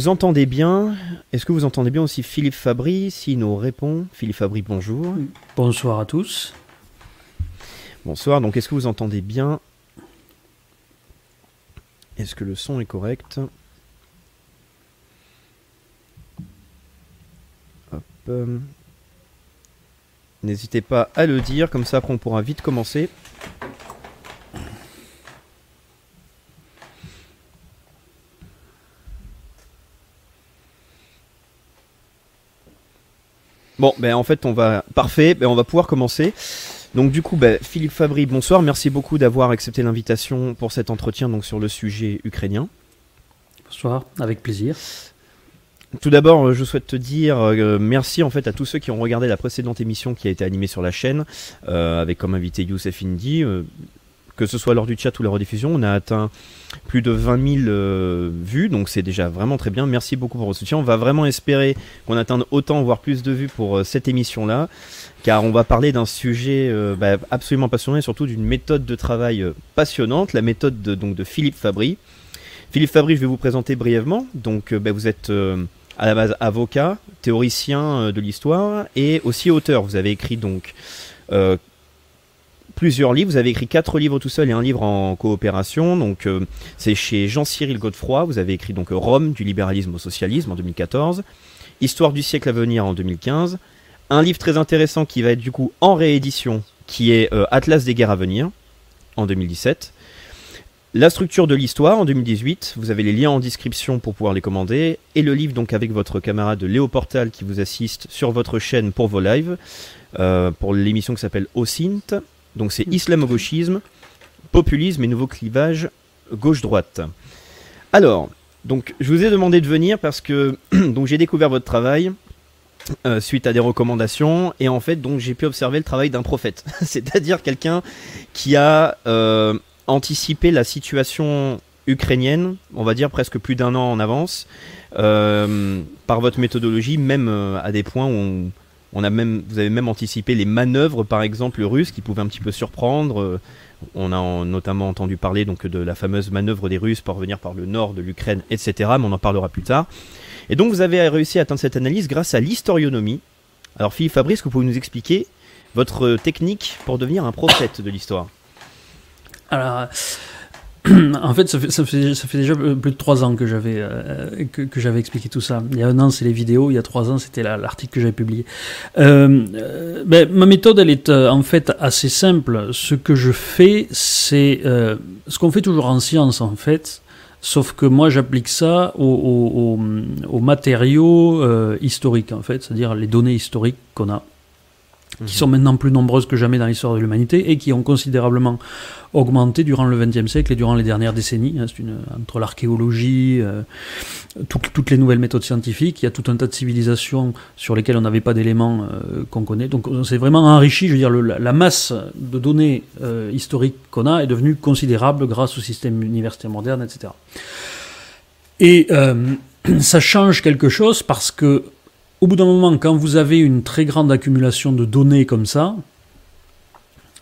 Vous entendez bien Est-ce que vous entendez bien aussi Philippe Fabry S'il nous répond, Philippe Fabry, bonjour. Bonsoir à tous. Bonsoir, donc est-ce que vous entendez bien Est-ce que le son est correct Hop. euh. N'hésitez pas à le dire, comme ça après on pourra vite commencer. Bon, ben en fait on va parfait, ben on va pouvoir commencer. Donc du coup, ben, Philippe Fabry, bonsoir, merci beaucoup d'avoir accepté l'invitation pour cet entretien donc sur le sujet ukrainien. Bonsoir, avec plaisir. Tout d'abord, euh, je souhaite te dire euh, merci en fait à tous ceux qui ont regardé la précédente émission qui a été animée sur la chaîne euh, avec comme invité Youssef Indy. euh, que ce soit lors du chat ou la rediffusion, on a atteint plus de 20 000 euh, vues, donc c'est déjà vraiment très bien. Merci beaucoup pour votre soutien. On va vraiment espérer qu'on atteigne autant, voire plus de vues pour euh, cette émission-là, car on va parler d'un sujet euh, bah, absolument passionnant et surtout d'une méthode de travail passionnante, la méthode de, donc, de Philippe Fabry. Philippe Fabry, je vais vous présenter brièvement. Donc, bah, vous êtes à la base avocat, théoricien de l'histoire et aussi auteur. Vous avez écrit donc plusieurs livres. Vous avez écrit quatre livres tout seul et un livre en coopération. Donc, euh, c'est chez Jean-Cyril Godefroy. Vous avez écrit donc Rome, du libéralisme au socialisme en 2014, Histoire du siècle à venir en 2015, un livre très intéressant qui va être du coup en réédition, qui est euh, Atlas des guerres à venir en 2017. La structure de l'histoire en 2018, vous avez les liens en description pour pouvoir les commander, et le livre donc avec votre camarade Léo Portal qui vous assiste sur votre chaîne pour vos lives, euh, pour l'émission qui s'appelle OSINT. Donc c'est islamo-gauchisme, populisme et nouveau clivage gauche-droite. Alors, donc je vous ai demandé de venir parce que donc j'ai découvert votre travail euh, suite à des recommandations et en fait donc j'ai pu observer le travail d'un prophète, c'est-à-dire quelqu'un qui a euh, anticipé la situation ukrainienne, on va dire presque plus d'un an en avance, euh, par votre méthodologie, même à des points où on a même, vous avez même anticipé les manœuvres, par exemple russes, qui pouvaient un petit peu surprendre. Euh, on a en- notamment entendu parler donc de la fameuse manœuvre des Russes pour revenir par le nord de l'Ukraine, etc. Mais on en parlera plus tard. Et donc vous avez réussi à atteindre cette analyse grâce à l'historionomie. Alors Philippe Fabrice, vous pouvez nous expliquer votre technique pour devenir un prophète de l'histoire? Alors, en fait, ça fait, fait, déjà plus de trois ans que j'avais euh, que, j'avais expliqué tout ça. Il y a un an, c'est les vidéos. Il y a trois ans, c'était la- l'article que j'avais publié. Euh, euh, ben, ma méthode, elle est en fait assez simple. Ce que je fais, c'est ce qu'on fait toujours en science, en fait. Sauf que moi, j'applique ça aux, aux- aux- aux matériaux historiques, en fait, c'est-à-dire les données historiques qu'on a qui sont maintenant plus nombreuses que jamais dans l'histoire de l'humanité et qui ont considérablement augmenté durant le XXe siècle et durant les dernières décennies. hein. Une, entre l'archéologie, euh, toutes, les nouvelles méthodes scientifiques, il y a tout un tas de civilisations sur lesquelles on n'avait pas d'éléments euh, qu'on connaît. Donc on s'est vraiment enrichi, je veux dire, la, masse de données euh, historiques qu'on a est devenue considérable grâce au système universitaire moderne, etc. Et ça change quelque chose parce que au bout d'un moment, quand vous avez une très grande accumulation de données comme ça,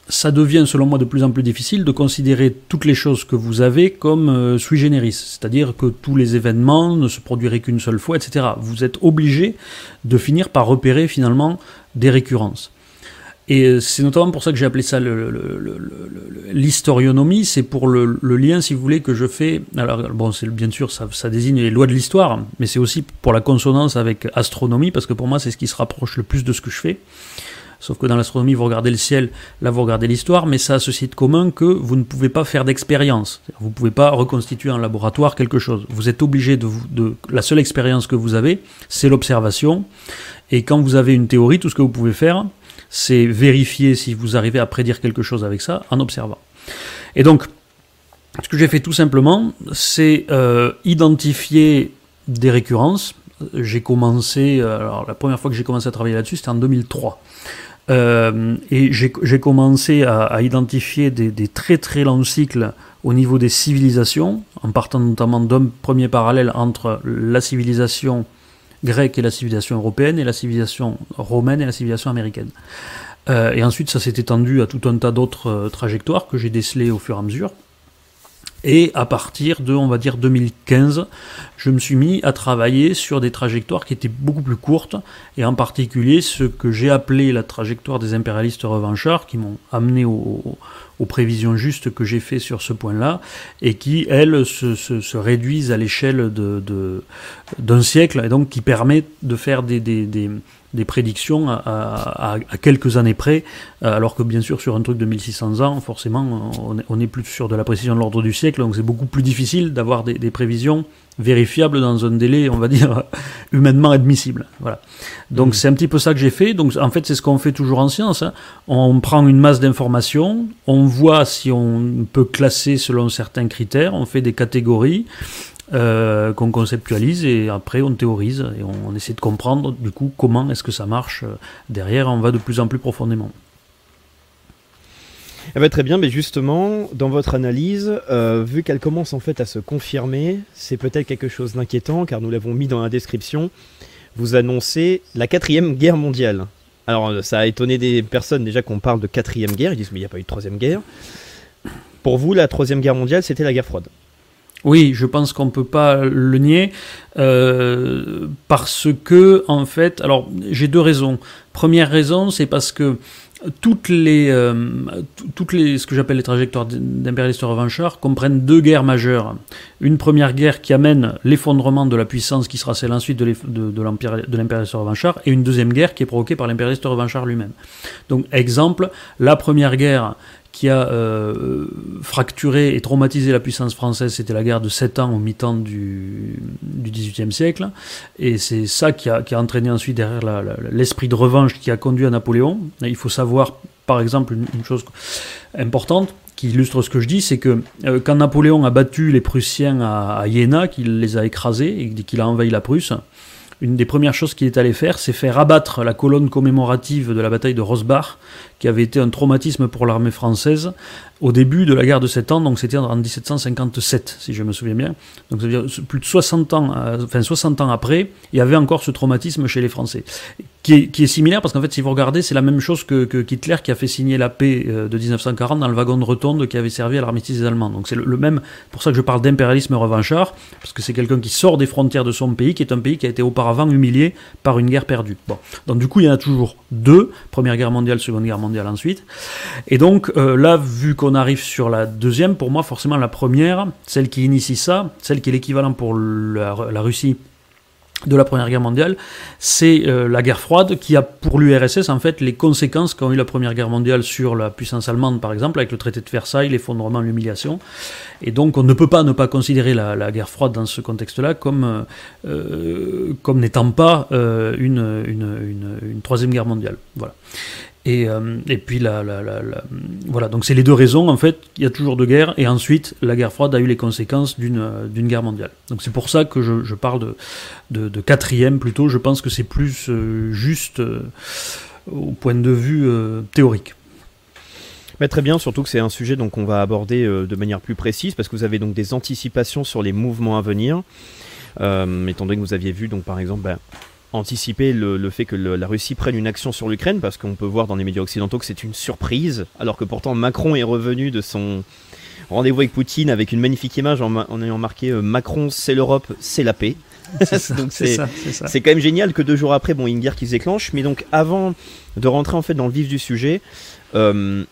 ça devient, selon moi, de plus en plus difficile de considérer toutes les choses que vous avez comme euh, sui generis, c'est-à-dire que tous les événements ne se produiraient qu'une seule fois, etc. Vous êtes obligé de finir par repérer finalement des récurrences. Et euh, c'est notamment pour ça que j'ai appelé ça l'historionomie, c'est pour le, le lien, si vous voulez, que je fais. Alors, bon, c'est bien sûr, ça, ça désigne les lois de l'histoire, mais c'est aussi pour la consonance avec astronomie, parce que pour moi, c'est ce qui se rapproche le plus de ce que je fais. Sauf que dans l'astronomie, vous regardez le ciel, là vous regardez l'histoire, mais ça a ceci de commun que vous ne pouvez pas faire d'expérience. Vous ne pouvez pas reconstituer en laboratoire quelque chose. Vous êtes obligé de, de la seule expérience que vous avez, c'est l'observation. Et quand vous avez une théorie, tout ce que vous pouvez faire, c'est vérifier si vous arrivez à prédire quelque chose avec ça en observant. Et donc, ce que j'ai fait tout simplement, c'est euh, identifier des récurrences. J'ai commencé, euh, alors la première fois que j'ai commencé à travailler là-dessus, c'était en 2003. Euh, et j'ai commencé à, identifier des très très longs cycles au niveau des civilisations, en partant notamment d'un premier parallèle entre la civilisation grecque et la civilisation européenne, et la civilisation romaine et la civilisation américaine. Euh, et ensuite, ça s'est étendu à tout un tas d'autres euh, trajectoires que j'ai décelées au fur et à mesure. Et à partir de, on va dire, 2015, je me suis mis à travailler sur des trajectoires qui étaient beaucoup plus courtes, et en particulier ce que j'ai appelé la trajectoire des impérialistes revanchards, qui m'ont amené aux prévisions justes que j'ai fait sur ce point-là, et qui, elles, se, réduisent à l'échelle d'un de, siècle, et donc qui permettent de faire des, des prédictions à, quelques années près, euh, alors que bien sûr sur un truc de 1600 ans, forcément, on est, plus sur de la précision de l'ordre du siècle, donc c'est beaucoup plus difficile d'avoir des, prévisions vérifiables dans un délai, on va dire, humainement admissible. Voilà. Donc mmh. c'est un petit peu ça que j'ai fait. Donc en fait, c'est ce qu'on fait toujours en science. Hein. On prend une masse d'informations, on voit si on peut classer selon certains critères, on fait des catégories, euh, qu'on conceptualise et après on théorise et on, essaie de comprendre du coup comment est-ce que ça marche euh, derrière, on va de plus en plus profondément. Eh ben, très bien, mais justement, dans votre analyse, euh, vu qu'elle commence en fait à se confirmer, c'est peut-être quelque chose d'inquiétant car nous l'avons mis dans la description. Vous annoncez la quatrième guerre mondiale. Alors ça a étonné des personnes déjà qu'on parle de quatrième guerre, ils disent mais il n'y a pas eu de troisième guerre. Pour vous, la troisième guerre mondiale, c'était la guerre froide. Oui, je pense qu'on ne peut pas le nier euh, parce que, en fait, alors j'ai deux raisons. Première raison, c'est parce que toutes les, euh, toutes les, ce que j'appelle les trajectoires d'impérialistes revanchards comprennent deux guerres majeures. Une première guerre qui amène l'effondrement de la puissance qui sera celle ensuite de, de, de l'impérialiste revanchard et une deuxième guerre qui est provoquée par l'impérialiste revanchard lui-même. Donc, exemple, la première guerre qui a euh, fracturé et traumatisé la puissance française, c'était la guerre de 7 ans au mi-temps du, XVIIIe siècle. Et c'est ça qui a, entraîné ensuite derrière l'esprit de revanche qui a conduit à Napoléon. il faut savoir, par exemple, une, chose importante qui illustre ce que je dis, c'est que euh, quand Napoléon a battu les Prussiens à, à Iéna, qu'il les a écrasés et qu'il a envahi la Prusse, une des premières choses qu'il est allé faire, c'est faire abattre la colonne commémorative de la bataille de Rosbach, qui avait été un traumatisme pour l'armée française au début de la guerre de 7 ans, donc c'était en 1757, si je me souviens bien. Donc ça veut dire plus de 60 ans, euh, enfin 60 ans après, il y avait encore ce traumatisme chez les Français, qui est, qui est similaire parce qu'en fait, si vous regardez, c'est la même chose que, que, Hitler qui a fait signer la paix euh, de 1940 dans le wagon de rotonde qui avait servi à l'armistice des Allemands. Donc c'est le, même, pour ça que je parle d'impérialisme revanchard, parce que c'est quelqu'un qui sort des frontières de son pays, qui est un pays qui a été auparavant humilié par une guerre perdue. Bon, donc du coup, il y en a toujours deux, Première Guerre mondiale, Seconde Guerre mondiale ensuite. Et donc euh, là, vu qu'on arrive sur la deuxième, pour moi, forcément la première, celle qui initie ça, celle qui est l'équivalent pour la, Russie de la Première Guerre mondiale, c'est euh, la guerre froide qui a pour l'URSS en fait les conséquences qu'a eu la Première Guerre mondiale sur la puissance allemande par exemple avec le traité de Versailles, l'effondrement, l'humiliation. Et donc on ne peut pas ne pas considérer la, guerre froide dans ce contexte-là comme, euh, comme n'étant pas une, une, une, troisième guerre mondiale. Voilà. Et, euh, et puis voilà, donc c'est les deux raisons en fait. Il y a toujours deux guerres et ensuite la guerre froide a eu les conséquences d'une d'une guerre mondiale. Donc c'est pour ça que je, je parle de, de, quatrième plutôt. Je pense que c'est plus euh, juste euh, au point de vue théorique. Mais très bien, surtout que c'est un sujet donc on va aborder de manière plus précise parce que vous avez donc des anticipations sur les mouvements à venir. étant donné que vous aviez vu donc par exemple ben, anticiper le, fait que la Russie prenne une action sur l'Ukraine, parce qu'on peut voir dans les médias occidentaux que c'est une surprise, alors que pourtant Macron est revenu de son rendez-vous avec Poutine avec une magnifique image en, ayant marqué euh, Macron c'est l'Europe, c'est la paix. donc c'est quand même génial que deux jours après, bon, une guerre qui se déclenche, mais donc avant de rentrer en fait dans le vif du sujet, euh,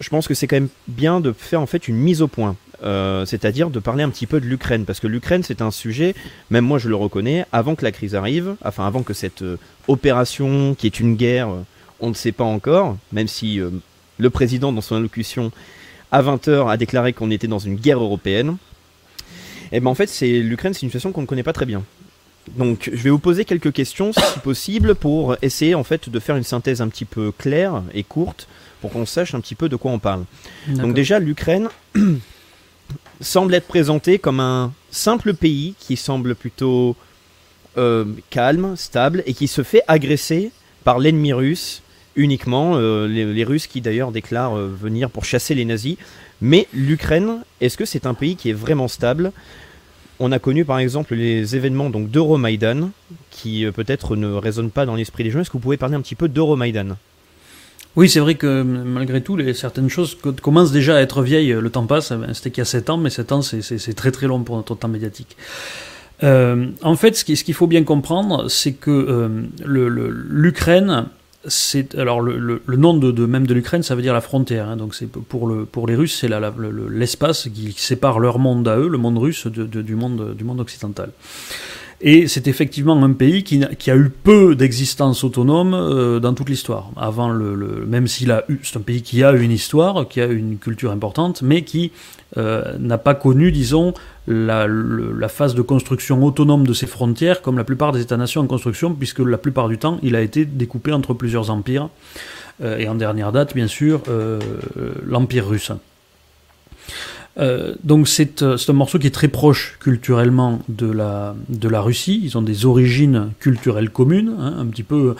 je pense que c'est quand même bien de faire en fait une mise au point. Euh, c'est-à-dire de parler un petit peu de l'Ukraine, parce que l'Ukraine c'est un sujet, même moi je le reconnais, avant que la crise arrive, enfin avant que cette euh, opération qui est une guerre, euh, on ne sait pas encore, même si le président dans son allocution à 20h a déclaré qu'on était dans une guerre européenne, et eh ben en fait c'est l'Ukraine c'est une situation qu'on ne connaît pas très bien. Donc je vais vous poser quelques questions si possible pour essayer en fait de faire une synthèse un petit peu claire et courte pour qu'on sache un petit peu de quoi on parle. Donc déjà l'Ukraine semble être présenté comme un simple pays qui semble plutôt euh, calme, stable, et qui se fait agresser par l'ennemi russe uniquement, euh, les, Russes qui d'ailleurs déclarent euh, venir pour chasser les nazis. Mais l'Ukraine, est-ce que c'est un pays qui est vraiment stable? On a connu par exemple les événements d'Euromaïdan, qui peut-être ne résonnent pas dans l'esprit des gens. Est-ce que vous pouvez parler un petit peu d'Euromaïdan Oui, c'est vrai que malgré tout, certaines choses commencent déjà à être vieilles. Le temps passe, ben, c'était qu'il y a 7 ans, mais 7 ans, c'est très très long pour notre temps médiatique. Euh, en fait, ce qu'il faut bien comprendre, c'est que euh, l'Ukraine, alors le, nom même de l'Ukraine, ça veut dire la frontière. Hein. donc pour le les Russes, c'est l'espace qui sépare leur monde à eux, le monde russe, du monde occidental. Et c'est effectivement un pays qui, a eu peu d'existence autonome euh, dans toute l'histoire. Avant le, même s'il a eu, c'est un pays qui a une histoire, qui a une culture importante, mais qui euh, n'a pas connu, disons, la, la, phase de construction autonome de ses frontières, comme la plupart des États-nations en construction, puisque la plupart du temps, il a été découpé entre plusieurs empires. Euh, et en dernière date, bien sûr, l'Empire russe. Euh, donc euh, c'est un morceau qui est très proche culturellement de la, de la Russie. Ils ont des origines culturelles communes, hein, un petit peu.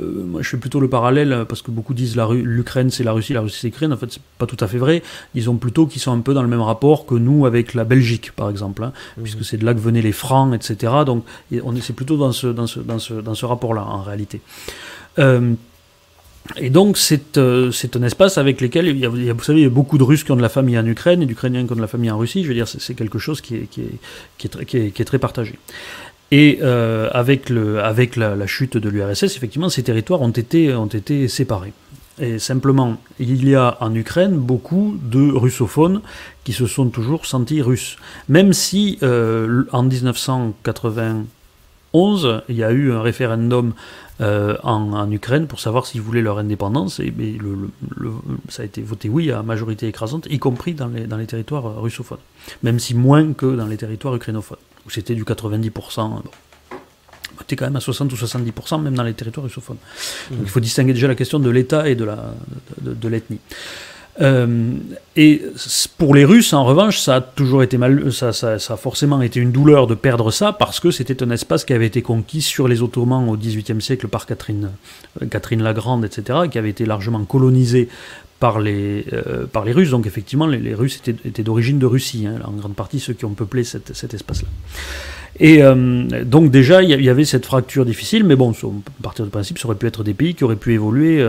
Euh, moi, je fais plutôt le parallèle parce que beaucoup disent l'Ukraine c'est la Russie, la Russie c'est l'Ukraine. En fait, c'est pas tout à fait vrai. Ils ont plutôt qui sont un peu dans le même rapport que nous avec la Belgique, par exemple, hein, mmh. puisque c'est de là que venaient les francs, etc. Donc, on est c'est plutôt dans ce dans ce dans ce, dans ce rapport-là en réalité. Et donc, euh, c'est un espace avec lequel, il y, a, vous savez, il y a beaucoup de Russes qui ont de la famille en Ukraine et d'Ukrainiens qui ont de la famille en Russie. Je veux dire, c'est quelque chose qui est, qui est, qui est, très, partagé. Et euh, avec, le, avec la, chute de l'URSS, effectivement, ces territoires ont été, ont été séparés. Et simplement, il y a en Ukraine beaucoup de russophones qui se sont toujours sentis russes. Même si euh, en 1991, il y a eu un référendum euh, en, Ukraine pour savoir s'ils voulaient leur indépendance. Et, ça a été voté oui à majorité écrasante, y compris dans les, territoires russophones, même si moins que dans les territoires ukrainophones, où c'était du 90%. Bon. Quand même à 60 ou 70%, même dans les territoires russophones. Il faut distinguer déjà la question de l'État et de l'ethnie. Euh, et pour les Russes, en revanche, ça a toujours été mal, ça, ça, a forcément été une douleur de perdre ça parce que c'était un espace qui avait été conquis sur les Ottomans au XVIIIe siècle par Catherine, euh, Catherine la Grande, etc., qui avait été largement colonisé par les, euh, par les Russes. Donc effectivement, les, Russes étaient, d'origine de Russie, hein, en grande partie ceux qui ont peuplé cet espace-là. Et donc déjà, il y avait cette fracture difficile, mais bon, à partir du principe, ça aurait pu être des pays qui auraient pu évoluer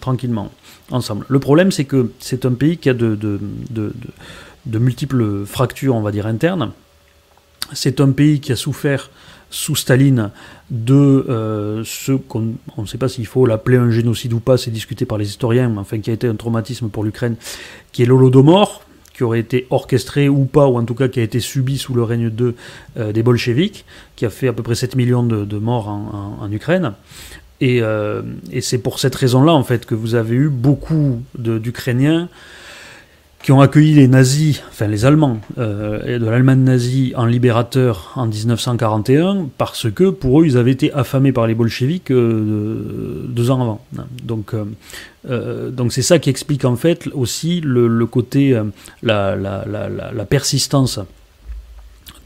tranquillement ensemble. Le problème, c'est que c'est un pays qui a de, de, multiples fractures, on va dire, internes. C'est un pays qui a souffert sous Staline de euh, ce qu'on ne sait pas s'il faut l'appeler un génocide ou pas, c'est discuté par les historiens, mais enfin qui a été un traumatisme pour l'Ukraine, qui est l'Holodomor, qui aurait été orchestré ou pas, ou en tout cas qui a été subi sous le règne de, euh, des bolcheviks, qui a fait à peu près 7 millions de, morts en, Ukraine. Euh, et, c'est pour cette raison-là, en fait, que vous avez eu beaucoup d'Ukrainiens qui ont accueilli les nazis, enfin les Allemands, euh, de l'Allemagne nazie en libérateur en 1941, parce que pour eux, ils avaient été affamés par les bolcheviks euh, deux ans avant. Donc, donc c'est ça qui explique en fait aussi le, côté, la, la, la, la persistance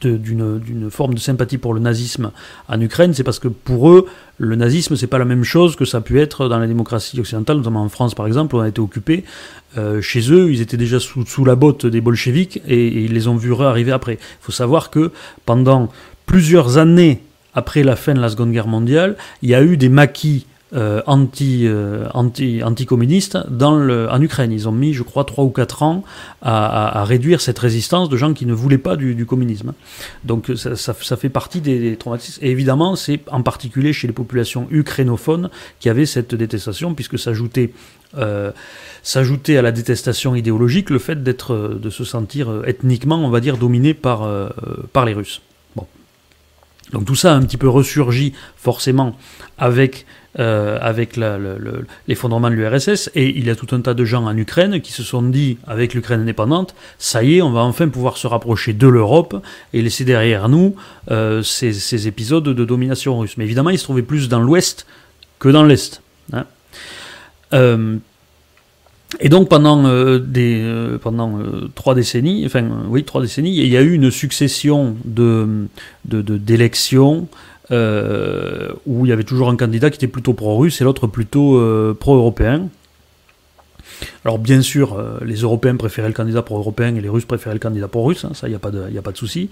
d'une forme de sympathie pour le nazisme en Ukraine, c'est parce que pour eux, le nazisme, c'est pas la même chose que ça a pu être dans la démocratie occidentale, notamment en France par exemple, où on a été occupé. Euh, chez eux, ils étaient déjà sous, sous la botte des bolcheviks et, ils les ont vus arriver après. Il faut savoir que pendant plusieurs années après la fin de la Seconde Guerre mondiale, il y a eu des maquis euh, anti, euh, anti, anticommunistes en Ukraine. Ils ont mis, je crois, 3 ou 4 ans à, réduire cette résistance de gens qui ne voulaient pas du, communisme. Donc ça, fait partie des, traumatismes. Et évidemment, c'est en particulier chez les populations ukrainophones qui avaient cette détestation, puisque s'ajoutait euh, à la détestation idéologique le fait d'être, de se sentir ethniquement, on va dire, dominé par, par les Russes. Bon. Donc tout ça a un petit peu ressurgi forcément avec euh, avec l'effondrement de l'URSS, et il y a tout un tas de gens en Ukraine qui se sont dit, avec l'Ukraine indépendante, ça y est, on va enfin pouvoir se rapprocher de l'Europe et laisser derrière nous euh, ces, épisodes de domination russe. Mais évidemment, ils se trouvaient plus dans l'Ouest que dans l'Est. Hein. Euh, et donc pendant pendant trois décennies, enfin oui trois décennies, il y a eu une succession de d'élections euh, où il y avait toujours un candidat qui était plutôt pro-russe et l'autre plutôt euh, pro-européen. Alors bien sûr, les Européens préféraient le candidat pour européen et les Russes préféraient le candidat pour russe, hein, ça, il n'y a pas de, souci.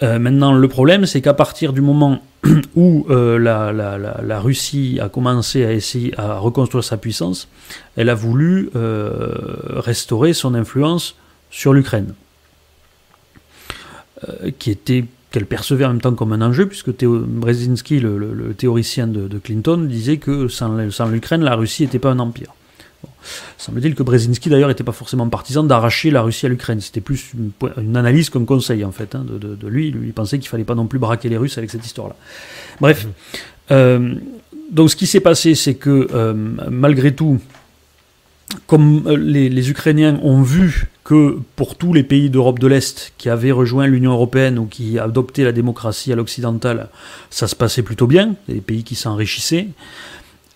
maintenant, le problème, c'est qu'à partir du moment où la, la, la, Russie a commencé à essayer à reconstruire sa puissance, elle a voulu restaurer son influence sur l'Ukraine, qui était qu'elle percevait en même temps comme un enjeu, puisque Théo, Brzezinski, le, théoricien de, Clinton, disait que sans, l'Ukraine, la Russie n'était pas un empire. Semble-t-il que Brzezinski d'ailleurs n'était pas forcément partisan d'arracher la Russie à l'Ukraine. C'était plus une, analyse qu'un conseil en fait hein, de, lui. Il pensait qu'il fallait pas non plus braquer les Russes avec cette histoire-là. Bref. Mmh. Euh, donc ce qui s'est passé, c'est que euh, malgré tout, comme euh, les, Ukrainiens ont vu que pour tous les pays d'Europe de l'Est qui avaient rejoint l'Union européenne ou qui adoptaient la démocratie à l'occidentale, ça se passait plutôt bien, des pays qui s'enrichissaient,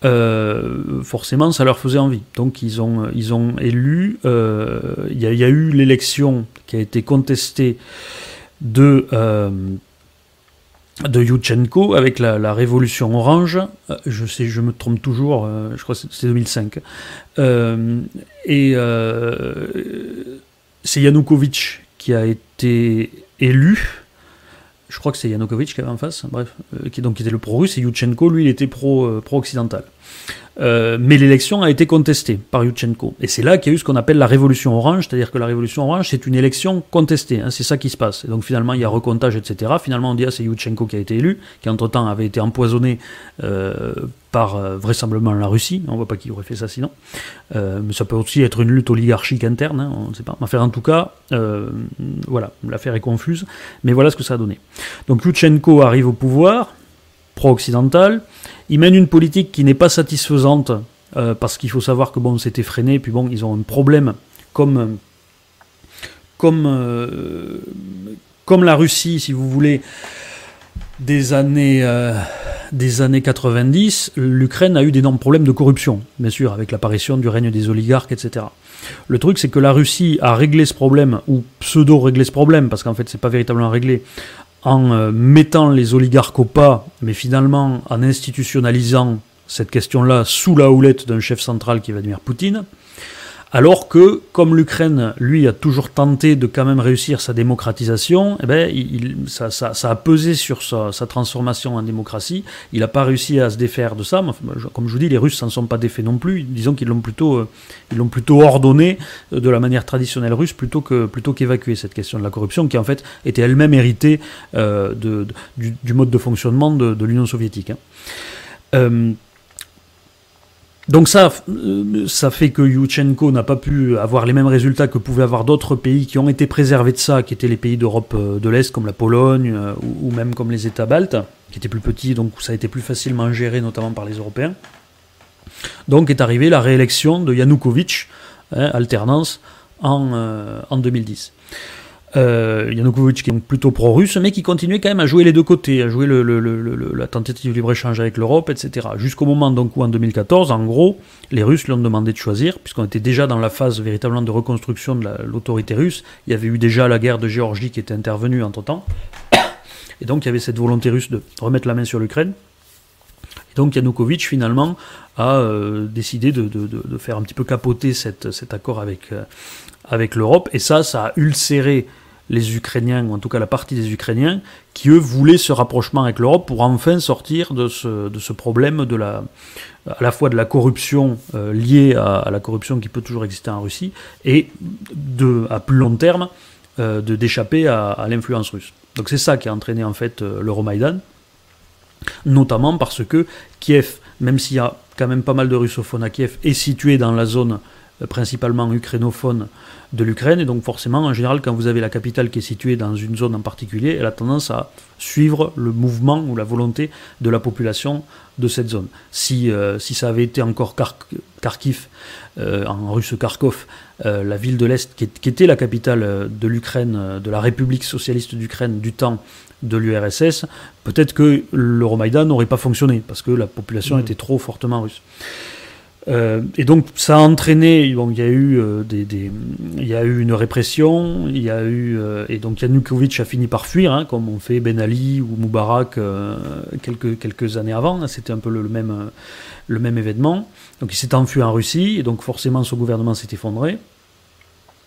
euh, forcément ça leur faisait envie. Donc ils ont, ils ont élu, euh, il y, a eu l'élection qui a été contestée de de Yushchenko avec la, révolution orange. Euh, je sais, je me trompe toujours, euh, je crois que c'est 2005. Euh, et c'est Yanukovych qui a été élu. Je crois que c'est Yanukovych qui avait en face, bref, qui, donc, était le pro-russe, et Yushchenko, lui, il était pro-occidental. Euh, mais l'élection a été contestée par Yushchenko. Et c'est là qu'il y a eu ce qu'on appelle la révolution orange, c'est-à-dire que la révolution orange, c'est une élection contestée. Hein, c'est ça qui se passe. Et donc finalement, il y a recomptage, etc. Finalement, on dit, ah, c'est Yushchenko qui a été élu, qui entre-temps avait été empoisonné euh, par euh, vraisemblablement la Russie. On ne voit pas qui aurait fait ça sinon. mais ça peut aussi être une lutte oligarchique interne, hein, on ne sait pas. Enfin, en tout cas, voilà, l'affaire est confuse. Mais voilà ce que ça a donné. Donc Yushchenko arrive au pouvoir, pro-occidental. Ils mènent une politique qui n'est pas satisfaisante euh, parce qu'il faut savoir que bon, c'était freiné, puis bon, ils ont un problème comme comme euh, comme la Russie, si vous voulez, des années euh, des années 90, l'Ukraine a eu d'énormes problèmes de corruption, bien sûr, avec l'apparition du règne des oligarques, etc. Le truc, c'est que la Russie a réglé ce problème, ou pseudo-réglé ce problème, parce qu'en fait, c'est pas véritablement réglé, en euh, mettant les oligarques au pas, mais finalement en institutionnalisant cette question-là sous la houlette d'un chef central qui est Vladimir Poutine. Alors que, comme l'Ukraine, lui, a toujours tenté de quand même réussir sa démocratisation, eh ben, il, ça, ça, ça, a pesé sur sa, sa, transformation en démocratie. Il n'a pas réussi à se défaire de ça. Comme je vous dis, les Russes s'en sont pas défaits non plus. Disons qu'ils l'ont plutôt, euh, ils l'ont plutôt ordonné euh, de la manière traditionnelle russe plutôt que plutôt qu'évacuer cette question de la corruption qui en fait était elle-même héritée euh, de, du, du, mode de fonctionnement de, de l'Union soviétique. Hein. Euh, donc ça, euh, ça fait que Yushchenko n'a pas pu avoir les mêmes résultats que pouvaient avoir d'autres pays qui ont été préservés de ça, qui étaient les pays d'Europe euh, de l'Est comme la Pologne euh, ou même comme les États baltes, qui étaient plus petits, donc ça a été plus facilement géré notamment par les Européens. Donc est arrivée la réélection de Yanukovych, hein, alternance, en, en 2010. Euh, Yanukovych qui est plutôt pro-russe, mais qui continuait quand même à jouer les deux côtés, à jouer la tentative de libre-échange avec l'Europe, etc. Jusqu'au moment donc où en 2014, en gros, les Russes lui ont demandé de choisir, puisqu'on était déjà dans la phase véritablement de reconstruction de l'autorité russe. Il y avait eu déjà la guerre de Géorgie qui était intervenue entre-temps. Et donc il y avait cette volonté russe de remettre la main sur l'Ukraine. Et donc Yanukovych finalement a euh, décidé de, faire un petit peu capoter cet accord avec, euh, avec l'Europe. Et ça, ça a ulcéré les Ukrainiens, ou en tout cas la partie des Ukrainiens, qui eux voulaient ce rapprochement avec l'Europe pour enfin sortir de ce, de ce problème de la, à la fois de la corruption euh, liée à, la corruption qui peut toujours exister en Russie, et de, à plus long terme, euh, de d'échapper à, l'influence russe. Donc c'est ça qui a entraîné en fait euh, l'Euromaïdan, notamment parce que Kiev, même s'il y a quand même pas mal de russophones à Kiev, est situé dans la zone principalement ukrainophone de l'Ukraine. Et donc forcément, en général, quand vous avez la capitale qui est située dans une zone en particulier, elle a tendance à suivre le mouvement ou la volonté de la population de cette zone. Si, euh, si ça avait été encore Kharkiv, euh, en russe Kharkov, euh, la ville de l'Est, qui, était la capitale de l'Ukraine, de la République socialiste d'Ukraine du temps de l'URSS, peut-être que l'Euromaïdan n'aurait pas fonctionné, parce que la population mmh. était trop fortement russe. Euh, et donc ça a entraîné, il y a eu des, il y a eu une répression, il y a eu et donc Yanukovych a fini par fuir, hein, comme ont fait Ben Ali ou Moubarak quelques années avant. C'était un peu le, même le même événement. Donc il s'est enfui en Russie et donc forcément son gouvernement s'est effondré.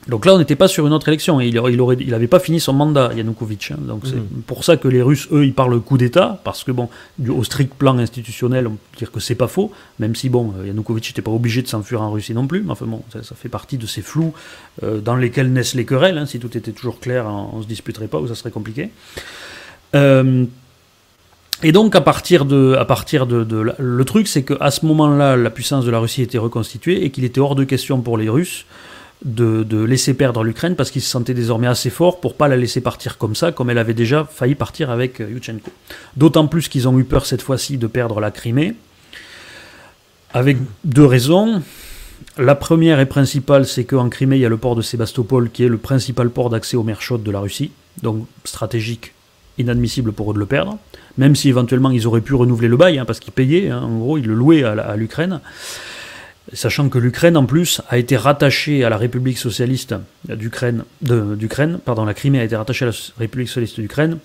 Donc là, on n'était pas sur une autre élection. Et il n'avait il il pas fini son mandat, Yanukovych. Hein. Donc c'est mhm. pour ça que les Russes, eux, ils parlent coup d'État, parce que, bon, au strict plan institutionnel, on peut dire que c'est pas faux, même si, bon, euh, Yanukovych n'était pas obligé de s'enfuir en Russie non plus. Mais enfin, bon, ça, fait partie de ces flous euh, dans lesquels naissent les querelles. Hein. Si tout était toujours clair, on ne se disputerait pas ou ça serait compliqué. Euh, et donc à partir de, à partir de, de le truc, c'est qu'à ce moment-là, la puissance de la Russie était reconstituée et qu'il était hors de question pour les Russes de, laisser perdre l'Ukraine parce qu'ils se sentaient désormais assez forts pour pas la laisser partir comme ça, comme elle avait déjà failli partir avec euh, Yushchenko. D'autant plus qu'ils ont eu peur cette fois-ci de perdre la Crimée, avec deux raisons. La première et principale, c'est qu'en Crimée, il y a le port de Sébastopol, qui est le principal port d'accès aux mers chaudes de la Russie, donc stratégique, inadmissible pour eux de le perdre, même si éventuellement ils auraient pu renouveler le bail, hein, parce qu'ils payaient, hein, en gros, ils le louaient à l'Ukraine. Sachant que l'Ukraine, en plus, a été rattachée à la République socialiste d'Ukraine, d'Ukraine, pardon, la Crimée a été rattachée à la République socialiste d'Ukraine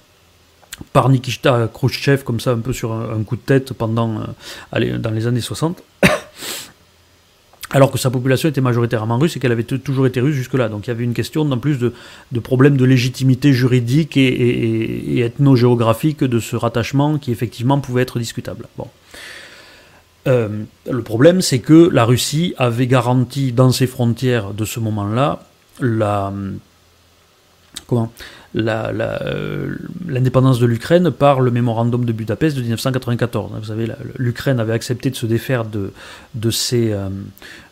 par Nikita Khrushchev, comme ça, un peu sur un, coup de tête pendant, euh, dans les années 60. Alors que sa population était majoritairement russe et qu'elle avait toujours été russe jusque-là. Donc il y avait une question, en plus, de, de problèmes de légitimité juridique et, et, et ethno-géographique de ce rattachement qui, effectivement, pouvait être discutable. Bon. Euh, le problème, c'est que la Russie avait garanti dans ses frontières de ce moment-là la comment euh, l'indépendance de l'Ukraine par le mémorandum de Budapest de 1994. Vous savez, l'Ukraine avait accepté de se défaire de, de, ses, euh,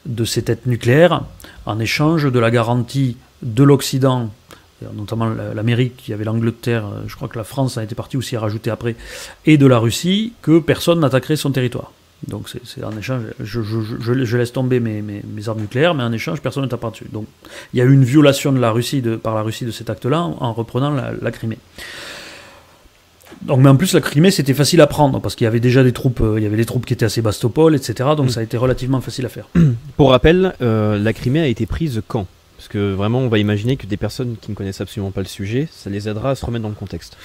de ses têtes nucléaires en échange de la garantie de l'Occident notamment l'Amérique, il y avait l'Angleterre, je crois que la France a été partie aussi à rajouter après, et de la Russie, que personne n'attaquerait son territoire. Donc c'est en échange, je, je, je, laisse tomber mes, mes, mes, armes nucléaires, mais en échange, personne ne tape dessus. Donc il y a eu une violation de la Russie de, par la Russie de cet acte-là en, reprenant la, Crimée. Donc, mais en plus, la Crimée, c'était facile à prendre parce qu'il y avait déjà des troupes, euh, il y avait des troupes qui étaient à Sébastopol, etc. Donc, mm. ça a été relativement facile à faire. Pour rappel, euh, la Crimée a été prise quand? Parce que vraiment, on va imaginer que des personnes qui ne connaissent absolument pas le sujet, ça les aidera à se remettre dans le contexte.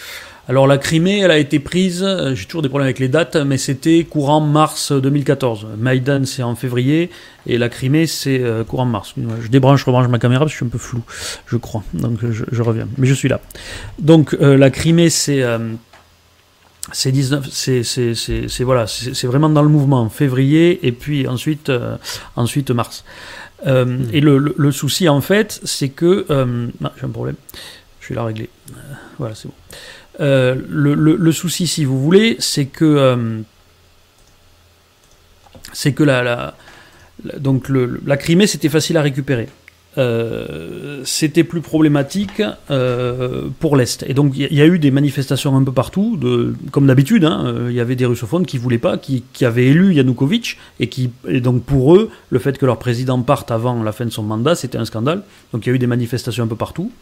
Alors la Crimée, elle a été prise, euh, j'ai toujours des problèmes avec les dates, mais c'était courant mars 2014. Maïdan, c'est en février, et la Crimée, c'est euh, courant mars. Je débranche, rebranche ma caméra parce que je suis un peu flou, je crois. Donc je, reviens, mais je suis là. Donc euh, la Crimée, c'est... c'est 19, c'est voilà, c'est vraiment dans le mouvement février et puis ensuite ensuite mars. Hmm. Et le, souci en fait, c'est que ah, j'ai un problème. Je vais la régler. voilà, c'est bon. Euh, le, souci, si vous voulez, c'est que euh, c'est que la, donc la Crimée, c'était facile à récupérer. Euh, c'était plus problématique pour l'Est. Et donc il y, a eu des manifestations un peu partout, comme d'habitude, hein, il y avait des russophones qui voulaient pas, qui, avaient élu Yanukovych, et, qui, et donc pour eux, le fait que leur président parte avant la fin de son mandat, c'était un scandale. Donc il y a eu des manifestations un peu partout.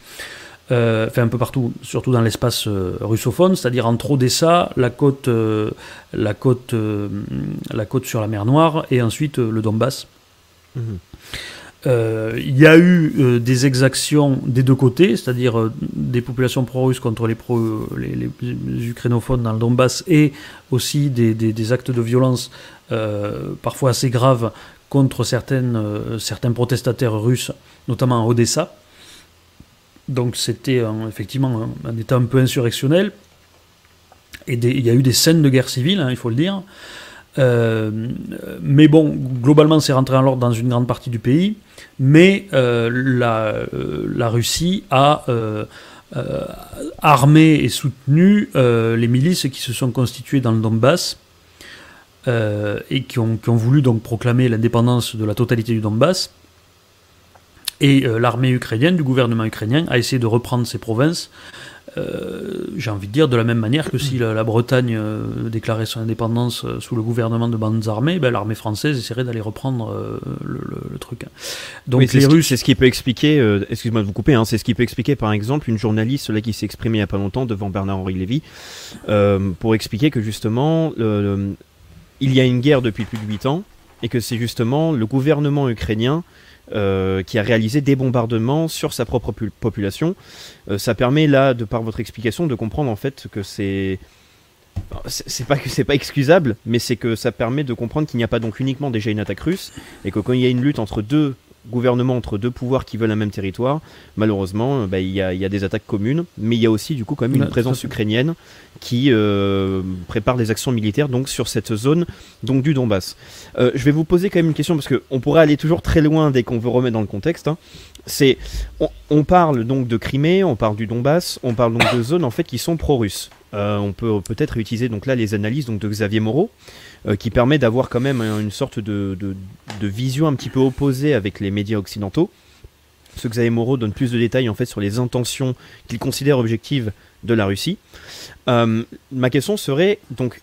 Euh, un peu partout, surtout dans l'espace euh, russophone, c'est-à-dire entre Odessa, la côte, euh, la, côte, la côte sur la mer Noire et ensuite le Donbass. Mhm. Il y a eu des exactions des deux côtés, c'est-à-dire des populations pro-russes contre les, pro, les, ukrainophones dans le Donbass et aussi des, actes de violence parfois assez graves contre certaines, certains protestataires russes, notamment à Odessa. Donc c'était effectivement un, État un peu insurrectionnel. Et il y a eu des scènes de guerre civile, hein, il faut le dire. Euh, mais bon, globalement, c'est rentré en l'ordre dans une grande partie du pays. Mais euh, la, euh, la, Russie a armé et soutenu les milices qui se sont constituées dans le Donbass et qui ont, voulu donc proclamer l'indépendance de la totalité du Donbass. Et l'armée ukrainienne, du gouvernement ukrainien, a essayé de reprendre ces provinces. Euh, j'ai envie de dire de la même manière que si la, Bretagne euh, déclarait son indépendance sous le gouvernement de bandes armées, ben, l'armée française essaierait d'aller reprendre le, truc. Donc les Russes, c'est ce qui peut expliquer. Excuse-moi de vous couper. Hein, c'est ce qui peut expliquer, par exemple, une journaliste là qui s'est exprimée il y a pas longtemps devant Bernard-Henri Lévy pour expliquer que justement il y a une guerre depuis plus de 8 ans et que c'est justement le gouvernement ukrainien euh, qui a réalisé des bombardements sur sa propre population. Euh, ça permet là, de par votre explication, de comprendre en fait que c'est c'est pas que c'est pas excusable, mais c'est que ça permet de comprendre qu'il n'y a pas donc uniquement déjà une attaque russe et que quand il y a une lutte entre deux gouvernement entre deux pouvoirs qui veulent un même territoire, malheureusement, euh, bah, il y, a, des attaques communes, mais il y a aussi du coup quand même une présence ukrainienne qui euh, prépare des actions militaires donc sur cette zone donc du Donbass. Euh, je vais vous poser quand même une question parce qu'on pourrait aller toujours très loin dès qu'on veut remettre dans le contexte. Hein. C'est on, parle donc de Crimée, on parle du Donbass, on parle donc de zones en fait qui sont pro-russes. on peut peut-être utiliser donc là les analyses donc de Xavier Moreau. Euh, qui permet d'avoir quand même une sorte de, vision un petit peu opposée avec les médias occidentaux. Ce Xavier Moreau donne plus de détails en fait sur les intentions qu'il considère objectives de la Russie. Euh, ma question serait donc,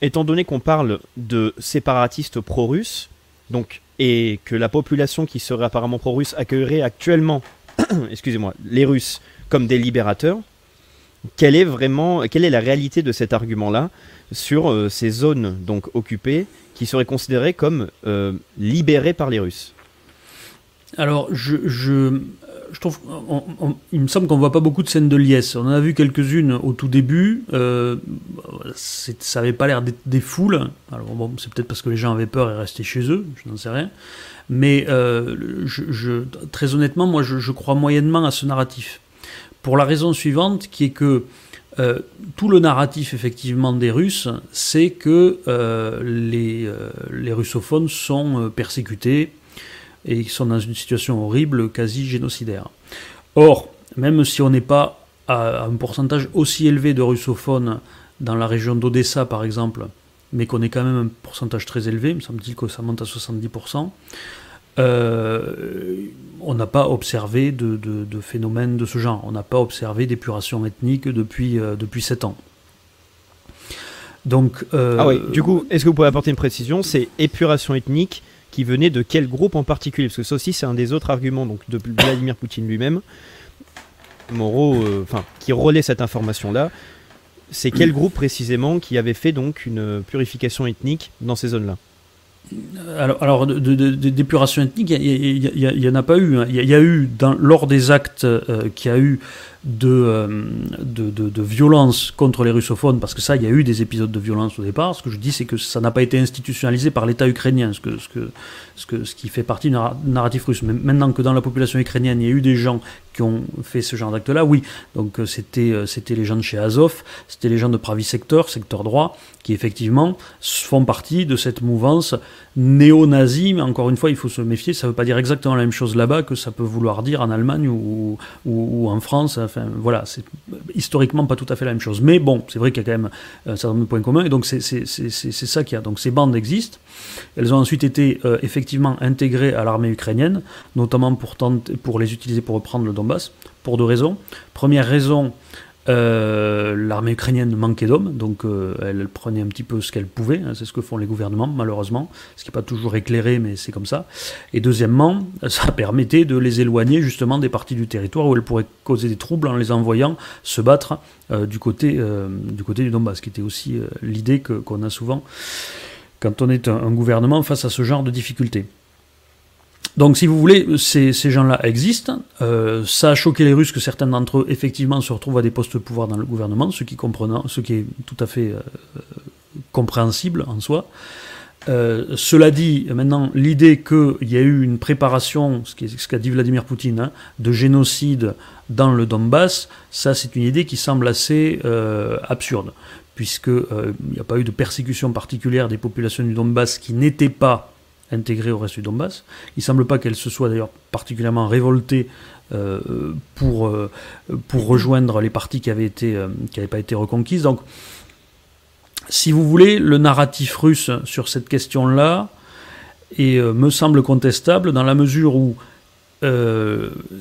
étant donné qu'on parle de séparatistes pro-russes, donc et que la population qui serait apparemment pro-russe accueillerait actuellement, excusez-moi, les Russes comme des libérateurs, quelle est vraiment, quelle est la réalité de cet argument-là sur euh, ces zones donc occupées qui seraient considérées comme euh, libérées par les Russes? Alors, je, trouve, il me semble qu'on voit pas beaucoup de scènes de liesse. On en a vu quelques-unes au tout début. Euh, ça avait pas l'air des foules. Alors bon, c'est peut-être parce que les gens avaient peur et restaient chez eux. Je n'en sais rien. Mais très honnêtement, moi, je, crois moyennement à ce narratif. Pour la raison suivante, qui est que euh, tout le narratif effectivement des Russes, c'est que euh, les, euh, les, russophones sont persécutés et sont dans une situation horrible, quasi génocidaire. Or, même si on n'est pas à un pourcentage aussi élevé de russophones dans la région d'Odessa par exemple, mais qu'on est quand même un pourcentage très élevé, il me semble-t-il que ça monte à 70%, euh, on n'a pas observé de, phénomènes de ce genre. On n'a pas observé d'épuration ethnique depuis, euh, depuis 7 ans. Donc, euh, ah oui, du coup, est-ce que vous pouvez apporter une précision? C'est épuration ethnique qui venait de quel groupe en particulier? Parce que ça aussi, c'est un des autres arguments de Vladimir Poutine lui-même, Moreau, enfin, qui relaie cette information-là. C'est quel groupe précisément qui avait fait donc une purification ethnique dans ces zones-là? Alors, alors d'épuration ethnique, il n'y en a pas eu. Hein. Il y, a eu, lors des actes euh, qu'il y a eu euh, de, de, de, violence contre les russophones, parce que ça, il y a eu des épisodes de violence au départ. Ce que je dis, c'est que ça n'a pas été institutionnalisé par l'État ukrainien, ce, que, ce, que, ce, que, ce qui fait partie du narratif russe. Mais maintenant que dans la population ukrainienne, il y a eu des gens qui ont fait ce genre d'acte-là, oui. Donc euh, euh, c'était les gens de chez Azov, c'était les gens de Pravi Sector, secteur droit, qui effectivement font partie de cette mouvance néo-nazi, mais encore une fois, il faut se méfier, ça ne veut pas dire exactement la même chose là-bas que ça peut vouloir dire en Allemagne ou, en France. Enfin, voilà, c'est historiquement pas tout à fait la même chose. Mais bon, c'est vrai qu'il y a quand même un certain nombre de points communs, et donc c'est ça qu'il y a. Donc ces bandes existent. Elles ont ensuite été euh, effectivement intégrées à l'armée ukrainienne, notamment pour les utiliser pour reprendre le Donbass, pour deux raisons. Première raison, euh, l'armée ukrainienne manquait d'hommes, donc euh, elle prenait un petit peu ce qu'elle pouvait, hein, c'est ce que font les gouvernements malheureusement, ce qui n'est pas toujours éclairé mais c'est comme ça. Et deuxièmement, ça permettait de les éloigner justement des parties du territoire où elles pourraient causer des troubles en les envoyant se battre euh, du, côté, du côté du Donbass, qui était aussi l'idée qu'on a souvent quand on est un gouvernement face à ce genre de difficultés. Donc, si vous voulez, ces, gens-là existent. Euh, ça a choqué les Russes que certains d'entre eux, effectivement, se retrouvent à des postes de pouvoir dans le gouvernement, ce qui, ce qui est tout à fait euh, compréhensible en soi. Euh, cela dit, maintenant, l'idée qu'il y a eu une préparation, ce qu'a dit Vladimir Poutine, hein, de génocide dans le Donbass, ça c'est une idée qui semble assez absurde, puisqu'il n'y a pas eu de persécution particulière des populations du Donbass qui n'étaient pas intégrée au reste du Donbass. Il ne semble pas qu'elle se soit d'ailleurs particulièrement révoltée euh, pour, euh, pour rejoindre les parties qui n'avaient euh, pas été reconquises. Donc, si vous voulez, le narratif russe sur cette question-là me semble contestable dans la mesure où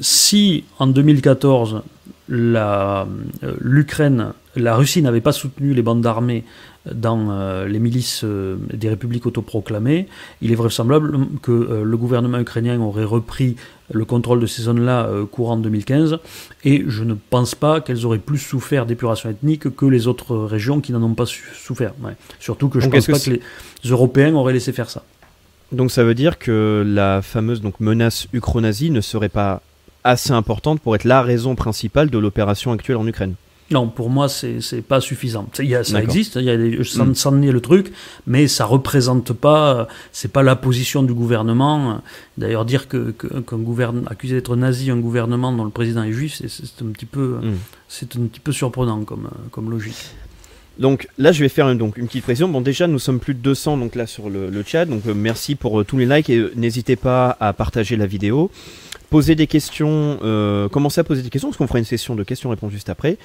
si en 2014 l'Ukraine, la Russie n'avait pas soutenu les bandes d'armées dans euh, les milices euh, des républiques autoproclamées, il est vraisemblable que euh, le gouvernement ukrainien aurait repris le contrôle de ces zones-là courant 2015, et je ne pense pas qu'elles auraient plus souffert d'épuration ethnique que les autres régions qui n'en ont pas souffert. Surtout que je ne pense pas que, les Européens auraient laissé faire ça. Donc ça veut dire que la fameuse donc, menace ukronazie ne serait pas assez importante pour être la raison principale de l'opération actuelle en Ukraine. Non, pour moi, c'est pas suffisant. Il y a, ça existe, y a des, sans, nier le truc, mais ça représente pas, c'est pas la position du gouvernement. D'ailleurs, dire que, qu'un gouvernement accusé d'être nazi, un gouvernement dont le président est juif, c'est un petit peu, mm. c'est un petit peu surprenant comme, comme logique. Donc là, je vais faire une, donc, une petite précision. Bon, déjà, nous sommes plus de 200 donc là sur le, le chat. Donc euh, merci pour euh, tous les likes et euh, n'hésitez pas à partager la vidéo. Poser des questions, commencer à poser des questions parce qu'on fera une session de questions-réponses juste après.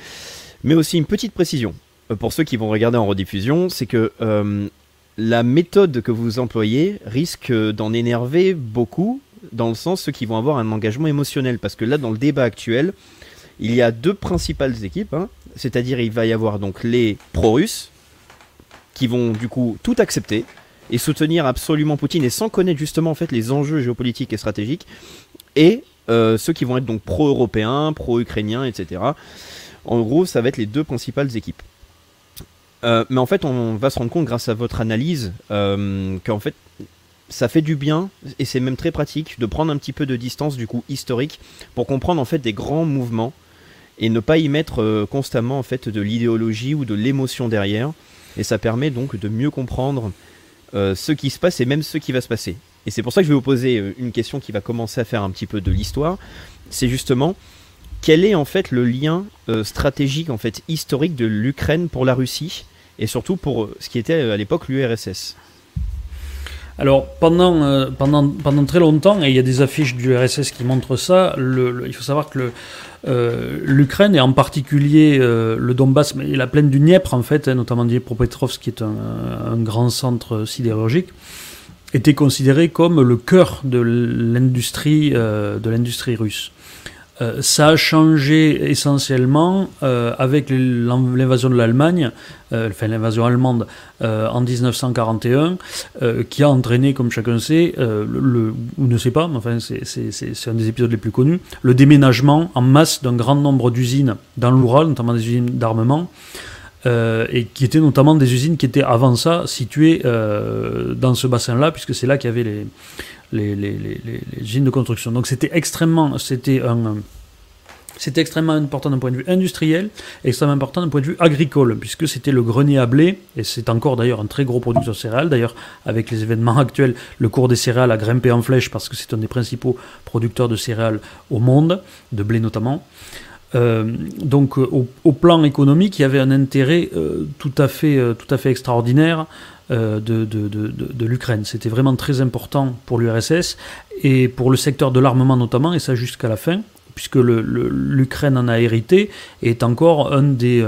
Mais aussi une petite précision pour ceux qui vont regarder en rediffusion, c'est que la méthode que vous employez risque d'en énerver beaucoup dans le sens ceux qui vont avoir un engagement émotionnel parce que là dans le débat actuel il y a deux principales équipes, hein. c'est-à-dire il va y avoir donc les pro-russes qui vont du coup tout accepter et soutenir absolument Poutine et sans connaître justement en fait les enjeux géopolitiques et stratégiques et euh, ceux qui vont être donc pro-européens, pro-ukrainiens, etc. En gros, ça va être les deux principales équipes. Euh, mais en fait, on va se rendre compte grâce à votre analyse euh, qu'en fait, ça fait du bien et c'est même très pratique de prendre un petit peu de distance du coup historique pour comprendre en fait des grands mouvements et ne pas y mettre euh, constamment en fait de l'idéologie ou de l'émotion derrière. Et ça permet donc de mieux comprendre ce qui se passe et même ce qui va se passer. Et c'est pour ça que je vais vous poser une question qui va commencer à faire un petit peu de l'histoire. C'est justement quel est en fait le lien stratégique en fait historique de l'Ukraine pour la Russie et surtout pour ce qui était à l'époque l'URSS. Alors pendant, très longtemps, et il y a des affiches du RSS qui montrent ça, il faut savoir que euh, L'Ukraine et en particulier euh, le Donbass et la plaine du Dniepr en fait, hein, notamment Dniepropetrovsk qui est un, grand centre sidérurgique, était considéré comme le cœur de l'industrie euh, de l'industrie russe. Euh, ça a changé essentiellement euh, avec l'invasion de l'Allemagne, euh, enfin l'invasion allemande en 1941, qui a entraîné, comme chacun sait, ou ne sait pas, mais enfin c'est un des épisodes les plus connus, le déménagement en masse d'un grand nombre d'usines dans l'Oural, notamment des usines d'armement. et qui étaient notamment des usines qui étaient avant ça situées dans ce bassin-là, puisque c'est là qu'il y avait les, les, les, usines de construction. Donc c'était extrêmement, c'était c'était extrêmement important d'un point de vue industriel, extrêmement important d'un point de vue agricole, puisque c'était le grenier à blé, et c'est encore d'ailleurs un très gros producteur de céréales. D'ailleurs, avec les événements actuels, le cours des céréales a grimpé en flèche parce que c'est un des principaux producteurs de céréales au monde, de blé notamment. Euh, donc au, plan économique, il y avait un intérêt euh, tout, à fait, euh, tout à fait extraordinaire de, de, de, de l'Ukraine. C'était vraiment très important pour l'URSS et pour le secteur de l'armement notamment, et ça jusqu'à la fin, puisque l'Ukraine en a hérité et est encore un des,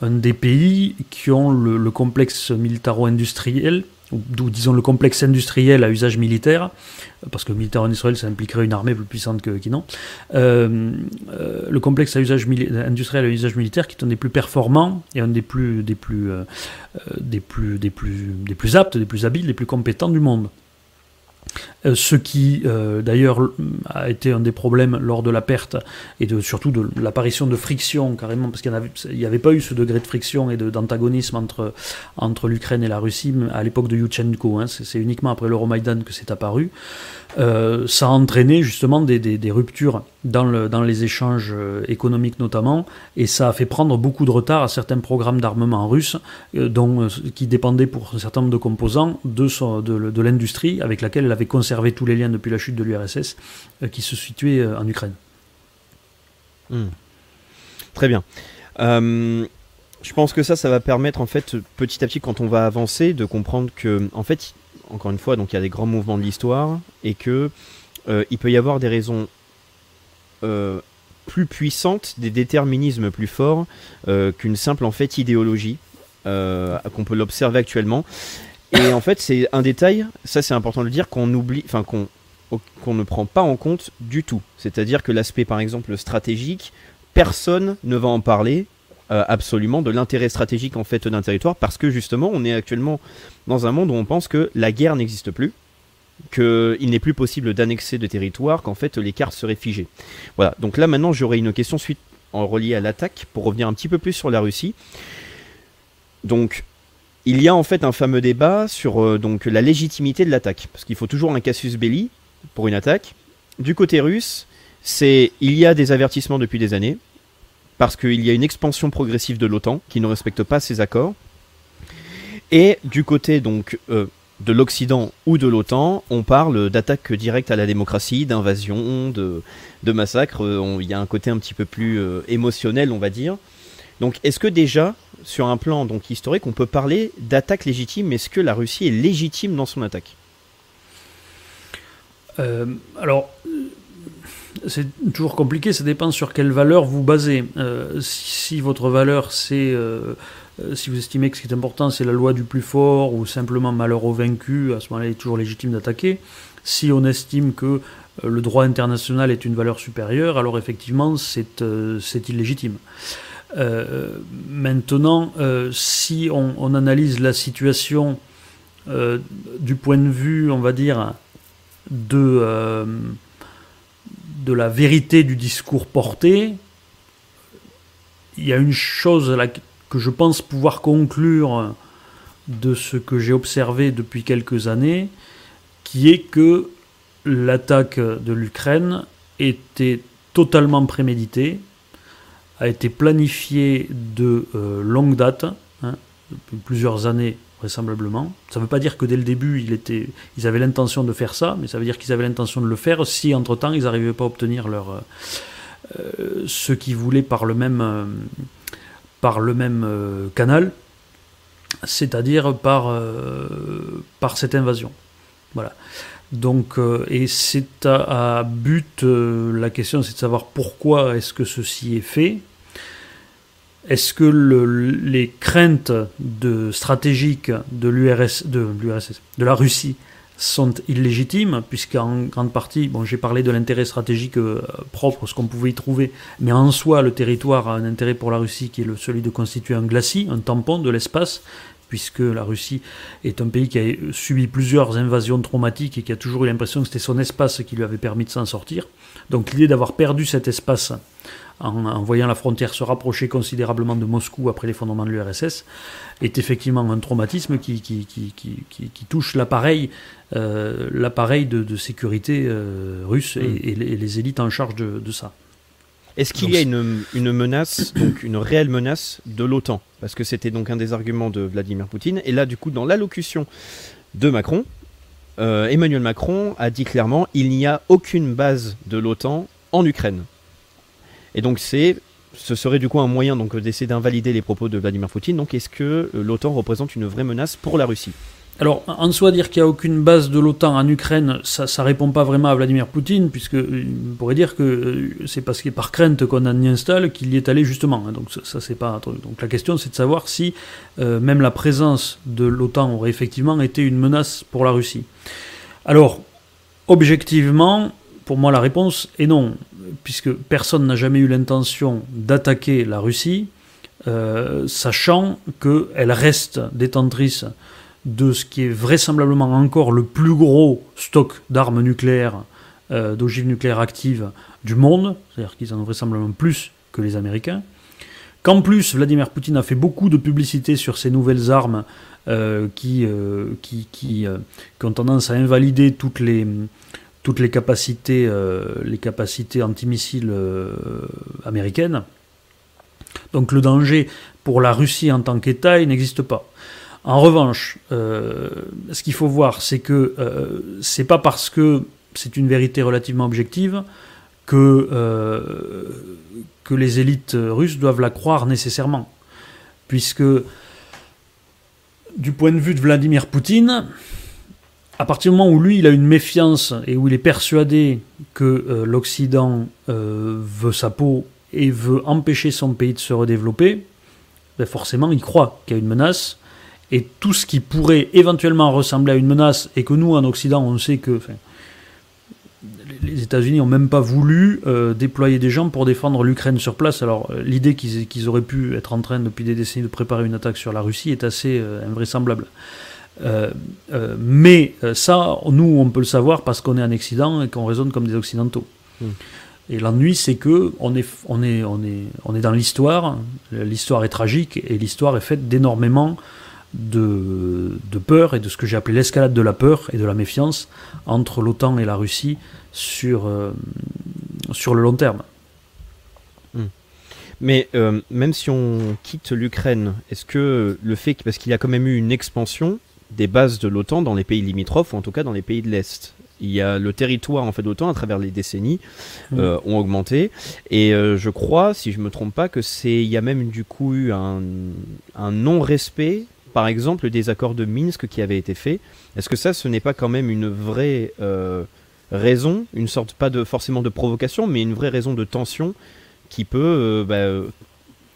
un des pays qui ont le complexe militaro-industriel d'où disons le complexe industriel à usage militaire, parce que militaire industriel ça impliquerait une armée plus puissante que qui non, euh, euh, le complexe à usage industriel à usage militaire qui est un des plus performants et un des plus des plus euh, des plus des plus des plus aptes, des plus habiles, des plus compétents du monde. Euh, ce qui euh, d'ailleurs a été un des problèmes lors de la perte et de, surtout de l'apparition de friction carrément parce qu'il n'y avait, pas eu ce degré de friction et d'antagonisme entre, entre l'Ukraine et la Russie à l'époque de Yushchenko. Hein. c'est uniquement après l'Euromaïdan que c'est apparu. Euh, ça a entraîné justement des, des, ruptures dans, le, dans, les échanges économiques notamment, et ça a fait prendre beaucoup de retard à certains programmes d'armement russes, dont, qui dépendaient pour un certain nombre de composants de, de, de l'industrie avec laquelle elle avait conservé tous les liens depuis la chute de l'URSS, qui se situait en Ukraine. Hmm. Très bien. je pense que ça, ça va permettre en fait petit à petit, quand on va avancer, de comprendre que en fait, encore une fois, donc il y a des grands mouvements de l'histoire et que euh, il peut y avoir des raisons euh, plus puissantes, des déterminismes plus forts euh, qu'une simple en fait idéologie qu'on peut l'observer actuellement. Et en fait, c'est un détail, ça c'est important de le dire, qu'on oublie, enfin qu'on qu'on ne prend pas en compte du tout. C'est-à-dire que l'aspect par exemple stratégique, personne ne va en parler euh, absolument de l'intérêt stratégique en fait d'un territoire parce que justement on est actuellement dans un monde où on pense que la guerre n'existe plus, qu'il n'est plus possible d'annexer de territoire, qu'en fait les cartes seraient figées. Voilà, donc là maintenant j'aurais une question suite en reliée à l'attaque pour revenir un petit peu plus sur la Russie. Donc il y a en fait un fameux débat sur euh, donc la légitimité de l'attaque, parce qu'il faut toujours un casus belli pour une attaque. Du côté russe, c'est il y a des avertissements depuis des années, parce qu'il y a une expansion progressive de l'OTAN qui ne respecte pas ces accords. Et du côté donc euh, de l'Occident ou de l'OTAN, on parle d'attaque directe à la démocratie, d'invasion, de, de massacre. Euh, il y a un côté un petit peu plus émotionnel, on va dire. Donc est-ce que déjà, sur un plan donc historique, on peut parler d'attaque légitime? Est-ce que la Russie est légitime dans son attaque? Euh, Alors, c'est toujours compliqué, ça dépend sur quelle valeur vous basez. Euh, si, votre valeur, c'est... Euh, si vous estimez que ce qui est important, c'est la loi du plus fort ou simplement malheur au vaincu, à ce moment-là, il est toujours légitime d'attaquer. Si on estime que le droit international est une valeur supérieure, alors effectivement, c'est illégitime. Euh, maintenant, euh, si on, analyse la situation euh, du point de vue, on va dire, de, de la vérité du discours porté, il y a une chose que je pense pouvoir conclure de ce que j'ai observé depuis quelques années, qui est que l'attaque de l'Ukraine était totalement préméditée, a été planifié de euh, longue date, hein, plusieurs années vraisemblablement. Ça ne veut pas dire que dès le début, ils avaient l'intention de faire ça, mais ça veut dire qu'ils avaient l'intention de le faire si, entre-temps, ils n'arrivaient pas à obtenir leur, euh, euh, ce qu'ils voulaient par le même, par le même canal, c'est-à-dire par, par cette invasion. Voilà. Donc, et c'est à, but, la question c'est de savoir pourquoi est-ce que ceci est fait, est-ce que les craintes stratégiques de l'URSS, de, la Russie, sont illégitimes, puisqu'en grande partie, j'ai parlé de l'intérêt stratégique euh, propre, ce qu'on pouvait y trouver, mais en soi, le territoire a un intérêt pour la Russie qui est celui de constituer un glacis, un tampon de l'espace, puisque la Russie est un pays qui a subi plusieurs invasions traumatiques et qui a toujours eu l'impression que c'était son espace qui lui avait permis de s'en sortir. Donc l'idée d'avoir perdu cet espace en, voyant la frontière se rapprocher considérablement de Moscou après l'effondrement de l'URSS, est effectivement un traumatisme qui, qui, qui, qui touche l'appareil euh, l'appareil de, sécurité euh, russe et, hmm. les, élites en charge de, ça. Est-ce qu'il y a une, une, menace, donc une réelle menace de l'OTAN? Parce que c'était donc un des arguments de Vladimir Poutine. Et là, du coup, dans l'allocution de Macron, euh, Emmanuel Macron a dit clairement il n'y a aucune base de l'OTAN en Ukraine. Et donc c'est ce serait du coup un moyen donc d'essayer d'invalider les propos de Vladimir Poutine. Donc est-ce que euh, l'OTAN représente une vraie menace pour la Russie? Alors, en soi, dire qu'il n'y a aucune base de l'OTAN en Ukraine, ça ne répond pas vraiment à Vladimir Poutine, puisque euh, pourrait dire que euh, c'est parce qu'il est par crainte qu'on en y installe qu'il y est allé justement. Hein. Donc, ça, c'est pas Donc, la question, c'est de savoir si même la présence de l'OTAN aurait effectivement été une menace pour la Russie. Alors, objectivement, pour moi, la réponse est non puisque personne n'a jamais eu l'intention d'attaquer la Russie, euh, sachant qu'elle reste détentrice de ce qui est vraisemblablement encore le plus gros stock d'armes nucléaires, euh, d'ogives nucléaires actives du monde, c'est-à-dire qu'ils en ont vraisemblablement plus que les Américains, qu'en plus Vladimir Poutine a fait beaucoup de publicité sur ces nouvelles armes euh, qui, qui, ont tendance à invalider toutes les toutes les capacités, euh, les capacités antimissiles euh, américaines. Donc le danger pour la Russie en tant qu'État, n'existe pas. En revanche, euh, ce qu'il faut voir, c'est que c'est pas parce que c'est une vérité relativement objective que, que les élites russes doivent la croire nécessairement. Puisque, du point de vue de Vladimir Poutine, à partir du moment où lui, il a une méfiance et où il est persuadé que euh, l'Occident euh, veut sa peau et veut empêcher son pays de se redévelopper, ben forcément, il croit qu'il y a une menace. Et tout ce qui pourrait éventuellement ressembler à une menace, et que nous, en Occident, on sait que les États-Unis n'ont même pas voulu euh, déployer des gens pour défendre l'Ukraine sur place. Alors, l'idée qu'ils auraient pu être en train, depuis des décennies, de préparer une attaque sur la Russie est assez invraisemblable. Euh, euh, mais euh, ça, nous, on peut le savoir parce qu'on est un Occident et qu'on raisonne comme des Occidentaux. Hmm. Et l'ennui, c'est que on est, on est, on est, on est dans l'histoire. L'histoire est tragique et l'histoire est faite d'énormément de, de peur et de ce que j'ai appelé l'escalade de la peur et de la méfiance entre l'OTAN et la Russie sur, euh, sur le long terme. Hmm. Mais euh, même si on quitte l'Ukraine, est-ce que le fait, parce qu'il y a quand même eu une expansion des bases de l'OTAN dans les pays limitrophes, ou en tout cas dans les pays de l'Est, il y a le territoire en fait d'OTAN à travers les décennies hmm. euh, ont augmenté et je crois si je me trompe pas que c'est il y a même du coup eu un, un non respect par exemple des accords de Minsk qui avaient été faits est-ce que ça ce n'est pas quand même une vraie raison, une sorte pas de forcément de provocation, mais une vraie raison de tension qui peut euh, bah,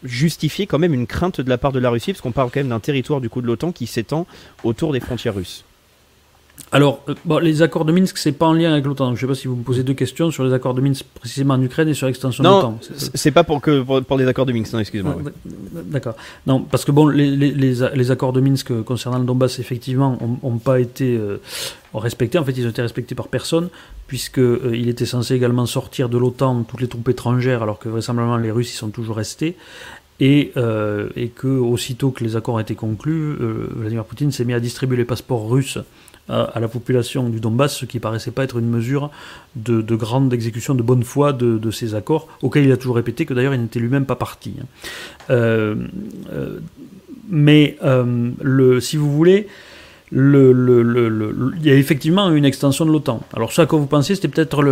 justifier quand même une crainte de la part de la Russie, parce qu'on parle quand même d'un territoire du coup de l'OTAN qui s'étend autour des frontières russes? Alors, euh, les accords de Minsk, c'est pas en lien avec l'OTAN. Je ne sais pas si vous me posez deux questions sur les accords de Minsk précisément en Ukraine et sur l'extension de l'OTAN. Non, c'est pas pour que pour, les accords de Minsk. Non, excuse-moi. D'accord. Non, parce que bon, les, les, les, accords de Minsk concernant le Donbass, effectivement, n'ont pas été euh, respectés. En fait, ils ont été respectés par personne, puisque euh, il était censé également sortir de l'OTAN toutes les troupes étrangères, alors que vraisemblablement les Russes y sont toujours restés. Et, et que aussitôt que les accords ont été conclus, Vladimir Poutine s'est mis à distribuer les passeports russes à, la population du Donbass, ce qui paraissait pas être une mesure de, grande exécution de bonne foi de, ces accords, auxquels il a toujours répété que d'ailleurs il n'était lui-même pas parti. Hein. Euh, euh, mais euh, le, si vous voulez, le, le, le, il y a effectivement une extension de l'OTAN. Alors ça, que vous pensez, c'était peut-être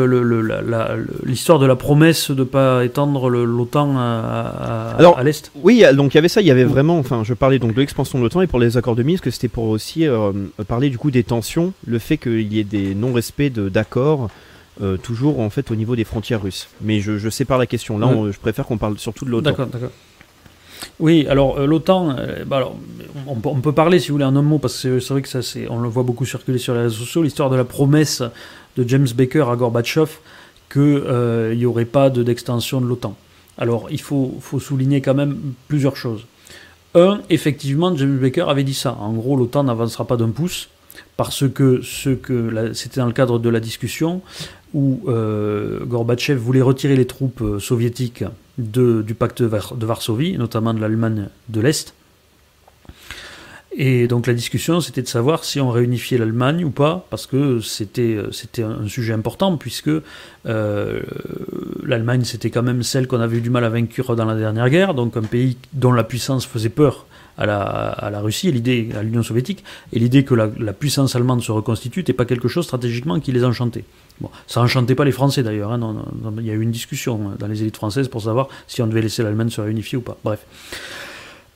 l'histoire de la promesse de ne pas étendre l'OTAN à, à, l'Est? Oui, donc il y avait ça, il y avait vraiment, enfin je parlais donc de l'expansion de l'OTAN et pour les accords de Minsk, c'était pour aussi euh, parler du coup des tensions, le fait qu'il y ait des non-respects d'accords. Euh, toujours en fait au niveau des frontières russes. Mais je, je sépare la question. Là, je préfère qu'on parle surtout de l'OTAN. D'accord, d'accord. Oui, alors euh, l'OTAN, euh, bah, alors, on, peut parler, si vous voulez, en un mot, parce que c'est vrai que ça, on le voit beaucoup circuler sur les réseaux sociaux, l'histoire de la promesse de James Baker à Gorbatchev qu'il euh, n'y aurait pas de, d'extension de l'OTAN. Alors, il faut, souligner quand même plusieurs choses. Un, effectivement, James Baker avait dit ça. En gros, l'OTAN n'avancera pas d'un pouce, parce que, c'était dans le cadre de la discussion où Gorbatchev voulait retirer les troupes soviétiques du pacte de Varsovie, notamment de l'Allemagne de l'Est. Et donc la discussion, c'était de savoir si on réunifiait l'Allemagne ou pas, parce que c'était un sujet important, puisque euh, l'Allemagne, c'était quand même celle qu'on avait eu du mal à vaincre dans la dernière guerre, donc un pays dont la puissance faisait peur à la, Russie, l'idée à l'Union soviétique, et l'idée que la, puissance allemande se reconstitue n'était pas quelque chose stratégiquement qui les enchantait. Bon, ça enchantait pas les Français d'ailleurs, hein, il y a eu une discussion dans les élites françaises pour savoir si on devait laisser l'Allemagne se réunifier ou pas. Bref.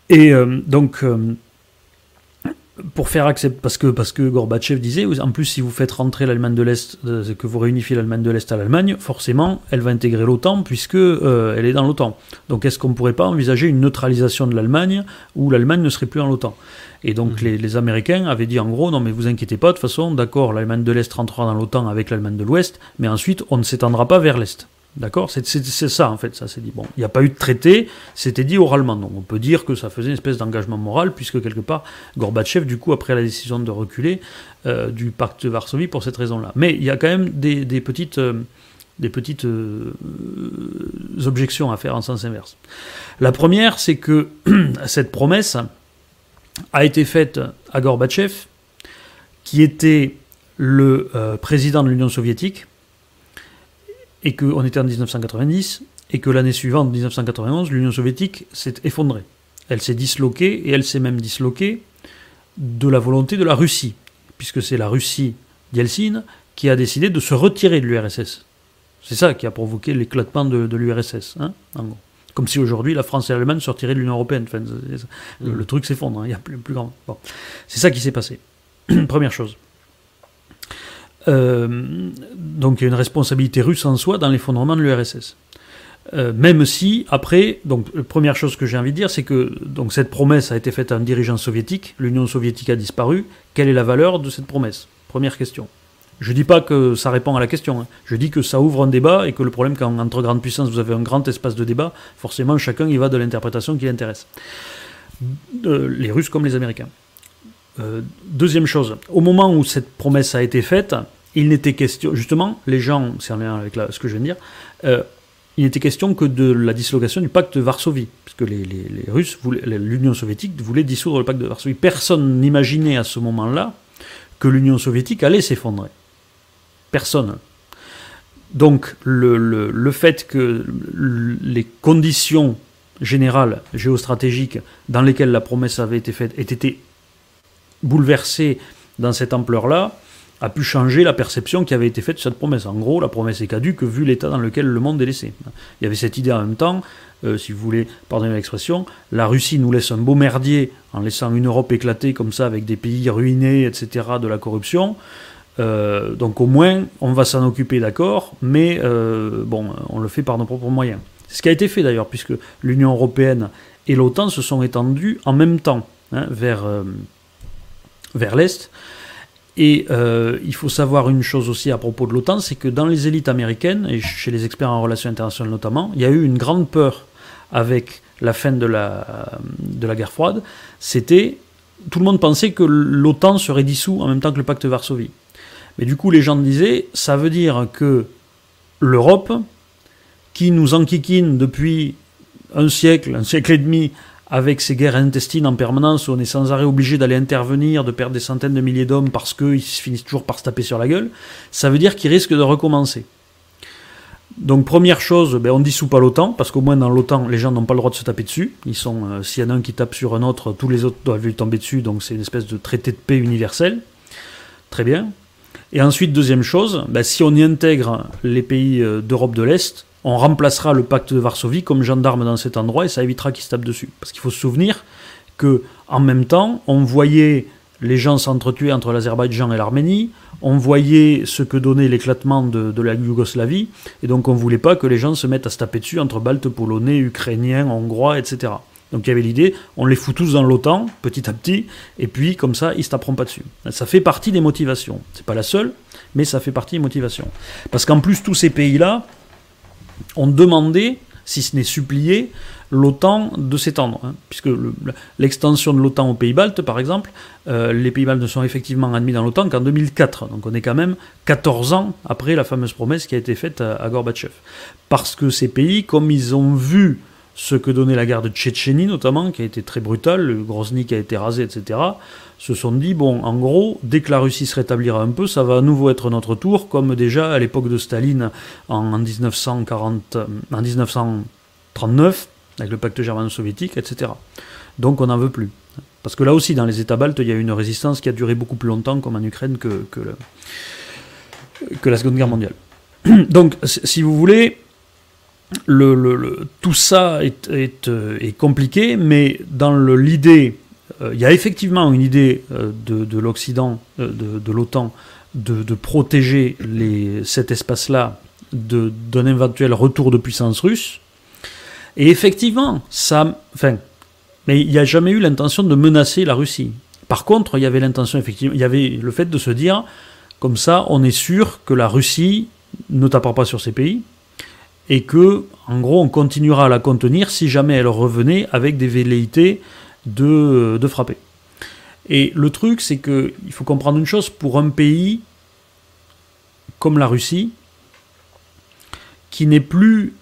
Et euh, donc, euh, pour faire accepter, parce que, parce que Gorbatchev disait, en plus, si vous faites rentrer l'Allemagne de l'Est, euh, que vous réunifiez l'Allemagne de l'Est à l'Allemagne, forcément, elle va intégrer l'OTAN, puisque euh, elle est dans l'OTAN. Donc, est-ce qu'on ne pourrait pas envisager une neutralisation de l'Allemagne, où l'Allemagne ne serait plus dans l'OTAN? Et donc, mmh. les, les, Américains avaient dit, en gros, non, mais vous inquiétez pas, de toute façon, d'accord, l'Allemagne de l'Est rentrera dans l'OTAN avec l'Allemagne de l'Ouest, mais ensuite, on ne s'étendra pas vers l'Est. D'accord c'est, ça, en fait, ça s'est dit. Bon, il n'y a pas eu de traité, c'était dit oralement. Donc on peut dire que ça faisait une espèce d'engagement moral, puisque quelque part, Gorbatchev, du coup, après la décision de reculer euh, du pacte de Varsovie pour cette raison-là. Mais il y a quand même des, petites, euh, euh, objections à faire en sens inverse. La première, c'est que cette promesse a été faite à Gorbatchev, qui était le président de l'Union soviétique, et qu'on était en 1990, et que l'année suivante, 1991, l'Union soviétique s'est effondrée. Elle s'est disloquée, et elle s'est même disloquée de la volonté de la Russie, puisque c'est la Russie d'Yeltsin qui a décidé de se retirer de l'URSS. C'est ça qui a provoqué l'éclatement de, l'URSS. Hein, Comme si aujourd'hui la France et l'Allemagne sortiraient de l'Union Européenne. le, mm. truc s'effondre, hein, il y a plus, plus grand. Bon. C'est ça qui s'est passé. Première chose. Euh, donc il y a une responsabilité russe en soi dans l'effondrement de l'URSS. Euh, même si, après, donc la première chose que j'ai envie de dire, c'est que donc, cette promesse a été faite à un dirigeant soviétique, l'Union soviétique a disparu, quelle est la valeur de cette promesse? Première question. Je ne dis pas que ça répond à la question, hein. je dis que ça ouvre un débat et que le problème, quand entre grandes puissances vous avez un grand espace de débat, forcément chacun y va de l'interprétation qui l'intéresse. Les Russes comme les Américains. Euh, deuxième chose, au moment où cette promesse a été faite, il n'était question, justement, les gens, c'est en lien avec ce que je viens de dire, euh, il n'était question que de la dislocation du pacte de Varsovie, puisque les, Russes, l'Union soviétique voulait dissoudre le pacte de Varsovie. Personne n'imaginait à ce moment-là que l'Union soviétique allait s'effondrer. Personne. Donc le, le, le, fait que les conditions générales géostratégiques dans lesquelles la promesse avait été faite aient été bouleversées dans cette ampleur-là, a pu changer la perception qui avait été faite de cette promesse. En gros, la promesse est caduque vu l'état dans lequel le monde est laissé. Il y avait cette idée en même temps, euh, si vous voulez pardonner l'expression, la Russie nous laisse un beau merdier en laissant une Europe éclatée comme ça avec des pays ruinés, etc., de la corruption. Euh, donc au moins, on va s'en occuper, d'accord, mais euh, bon, on le fait par nos propres moyens. C'est ce qui a été fait d'ailleurs, puisque l'Union européenne et l'OTAN se sont étendus en même temps hein, vers l'Est. Et euh, il faut savoir une chose aussi à propos de l'OTAN, c'est que dans les élites américaines, et chez les experts en relations internationales notamment, il y a eu une grande peur avec la fin de la, de la guerre froide. C'était, tout le monde pensait que l'OTAN serait dissous en même temps que le pacte de Varsovie. Mais du coup, les gens disaient, ça veut dire que l'Europe, qui nous enquiquine depuis un siècle, un siècle et demi, avec ces guerres intestines en permanence où on est sans arrêt obligé d'aller intervenir, de perdre des centaines de milliers d'hommes parce qu'ils finissent toujours par se taper sur la gueule, ça veut dire qu'ils risquent de recommencer. Donc première chose, ben, on dissout pas l'OTAN, parce qu'au moins dans l'OTAN, les gens n'ont pas le droit de se taper dessus. Ils sont, euh, s'il y en a un qui tape sur un autre, tous les autres doivent lui tomber dessus, donc c'est une espèce de traité de paix universel. Très bien. Et ensuite, deuxième chose, ben, si on y intègre les pays euh, d'Europe de l'Est, on remplacera le pacte de Varsovie comme gendarme dans cet endroit et ça évitera qu'ils se tapent dessus. Parce qu'il faut se souvenir que en même temps, on voyait les gens s'entretuer entre l'Azerbaïdjan et l'Arménie, on voyait ce que donnait l'éclatement de, la Yougoslavie, et donc on ne voulait pas que les gens se mettent à se taper dessus entre Baltes, Polonais, Ukrainiens, Hongrois, etc. Donc il y avait l'idée, on les fout tous dans l'OTAN, petit à petit, et puis comme ça, ils se taperont pas dessus. Ça fait partie des motivations. C'est pas la seule, mais ça fait partie des motivations. Parce qu'en plus, tous ces pays-là, ont demandé, si ce n'est supplié, l'OTAN de s'étendre. Hein, puisque l'extension de l'OTAN aux Pays-Baltes, par exemple, euh, les Pays-Baltes ne sont effectivement admis dans l'OTAN qu'en 2004. Donc on est quand même 14 ans après la fameuse promesse qui a été faite à, à Gorbatchev. Parce que ces pays, comme ils ont vu ce que donnait la guerre de Tchétchénie notamment, qui a été très brutale, le Grozny qui a été rasé, etc., se sont dit, bon, en gros, dès que la Russie se rétablira un peu, ça va à nouveau être notre tour, comme déjà à l'époque de Staline en, 1940, en 1939, avec le pacte germano-soviétique, etc. Donc on n'en veut plus. Parce que là aussi, dans les États baltes, il y a une résistance qui a duré beaucoup plus longtemps, comme en Ukraine, que la Seconde Guerre mondiale. Donc, si vous voulez, tout ça est, euh, est, compliqué, mais dans l'idée, euh, il y a effectivement une idée euh, de, l'Occident, de, l'OTAN, de, protéger cet espace-là d'un éventuel retour de puissance russe. Et effectivement, ça, enfin, mais il n'y a jamais eu l'intention de menacer la Russie. Par contre, il y avait l'intention, effectivement, il y avait le fait de se dire, comme ça, on est sûr que la Russie ne tapera pas sur ces pays, et que, en gros, on continuera à la contenir si jamais elle revenait avec des velléités de, frapper. Et le truc, c'est qu'il faut comprendre une chose, pour un pays comme la Russie, qui n'est plus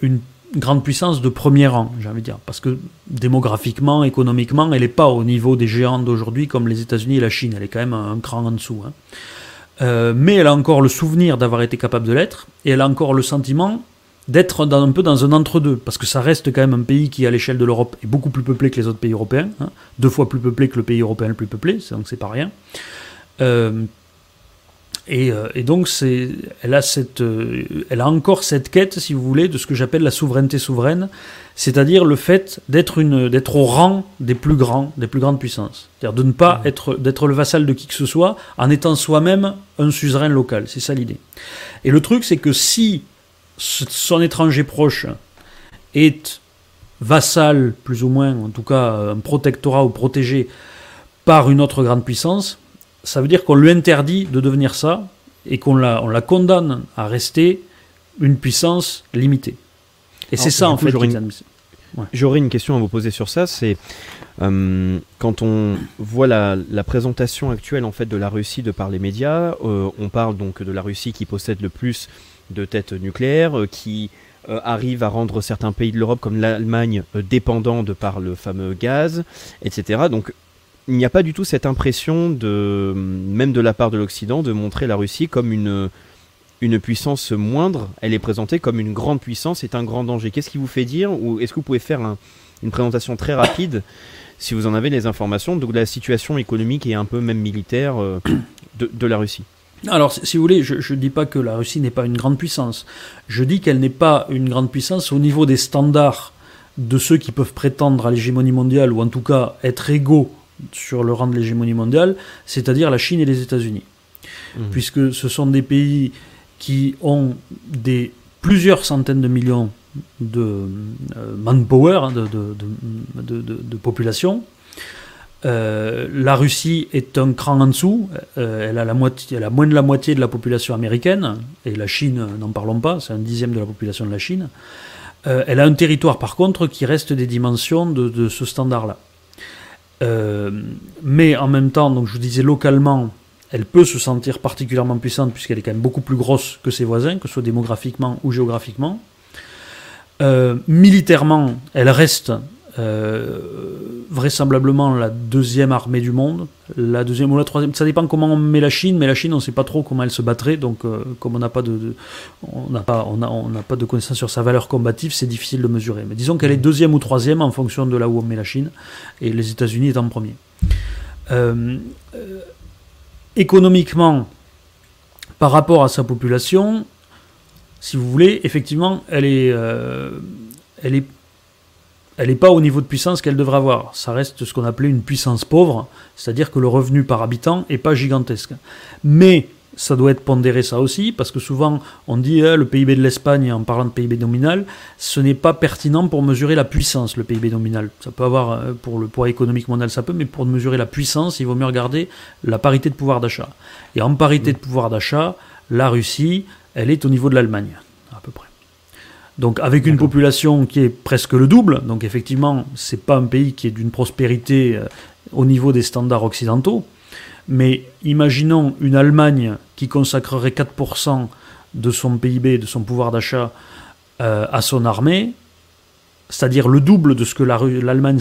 une grande puissance de premier rang, j'ai envie de dire, parce que démographiquement, économiquement, elle n'est pas au niveau des géants d'aujourd'hui comme les États-Unis et la Chine, elle est quand même un cran en dessous. Hein. Euh, mais elle a encore le souvenir d'avoir été capable de l'être, et elle a encore le sentiment d'être un peu dans un entre-deux, parce que ça reste quand même un pays qui, à l'échelle de l'Europe, est beaucoup plus peuplé que les autres pays européens, hein. deux fois plus peuplé que le pays européen le plus peuplé, donc c'est pas rien. Euh, euh, et, donc, elle, a cette, euh, elle a encore cette quête, si vous voulez, de ce que j'appelle la souveraineté souveraine, c'est-à-dire le fait d'être, au rang des plus grands, des plus grandes puissances. C'est-à-dire de ne pas mmh. être, d'être le vassal de qui que ce soit en étant soi-même un suzerain local. C'est ça l'idée. Et le truc, c'est que si son étranger proche est vassal, plus ou moins, en tout cas un protectorat ou protégé par une autre grande puissance, ça veut dire qu'on lui interdit de devenir ça et qu'on la, on la condamne à rester une puissance limitée. Et c'est ça, en fait, J'aurais une question à vous poser sur ça, c'est euh, quand on voit la, présentation actuelle en fait de la Russie de par les médias, euh, on parle donc de la Russie qui possède le plus de têtes nucléaires, qui arrive à rendre certains pays de l'Europe comme l'Allemagne dépendants de par le fameux gaz, etc. Donc il n'y a pas du tout cette impression de, même de la part de l'Occident, de montrer la Russie comme une, puissance moindre. Elle est présentée comme une grande puissance et un grand danger. Qu'est-ce qui vous fait dire, ou est-ce que vous pouvez faire une présentation très rapide, si vous en avez les informations, de la situation économique et un peu même militaire euh, de, la Russie? Alors, si vous voulez, je ne dis pas que la Russie n'est pas une grande puissance. Je dis qu'elle n'est pas une grande puissance au niveau des standards de ceux qui peuvent prétendre à l'hégémonie mondiale, ou en tout cas être égaux sur le rang de l'hégémonie mondiale, c'est-à-dire la Chine et les États-Unis. Mmh. Puisque ce sont des pays qui ont des plusieurs centaines de millions de euh, manpower, hein, de, de, population. Euh, la Russie est un cran en dessous, euh, elle, a la moitié, elle a moins de la moitié de la population américaine, et la Chine, n'en parlons pas, c'est un dixième de la population de la Chine. elle a un territoire par contre qui reste des dimensions de, ce standard-là. Euh, mais en même temps, donc je vous disais localement, elle peut se sentir particulièrement puissante puisqu'elle est quand même beaucoup plus grosse que ses voisins, que ce soit démographiquement ou géographiquement. Euh, militairement, elle reste euh, vraisemblablement la deuxième armée du monde, la deuxième ou la troisième. Ça dépend comment on met la Chine, mais la Chine, on ne sait pas trop comment elle se battrait. Donc, euh, comme on n'a pas de, on n'a pas, on n'a pas de connaissance sur sa valeur combative, c'est difficile de mesurer. Mais disons qu'elle est deuxième ou troisième en fonction de là où on met la Chine, et les États-Unis étant premier. Euh, économiquement, par rapport à sa population, si vous voulez, effectivement, elle est, elle est elle n'est pas au niveau de puissance qu'elle devrait avoir. Ça reste ce qu'on appelait une puissance pauvre, c'est-à-dire que le revenu par habitant n'est pas gigantesque. Mais ça doit être pondéré ça aussi, parce que souvent on dit hein, le PIB de l'Espagne, en parlant de PIB nominal, ce n'est pas pertinent pour mesurer la puissance, le PIB nominal. Ça peut avoir, euh, pour le poids économique mondial, ça peut, mais pour mesurer la puissance, il vaut mieux regarder la parité de pouvoir d'achat. Et en parité de pouvoir d'achat, la Russie, elle est au niveau de l'Allemagne. Donc avec une population qui est presque le double, donc effectivement, c'est pas un pays qui est d'une prospérité euh, au niveau des standards occidentaux, mais imaginons une Allemagne qui consacrerait 4% de son PIB, de son pouvoir d'achat euh, à son armée, c'est-à-dire le double de ce que l'Allemagne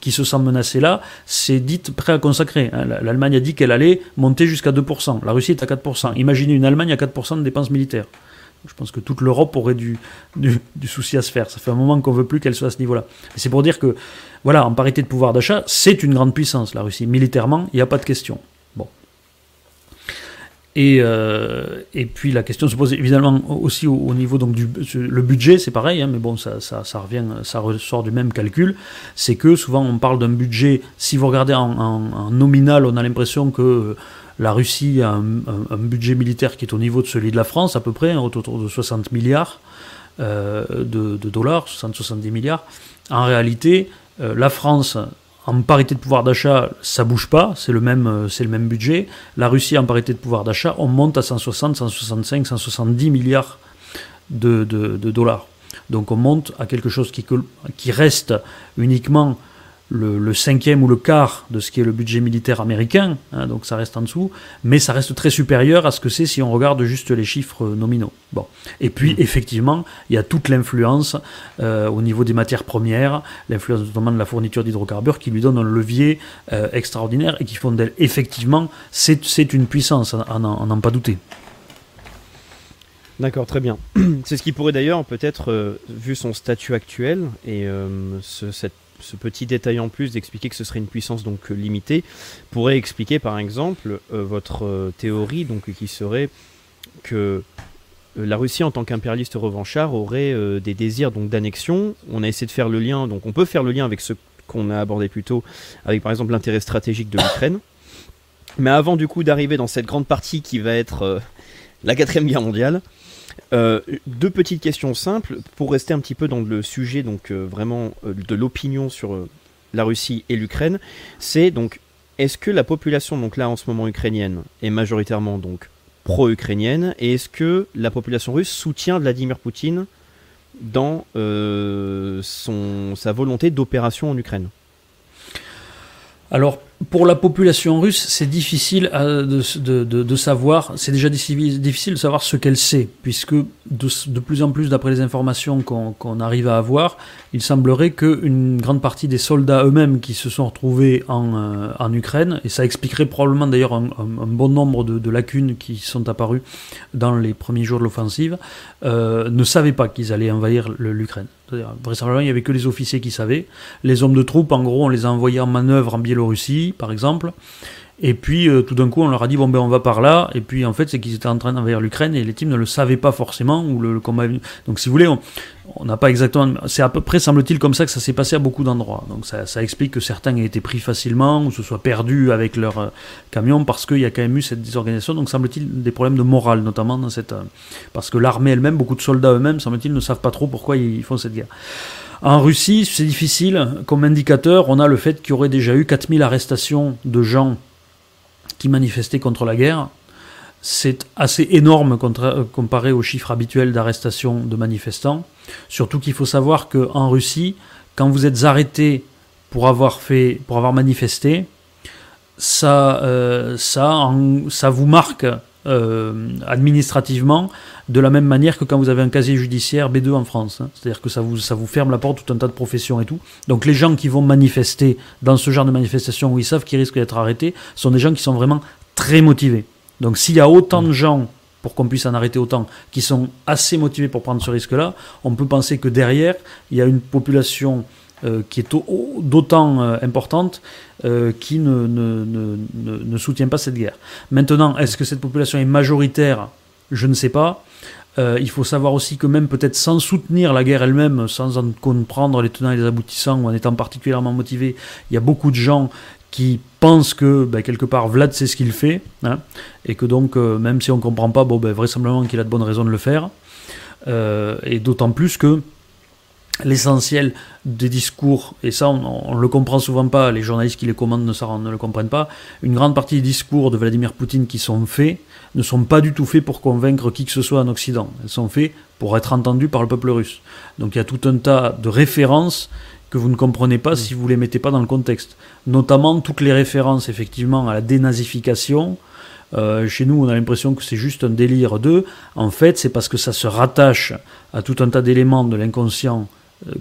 qui se sent menacée là, s'est dite prêt à consacrer. Hein. L'Allemagne a dit qu'elle allait monter jusqu'à 2%. La Russie est à 4%. Imaginez une Allemagne à 4% de dépenses militaires. Je pense que toute l'Europe aurait du, du, souci à se faire. Ça fait un moment qu'on veut plus qu'elle soit à ce niveau-là. C'est pour dire que, voilà, en parité de pouvoir d'achat, c'est une grande puissance, la Russie. Militairement, il n'y a pas de question. Bon. Et, euh, et puis la question se pose évidemment aussi au, niveau donc du le budget, c'est pareil, hein, mais bon, ça, ça, revient, ça ressort du même calcul. C'est que souvent on parle d'un budget. Si vous regardez en nominal, on a l'impression que la Russie a un, budget militaire qui est au niveau de celui de la France, à peu près, hein, autour de 60 milliards euh, de, dollars, 60-70 milliards. En réalité, euh, la France, en parité de pouvoir d'achat, ça bouge pas, c'est le, même, euh, c'est le même budget. La Russie, en parité de pouvoir d'achat, on monte à 160, 165, 170 milliards de, dollars. Donc on monte à quelque chose qui reste uniquement le, cinquième ou le quart de ce qui est le budget militaire américain, hein, donc ça reste en dessous, mais ça reste très supérieur à ce que c'est si on regarde juste les chiffres nominaux. Bon. Et puis, mmh. effectivement, il y a toute l'influence euh, au niveau des matières premières, l'influence notamment de la fourniture d'hydrocarbures qui lui donne un levier euh, extraordinaire et qui font d'elle, effectivement, c'est une puissance, à n'en pas douter. D'accord, très bien. C'est ce qui pourrait d'ailleurs, peut-être, euh, vu son statut actuel et ce, cette ce petit détail en plus d'expliquer que ce serait une puissance donc euh, limitée pourrait expliquer par exemple euh, votre euh, théorie donc qui serait que la Russie en tant qu'impérialiste revanchard aurait des désirs donc d'annexion. On a essayé de faire le lien, donc on peut faire le lien avec ce qu'on a abordé plus tôt, avec par exemple l'intérêt stratégique de l'Ukraine. Mais avant du coup d'arriver dans cette grande partie qui va être la quatrième guerre mondiale, euh, deux petites questions simples pour rester un petit peu dans le sujet donc euh, vraiment euh, de l'opinion sur la Russie et l'Ukraine. C'est donc est-ce que la population donc là en ce moment ukrainienne est majoritairement donc pro-ukrainienne? Et est-ce que la population russe soutient Vladimir Poutine dans son, sa volonté d'opération en Ukraine? Alors pour la population russe, c'est difficile de, savoir, c'est déjà difficile de savoir ce qu'elle sait, puisque de, plus en plus, d'après les informations qu'on arrive à avoir, il semblerait qu'une grande partie des soldats eux-mêmes qui se sont retrouvés en, euh, Ukraine, et ça expliquerait probablement d'ailleurs un, bon nombre de, lacunes qui sont apparues dans les premiers jours de l'offensive, euh, ne savaient pas qu'ils allaient envahir l'Ukraine. Vraisemblablement, il n'y avait que les officiers qui savaient. Les hommes de troupes, en gros, on les a envoyés en manœuvre en Biélorussie, par exemple. Et puis, euh, tout d'un coup, on leur a dit, bon, ben, on va par là. Et puis, en fait, c'est qu'ils étaient en train d'envahir l'Ukraine et les teams ne le savaient pas forcément. Ou le, combat Donc, si vous voulez, on n'a pas exactement. C'est à peu près, semble-t-il, comme ça que ça s'est passé à beaucoup d'endroits. Donc, ça, ça, explique que certains aient été pris facilement ou se soient perdus avec leur euh, camion parce qu'il y a quand même eu cette désorganisation. Donc, semble-t-il, des problèmes de morale, notamment dans cette. Euh, parce que l'armée elle-même, beaucoup de soldats eux-mêmes, semble-t-il, ne savent pas trop pourquoi ils font cette guerre. En Russie, c'est difficile. Comme indicateur, on a le fait qu'il y aurait déjà eu 4000 arrestations de gens qui manifestaient contre la guerre. C'est assez énorme comparé aux chiffres habituels d'arrestation de manifestants. Surtout qu'il faut savoir qu'en Russie, quand vous êtes arrêté pour avoir, fait, pour avoir manifesté, ça, euh, ça, ça vous marque euh, administrativement de la même manière que quand vous avez un casier judiciaire B2 en France. Hein. C'est-à-dire que ça vous, ferme la porte tout un tas de professions et tout. Donc les gens qui vont manifester dans ce genre de manifestation où ils savent qu'ils risquent d'être arrêtés sont des gens qui sont vraiment très motivés. Donc s'il y a autant de gens pour qu'on puisse en arrêter autant, qui sont assez motivés pour prendre ce risque-là, on peut penser que derrière, il y a une population euh, qui est d'autant euh, importante euh, qui ne, ne, soutient pas cette guerre. Maintenant, est-ce que cette population est majoritaire Je ne sais pas. il faut savoir aussi que même peut-être sans soutenir la guerre elle-même, sans en comprendre les tenants et les aboutissants, ou en étant particulièrement motivé, il y a beaucoup de gens qui pensent que ben, quelque part Vlad sait ce qu'il fait, hein, et que donc même si on ne comprend pas, bon, ben, vraisemblablement qu'il a de bonnes raisons de le faire. et d'autant plus que l'essentiel des discours, et ça on ne le comprend souvent pas, les journalistes qui les commandent ne, le comprennent pas, une grande partie des discours de Vladimir Poutine qui sont faits ne sont pas du tout faits pour convaincre qui que ce soit en Occident, ils sont faits pour être entendus par le peuple russe. Donc il y a tout un tas de références que vous ne comprenez pas si vous ne les mettez pas dans le contexte. Notamment toutes les références effectivement à la dénazification, euh, chez nous, on a l'impression que c'est juste un délire d'eux. En fait, c'est parce que ça se rattache à tout un tas d'éléments de l'inconscient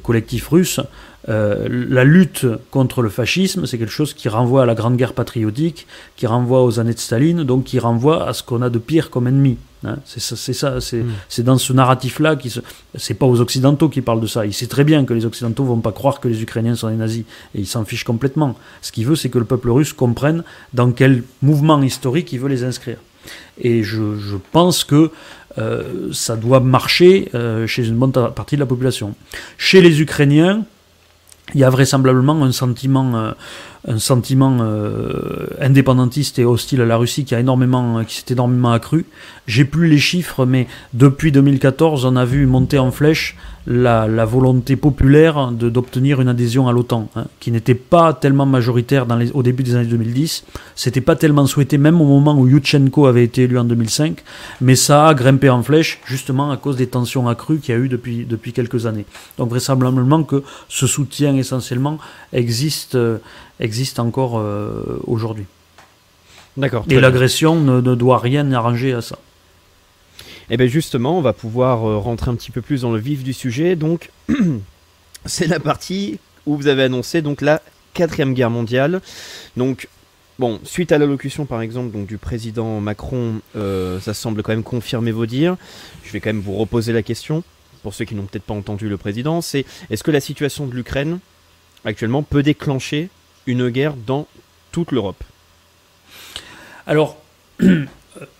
collectif russe, euh, la lutte contre le fascisme, c'est quelque chose qui renvoie à la Grande Guerre patriotique, qui renvoie aux années de Staline, donc qui renvoie à ce qu'on a de pire comme ennemi. Hein. c'est ça, c'est mm. dans ce narratif-là qui c'est pas aux Occidentaux qui parlent de ça. Il sait très bien que les Occidentaux vont pas croire que les Ukrainiens sont des nazis et il s'en fiche complètement. Ce qu'il veut, c'est que le peuple russe comprenne dans quel mouvement historique il veut les inscrire. Et je, je pense que euh, ça doit marcher euh, chez une bonne partie de la population. Chez les Ukrainiens, il y a vraisemblablement un sentiment, euh, un sentiment indépendantiste et hostile à la Russie qui a énormément, qui s'est énormément accru. J'ai plus les chiffres, mais depuis 2014, on a vu monter en flèche la, volonté populaire d'obtenir une adhésion à l'OTAN, hein, qui n'était pas tellement majoritaire dans les, au début des années 2010. C'était pas tellement souhaité, même au moment où Yushchenko avait été élu en 2005, mais ça a grimpé en flèche, justement à cause des tensions accrues qu'il y a eu depuis, depuis quelques années. Donc vraisemblablement que ce soutien essentiellement existe, euh, existe encore euh, aujourd'hui. D'accord. Et l'agression ne, ne doit rien arranger à ça. Et eh bien justement, on va pouvoir euh, rentrer un petit peu plus dans le vif du sujet. Donc, c'est la partie où vous avez annoncé donc la quatrième guerre mondiale. Donc, bon, suite à l'allocution par exemple donc, du président Macron, euh, ça semble quand même confirmer vos dires. Je vais quand même vous reposer la question, pour ceux qui n'ont peut-être pas entendu le président, c'est est-ce que la situation de l'Ukraine actuellement peut déclencher une guerre dans toute l'Europe? Alors,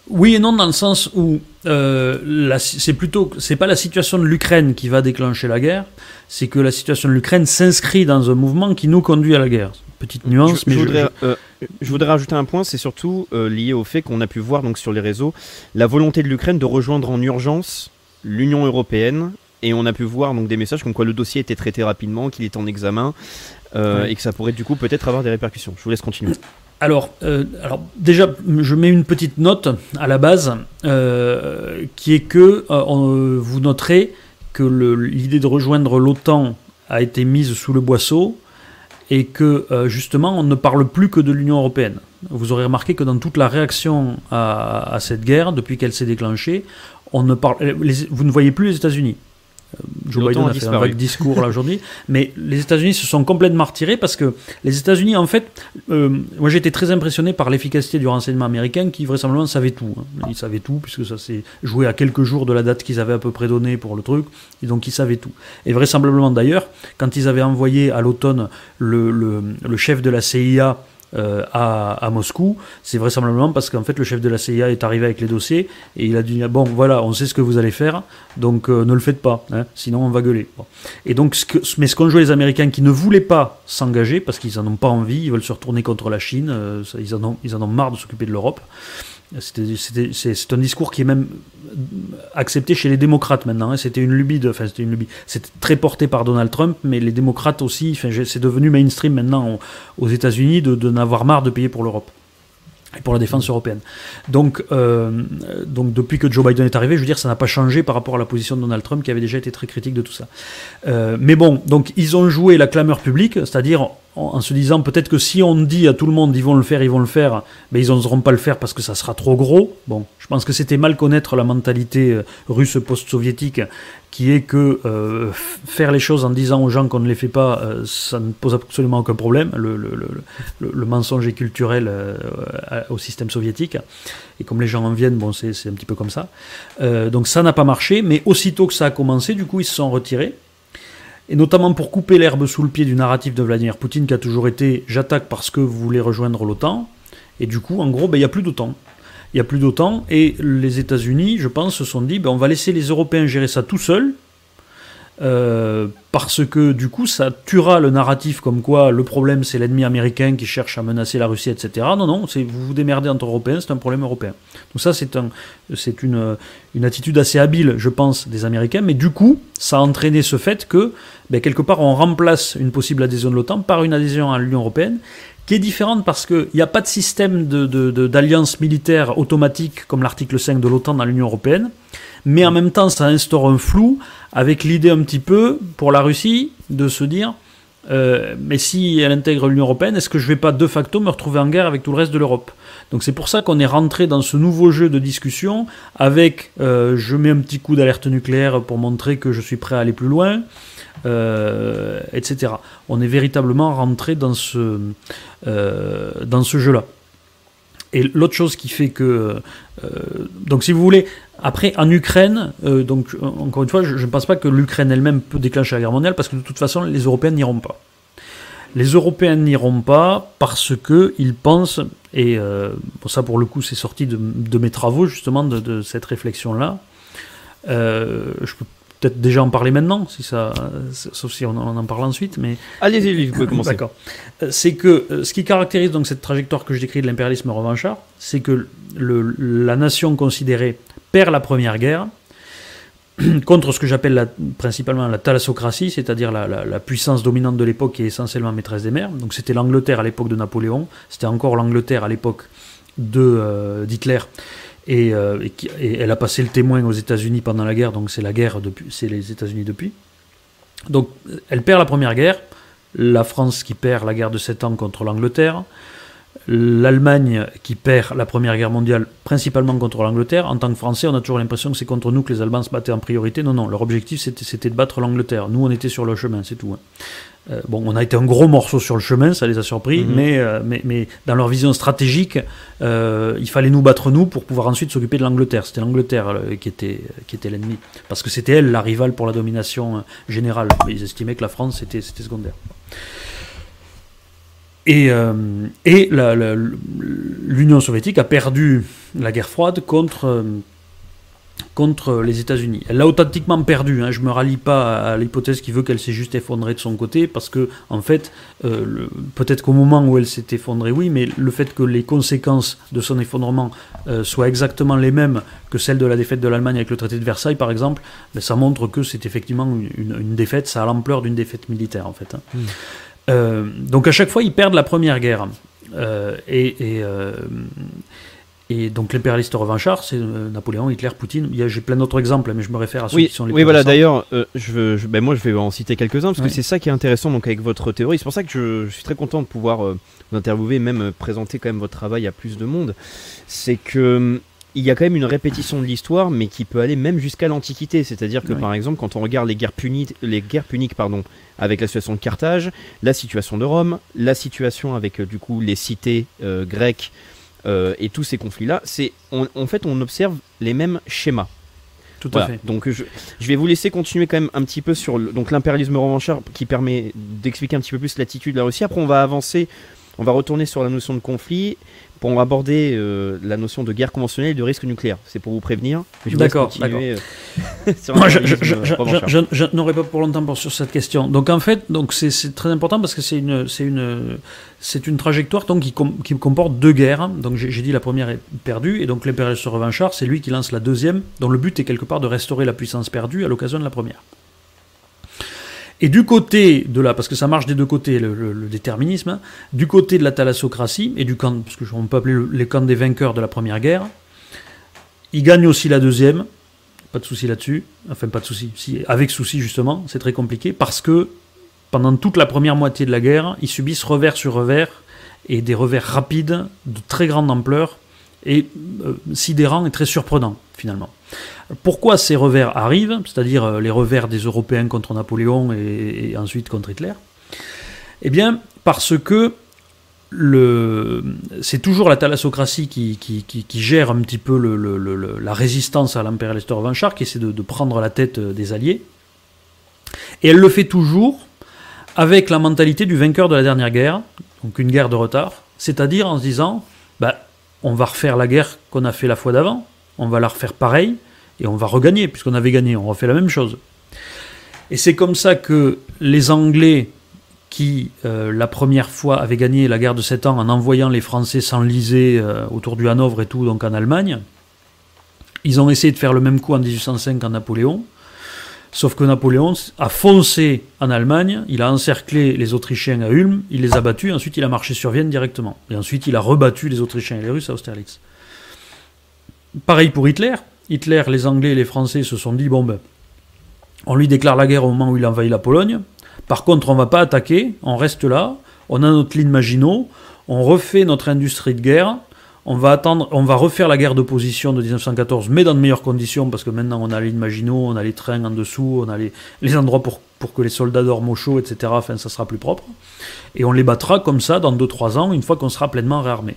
Oui et non dans le sens où euh, c'est plutôt c'est pas la situation de l'Ukraine qui va déclencher la guerre, c'est que la situation de l'Ukraine s'inscrit dans un mouvement qui nous conduit à la guerre. Petite nuance, je, mais je voudrais, euh, je... voudrais rajouter un point, c'est surtout euh, lié au fait qu'on a pu voir donc sur les réseaux la volonté de l'Ukraine de rejoindre en urgence l'Union européenne et on a pu voir donc des messages comme quoi le dossier était traité rapidement, qu'il est en examen et que ça pourrait du coup peut-être avoir des répercussions. Je vous laisse continuer. Alors, euh, alors, déjà, je mets une petite note à la base, euh, qui est que euh, vous noterez que l'idée de rejoindre l'OTAN a été mise sous le boisseau, et que justement on ne parle plus que de l'Union européenne. Vous aurez remarqué que dans toute la réaction à, cette guerre, depuis qu'elle s'est déclenchée, on ne parle, vous ne voyez plus les États-Unis. Joe Biden a fait un vague discours là aujourd'hui, mais les États-Unis se sont complètement retirés parce que les États-Unis, en fait, euh, moi j'ai été très impressionné par l'efficacité du renseignement américain qui vraisemblablement savait tout. Hein. Ils savaient tout puisque ça s'est joué à quelques jours de la date qu'ils avaient à peu près donnée pour le truc, et donc ils savaient tout. Et vraisemblablement d'ailleurs, quand ils avaient envoyé à l'automne le, le, le chef de la CIA euh, à, Moscou, c'est vraisemblablement parce qu'en fait le chef de la CIA est arrivé avec les dossiers et il a dit bon voilà on sait ce que vous allez faire donc euh, ne le faites pas hein, sinon on va gueuler. Et donc ce que, mais ce qu'ont joué les Américains qui ne voulaient pas s'engager parce qu'ils en ont pas envie, ils veulent se retourner contre la Chine, euh, ils, en ont, ils en ont marre de s'occuper de l'Europe. C'est un discours qui est même accepté chez les démocrates maintenant. Hein. C'était une lubie, de, enfin c'était une lubie. C'était très porté par Donald Trump, mais les démocrates aussi. Enfin, c'est devenu mainstream maintenant aux États-Unis de, n'avoir marre de payer pour l'Europe et pour la défense européenne. Donc, euh, donc depuis que Joe Biden est arrivé, je veux dire, ça n'a pas changé par rapport à la position de Donald Trump qui avait déjà été très critique de tout ça. Euh, mais bon, donc ils ont joué la clameur publique, c'est-à-dire en, se disant peut-être que si on dit à tout le monde ils vont le faire, ils vont le faire, mais ils n'oseront pas le faire parce que ça sera trop gros. Bon, je pense que c'était mal connaître la mentalité euh, russe post-soviétique qui est que euh, faire les choses en disant aux gens qu'on ne les fait pas, euh, ça ne pose absolument aucun problème. Le, le, le, le mensonge est culturel au système soviétique. Et comme les gens en viennent, bon, c'est un petit peu comme ça. donc ça n'a pas marché, mais aussitôt que ça a commencé, du coup, ils se sont retirés et notamment pour couper l'herbe sous le pied du narratif de Vladimir Poutine qui a toujours été j'attaque parce que vous voulez rejoindre l'OTAN. Et du coup, en gros, ben, il n'y a plus d'OTAN. Il n'y a plus d'OTAN et les États-Unis, je pense, se sont dit ben, on va laisser les Européens gérer ça tout seuls euh, parce que du coup ça tuera le narratif comme quoi le problème c'est l'ennemi américain qui cherche à menacer la Russie, etc. Non, non, vous vous démerdez entre Européens, c'est un problème européen. Donc ça c'est un, c'est une, une attitude assez habile, je pense, des Américains, mais du coup ça a entraîné ce fait que ben, quelque part on remplace une possible adhésion de l'OTAN par une adhésion à l'Union européenne qui est différente parce qu'il n'y a pas de système d'alliance militaire automatique comme l'article 5 de l'OTAN dans l'Union européenne mais en même temps ça instaure un flou avec l'idée un petit peu pour la Russie de se dire euh, mais si elle intègre l'Union européenne, est-ce que je vais pas de facto me retrouver en guerre avec tout le reste de l'Europe? Donc c'est pour ça qu'on est rentré dans ce nouveau jeu de discussion avec euh, je mets un petit coup d'alerte nucléaire pour montrer que je suis prêt à aller plus loin, euh, etc. On est véritablement rentré dans ce, dans ce jeu-là. Et l'autre chose qui fait que, donc si vous voulez, après, en Ukraine, euh, donc encore une fois, je ne pense pas que l'Ukraine elle-même peut déclencher la guerre mondiale parce que de toute façon, les Européens n'iront pas. Les Européens n'iront pas parce qu'ils pensent, et euh, ça pour le coup c'est sorti de, mes travaux justement de, cette réflexion-là, euh, je peux peut-être déjà en parler maintenant, si ça, sauf si on, en parle ensuite, mais... Allez-y, vous pouvez commencer. D'accord. C'est que ce qui caractérise donc cette trajectoire que je décris de l'impérialisme revanchard, c'est que le, la nation considérée perd la première guerre contre ce que j'appelle principalement la thalassocratie, c'est-à-dire la, puissance dominante de l'époque qui est essentiellement maîtresse des mers. Donc c'était l'Angleterre à l'époque de Napoléon, c'était encore l'Angleterre à l'époque de euh, d'Hitler. Euh, et, elle a passé le témoin aux États-Unis pendant la guerre, donc c'est la guerre depuis, c'est les États-Unis depuis. Donc elle perd la première guerre, la France qui perd la guerre de 7 ans contre l'Angleterre, l'Allemagne qui perd la Première Guerre mondiale principalement contre l'Angleterre. En tant que Français, on a toujours l'impression que c'est contre nous que les Allemands se battaient en priorité. Non, non, leur objectif c'était de battre l'Angleterre. Nous, on était sur le chemin, c'est tout. Hein. Euh, bon, on a été un gros morceau sur le chemin, ça les a surpris, mhm. euh, mais, mais, dans leur vision stratégique, euh, il fallait nous battre nous pour pouvoir ensuite s'occuper de l'Angleterre. C'était l'Angleterre qui était, qui était l'ennemi, parce que c'était elle la rivale pour la domination générale. Ils estimaient que la France c'était secondaire. Et, et l'Union soviétique a perdu la guerre froide contre, contre les États-Unis. Elle l'a authentiquement perdu. Hein. Je ne me rallie pas à l'hypothèse qui veut qu'elle s'est juste effondrée de son côté, parce que, en fait, euh, peut-être qu'au moment où elle s'est effondrée, oui, mais le fait que les conséquences de son effondrement soient exactement les mêmes que celles de la défaite de l'Allemagne avec le traité de Versailles, par exemple, ben, ça montre que c'est effectivement une, défaite, ça a l'ampleur d'une défaite militaire, en fait. Hein. Hmm. Euh, donc à chaque fois, ils perdent la première guerre. Euh, et, euh, Et donc l'impérialiste revanchard, c'est euh, Napoléon, Hitler, Poutine. J'ai plein d'autres exemples, mais je me réfère à ceux Oui, qui sont les oui plus voilà, d'ailleurs, euh, je, veux- je- ben moi je vais en citer quelques-uns parce que c'est ça qui est intéressant donc avec votre théorie. C'est pour ça que je, je suis très content de pouvoir euh, vous interviewer, même présenter quand même votre travail à plus de monde. C'est que il y a quand même une répétition de l'histoire, mais qui peut aller même jusqu'à l'Antiquité. C'est-à-dire que Oui. par exemple, quand on regarde les guerres puniques, les guerres puniques pardon, avec la situation de Carthage, la situation de Rome, la situation avec du coup les cités grecques euh, et tous ces conflits-là, c'est on- en fait on observe les mêmes schémas. Tout à fait. Donc je, je vais vous laisser continuer quand même un petit peu sur le- donc l'impérialisme revanchard qui permet d'expliquer un petit peu plus l'attitude de la Russie. Après on va avancer, on va retourner sur la notion de conflit pour aborder euh, la notion de guerre conventionnelle et de risque nucléaire. C'est pour vous prévenir. D'accord, Moi, je, n'aurai pas pour longtemps pour, sur cette question. Donc en fait, donc c'est très important parce que c'est une, c'est une, c'est une trajectoire donc qui, com- qui comporte deux guerres. Donc j'ai j'ai dit la première est perdue et donc l'impérialiste revanchard, c'est lui qui lance la deuxième, dont le but est quelque part de restaurer la puissance perdue à l'occasion de la première. Et du côté de la, parce que ça marche des deux côtés, le, déterminisme, hein, du côté de la thalassocratie et du camp, parce que on peut appeler le- les camps des vainqueurs de la première guerre, il gagne aussi la deuxième, pas de souci là-dessus, enfin pas de souci, avec souci justement, c'est très compliqué, parce que pendant toute la première moitié de la guerre, ils subissent revers sur revers, et des revers rapides, de très grande ampleur, et euh, sidérants et très surprenants finalement. Pourquoi ces revers arrivent, c'est-à-dire euh, les revers des Européens contre Napoléon et, ensuite contre Hitler? Eh bien, parce que c'est toujours la thalassocratie qui, gère un petit peu la résistance à l'impérialiste revanchard, qui essaie de, de prendre la tête euh, des Alliés. Et elle le fait toujours avec la mentalité du vainqueur de la dernière guerre, donc une guerre de retard, c'est-à-dire en se disant, bah, on va refaire la guerre qu'on a fait la fois d'avant, on va la refaire pareil, et on va regagner, puisqu'on avait gagné, on refait la même chose. Et c'est comme ça que les Anglais, qui euh, la première fois avaient gagné la guerre de 7 ans en envoyant les Français s'enliser euh, autour du Hanovre et tout, donc en Allemagne, ils ont essayé de faire le même coup en 1805 en Napoléon, sauf que Napoléon a foncé en Allemagne, il a encerclé les Autrichiens à Ulm, il les a battus, ensuite il a marché sur Vienne directement. Et ensuite il a rebattu les Autrichiens et les Russes à Austerlitz. Pareil pour Hitler. Hitler, les Anglais et les Français se sont dit, bon ben, on lui déclare la guerre au moment où il envahit la Pologne. Par contre, on va pas attaquer, on reste là, on a notre ligne Maginot, on refait notre industrie de guerre, on va refaire la guerre d'opposition de 1914, mais dans de meilleures conditions, parce que maintenant on a ligne Maginot, on a les trains en dessous, on a les, les endroits pour, que les soldats dorment au chaud, etc. Enfin, ça sera plus propre. Et on les battra comme ça dans 2-3 ans, une fois qu'on sera pleinement réarmé.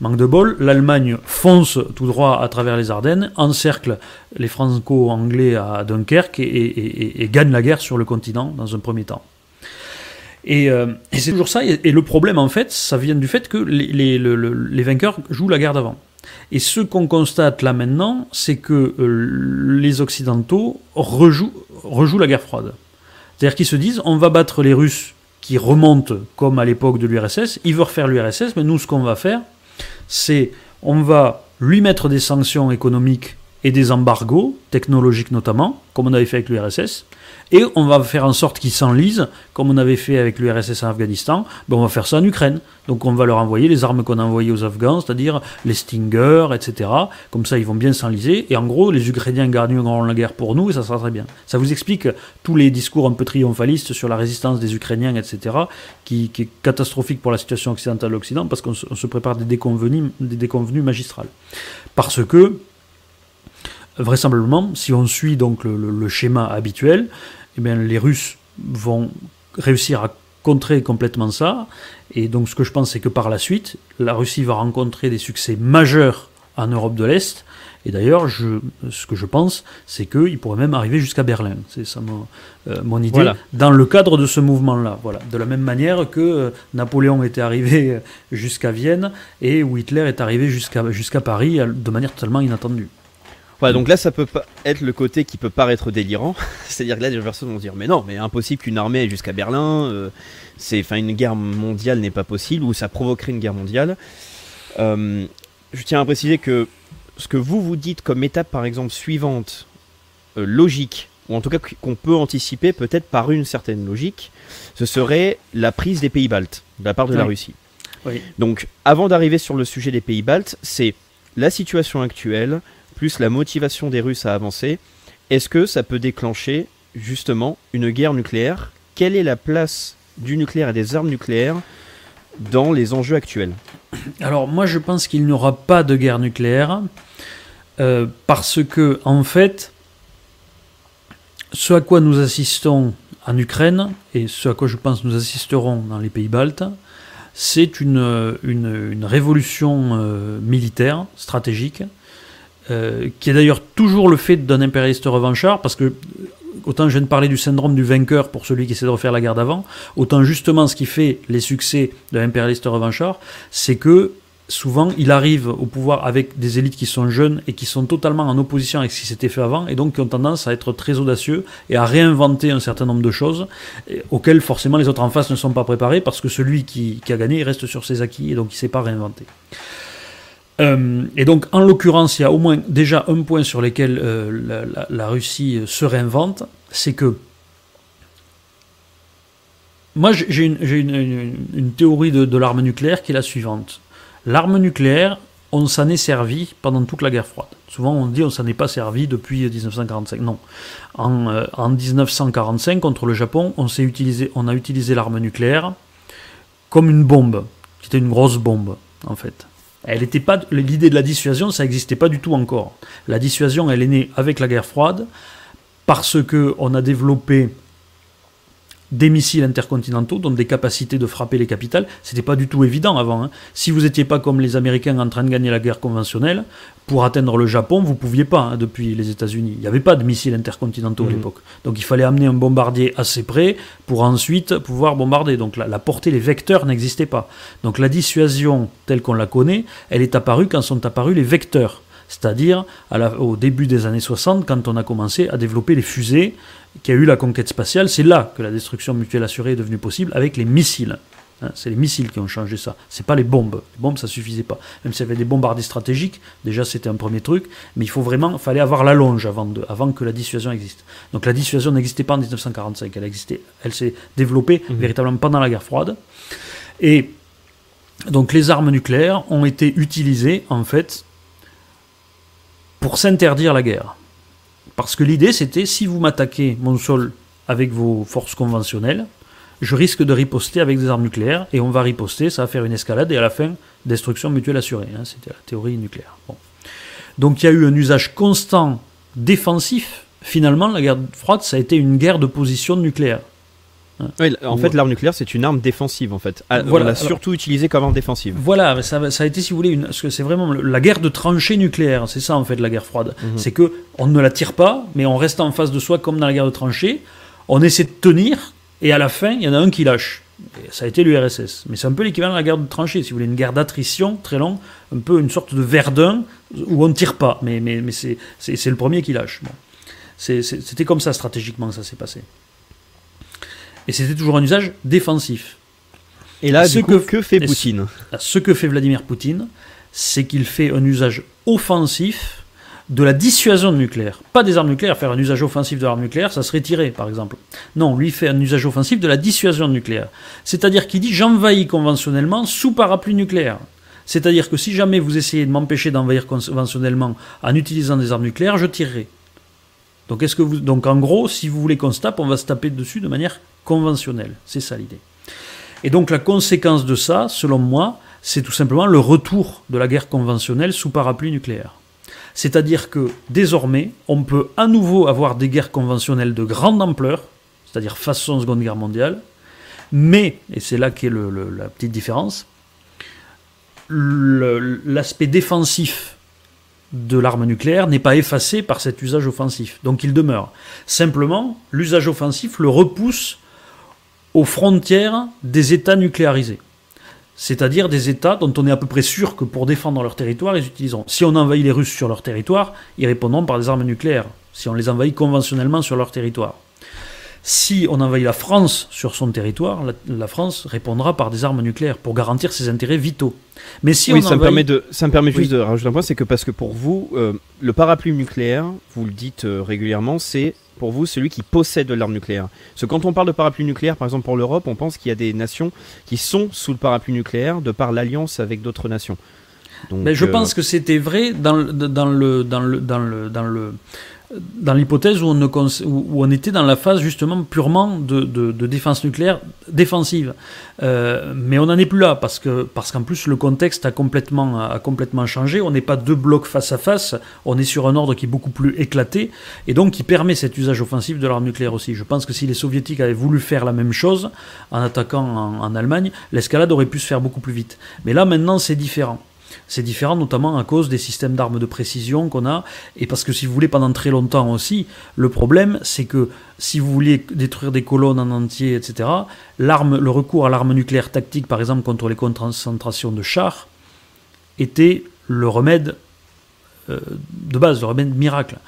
Manque de bol, l'Allemagne fonce tout droit à travers les Ardennes, encercle les Franco-Anglais à Dunkerque et gagne la guerre sur le continent dans un premier temps. Et, euh, et c'est toujours ça. Et, le problème, en fait, ça vient du fait que les, les- le- le- les vainqueurs jouent la guerre d'avant. Et ce qu'on constate là maintenant, c'est que euh, les Occidentaux rejouent, rejouent la guerre froide. C'est-à-dire qu'ils se disent, on va battre les Russes qui remontent comme à l'époque de l'URSS, ils veulent refaire l'URSS, mais nous, ce qu'on va faire, c'est on va lui mettre des sanctions économiques et des embargos, technologiques notamment, comme on avait fait avec l'URSS, et on va faire en sorte qu'ils s'enlisent, comme on avait fait avec l'URSS en Afghanistan, ben on va faire ça en Ukraine. Donc on va leur envoyer les armes qu'on a envoyées aux Afghans, c'est-à-dire les Stinger, etc. Comme ça, ils vont bien s'enliser, et en gros, les Ukrainiens gagneront la guerre pour nous, et ça sera très bien. Ça vous explique tous les discours un peu triomphalistes sur la résistance des Ukrainiens, etc., qui, est catastrophique pour la situation occidentale de l'Occident, parce qu'on se, se prépare des déconvenus, des déconvenues magistrales. Parce que, vraisemblablement, si on suit donc le, le- le schéma habituel, eh bien, les Russes vont réussir à contrer complètement ça. Et donc, ce que je pense, c'est que par la suite, la Russie va rencontrer des succès majeurs en Europe de l'Est. Et d'ailleurs, je, ce que je pense, c'est qu'il pourrait même arriver jusqu'à Berlin. C'est ça mon, euh, mon idée. Voilà. Dans le cadre de ce mouvement-là. Voilà. De la même manière que euh, Napoléon était arrivé euh, jusqu'à Vienne et où Hitler est arrivé jusqu'à jusqu'à Paris de manière totalement inattendue. Voilà, donc là, ça peut pas être le côté qui peut paraître délirant. C'est-à-dire que là, les personnes vont se dire, mais non, mais impossible qu'une armée aille jusqu'à Berlin. euh, c'est, enfin, une guerre mondiale n'est pas possible ou ça provoquerait une guerre mondiale. Euh, je tiens à préciser que ce que vous vous dites comme étape, par exemple, suivante, euh, logique, ou en tout cas qu'on peut anticiper peut-être par une certaine logique, ce serait la prise des pays baltes de la part de la. Russie. Oui. Donc, avant d'arriver sur le sujet des pays baltes, c'est la situation actuelle, plus la motivation des Russes à avancer, est-ce que ça peut déclencher justement une guerre nucléaire? Quelle est la place du nucléaire et des armes nucléaires dans les enjeux actuels? Alors moi je pense qu'il n'y aura pas de guerre nucléaire euh, parce que en fait ce à quoi nous assistons en Ukraine et ce à quoi je pense nous assisterons dans les pays baltes, c'est une, révolution euh, militaire, stratégique, euh, qui est d'ailleurs toujours le fait d'un impérialiste revanchard, parce que autant je viens de parler du syndrome du vainqueur pour celui qui essaie de refaire la guerre d'avant, autant justement ce qui fait les succès de l'impérialiste revanchard, c'est que souvent il arrive au pouvoir avec des élites qui sont jeunes et qui sont totalement en opposition avec ce qui s'était fait avant et donc qui ont tendance à être très audacieux et à réinventer un certain nombre de choses auxquelles forcément les autres en face ne sont pas préparés parce que celui qui, a gagné reste sur ses acquis et donc il ne sait pas réinventer. Euh, et donc, en l'occurrence, il y a au moins déjà un point sur lequel euh, la, Russie se réinvente, c'est que moi, j'ai une, théorie de, l'arme nucléaire qui est la suivante. L'arme nucléaire, on s'en est servi pendant toute la guerre froide. Souvent, on dit on s'en est pas servi depuis 1945. Non. En, euh, en 1945, contre le Japon, on, utilisé, on a utilisé l'arme nucléaire comme une bombe, qui était une grosse bombe, en fait. Elle pas l'idée de la dissuasion, ça n'existait pas du tout encore. La dissuasion, elle est née avec la guerre froide parce que on a développé des missiles intercontinentaux, donc des capacités de frapper les capitales. C'était pas du tout évident avant. Hein. Si vous n'étiez pas comme les Américains en train de gagner la guerre conventionnelle, pour atteindre le Japon, vous pouviez pas hein, depuis les États-Unis. Il n'y avait pas de missiles intercontinentaux à mhm. l'époque. Donc il fallait amener un bombardier assez près pour ensuite pouvoir bombarder. Donc la, la portée, les vecteurs n'existaient pas. Donc la dissuasion telle qu'on la connaît, elle est apparue quand sont apparus les vecteurs c'est-à-dire au début des années 60, quand on a commencé à développer les fusées, qui a eu la conquête spatiale, c'est là que la destruction mutuelle assurée est devenue possible avec les missiles. Hein, c'est les missiles qui ont changé ça. C'est pas les bombes. Les bombes, ça suffisait pas. Même s'il y avait des bombardiers stratégiques, déjà c'était un premier truc, mais il faut vraiment, fallait avoir la longe avant, de, avant que la dissuasion existe. Donc la dissuasion n'existait pas en 1945. Elle existait, elle s'est développée mmh. véritablement pendant la guerre froide. Et donc les armes nucléaires ont été utilisées en fait pour s'interdire la guerre. Parce que l'idée, c'était si vous m'attaquez mon sol avec vos forces conventionnelles, je risque de riposter avec des armes nucléaires, et on va riposter, ça va faire une escalade, et à la fin, destruction mutuelle assurée. Hein, c'était la théorie nucléaire. Donc il y a eu un usage constant défensif. Finalement, la guerre froide, ça a été une guerre de position nucléaire. Hein. en fait, l'arme nucléaire, c'est une arme défensive, en fait. Ah, on l'a surtout utilisée comme arme défensive. Voilà, ça, ça, a été, si vous voulez, une, parce que c'est vraiment la guerre de tranchées nucléaires. C'est ça, en fait, la guerre froide. Mhm. C'est que on ne la tire pas, mais on reste en face de soi comme dans la guerre de tranchées. On essaie de tenir, et à la fin, il y en a un qui lâche. ça a été l'URSS. Mais c'est un peu l'équivalent de la guerre de tranchées, si vous voulez, une guerre d'attrition très longue, un peu une sorte de Verdun où on ne tire pas, mais, mais, mais c'est le premier qui lâche. Bon. C'était comme ça stratégiquement que ça s'est passé. Et c'était toujours un usage défensif. Et là, ce que, que fait Poutine Ce que fait Vladimir Poutine, c'est qu'il fait un usage offensif de la dissuasion nucléaire. Pas des armes nucléaires, faire un usage offensif de l'arme nucléaire, ça serait tiré, par exemple. Non, lui fait un usage offensif de la dissuasion nucléaire. C'est-à-dire qu'il dit j'envahis conventionnellement sous parapluie nucléaire. C'est-à-dire que si jamais vous essayez de m'empêcher d'envahir conventionnellement en utilisant des armes nucléaires, je tirerai. Donc, est-ce que donc en gros, si vous voulez qu'on se tape, on va se taper dessus de manière conventionnelle. C'est ça l'idée. Et donc la conséquence de ça, selon moi, c'est tout simplement le retour de la guerre conventionnelle sous parapluie nucléaire. C'est-à-dire que désormais, on peut à nouveau avoir des guerres conventionnelles de grande ampleur, c'est-à-dire façon Seconde Guerre mondiale, mais, et c'est là qu'est la petite différence, l'aspect défensif de l'arme nucléaire n'est pas effacé par cet usage offensif. Donc il demeure. Simplement, l'usage offensif le repousse aux frontières des États nucléarisés. C'est-à-dire des États dont on est à peu près sûr que pour défendre leur territoire, ils utiliseront. Si on envahit les Russes sur leur territoire, ils répondront par des armes nucléaires, si on les envahit conventionnellement sur leur territoire. Si on envahit la France sur son territoire, la, France répondra par des armes nucléaires pour garantir ses intérêts vitaux. Mais si on ça, me permet de, ça me permet juste de rajouter un point, c'est que parce que pour vous, euh, le parapluie nucléaire, vous le dites euh, régulièrement, c'est pour vous celui qui possède l'arme nucléaire. Parce que quand on parle de parapluie nucléaire, par exemple pour l'Europe, on pense qu'il y a des nations qui sont sous le parapluie nucléaire de par l'alliance avec d'autres nations. Mais je pense que c'était vrai dans, dans, le, dans, le, dans, le, dans le dans l'hypothèse où, on était dans la phase justement purement de, défense nucléaire défensive. Euh, mais on n'en est plus là parce que parce qu'en plus le contexte a complètement a complètement changé. On n'est pas deux blocs face à face. On est sur un ordre qui est beaucoup plus éclaté et donc qui permet cet usage offensif de l'arme nucléaire aussi. Je pense que si les soviétiques avaient voulu faire la même chose en attaquant en, en Allemagne, l'escalade aurait pu se faire beaucoup plus vite. Mais là maintenant c'est différent. C'est différent notamment à cause des systèmes d'armes de précision qu'on a, et parce que si vous voulez, pendant très longtemps aussi, le problème c'est que si vous vouliez détruire des colonnes en entier, etc., le recours à l'arme nucléaire tactique, par exemple contre les concentrations de chars, était le remède euh, de base, le remède miracle.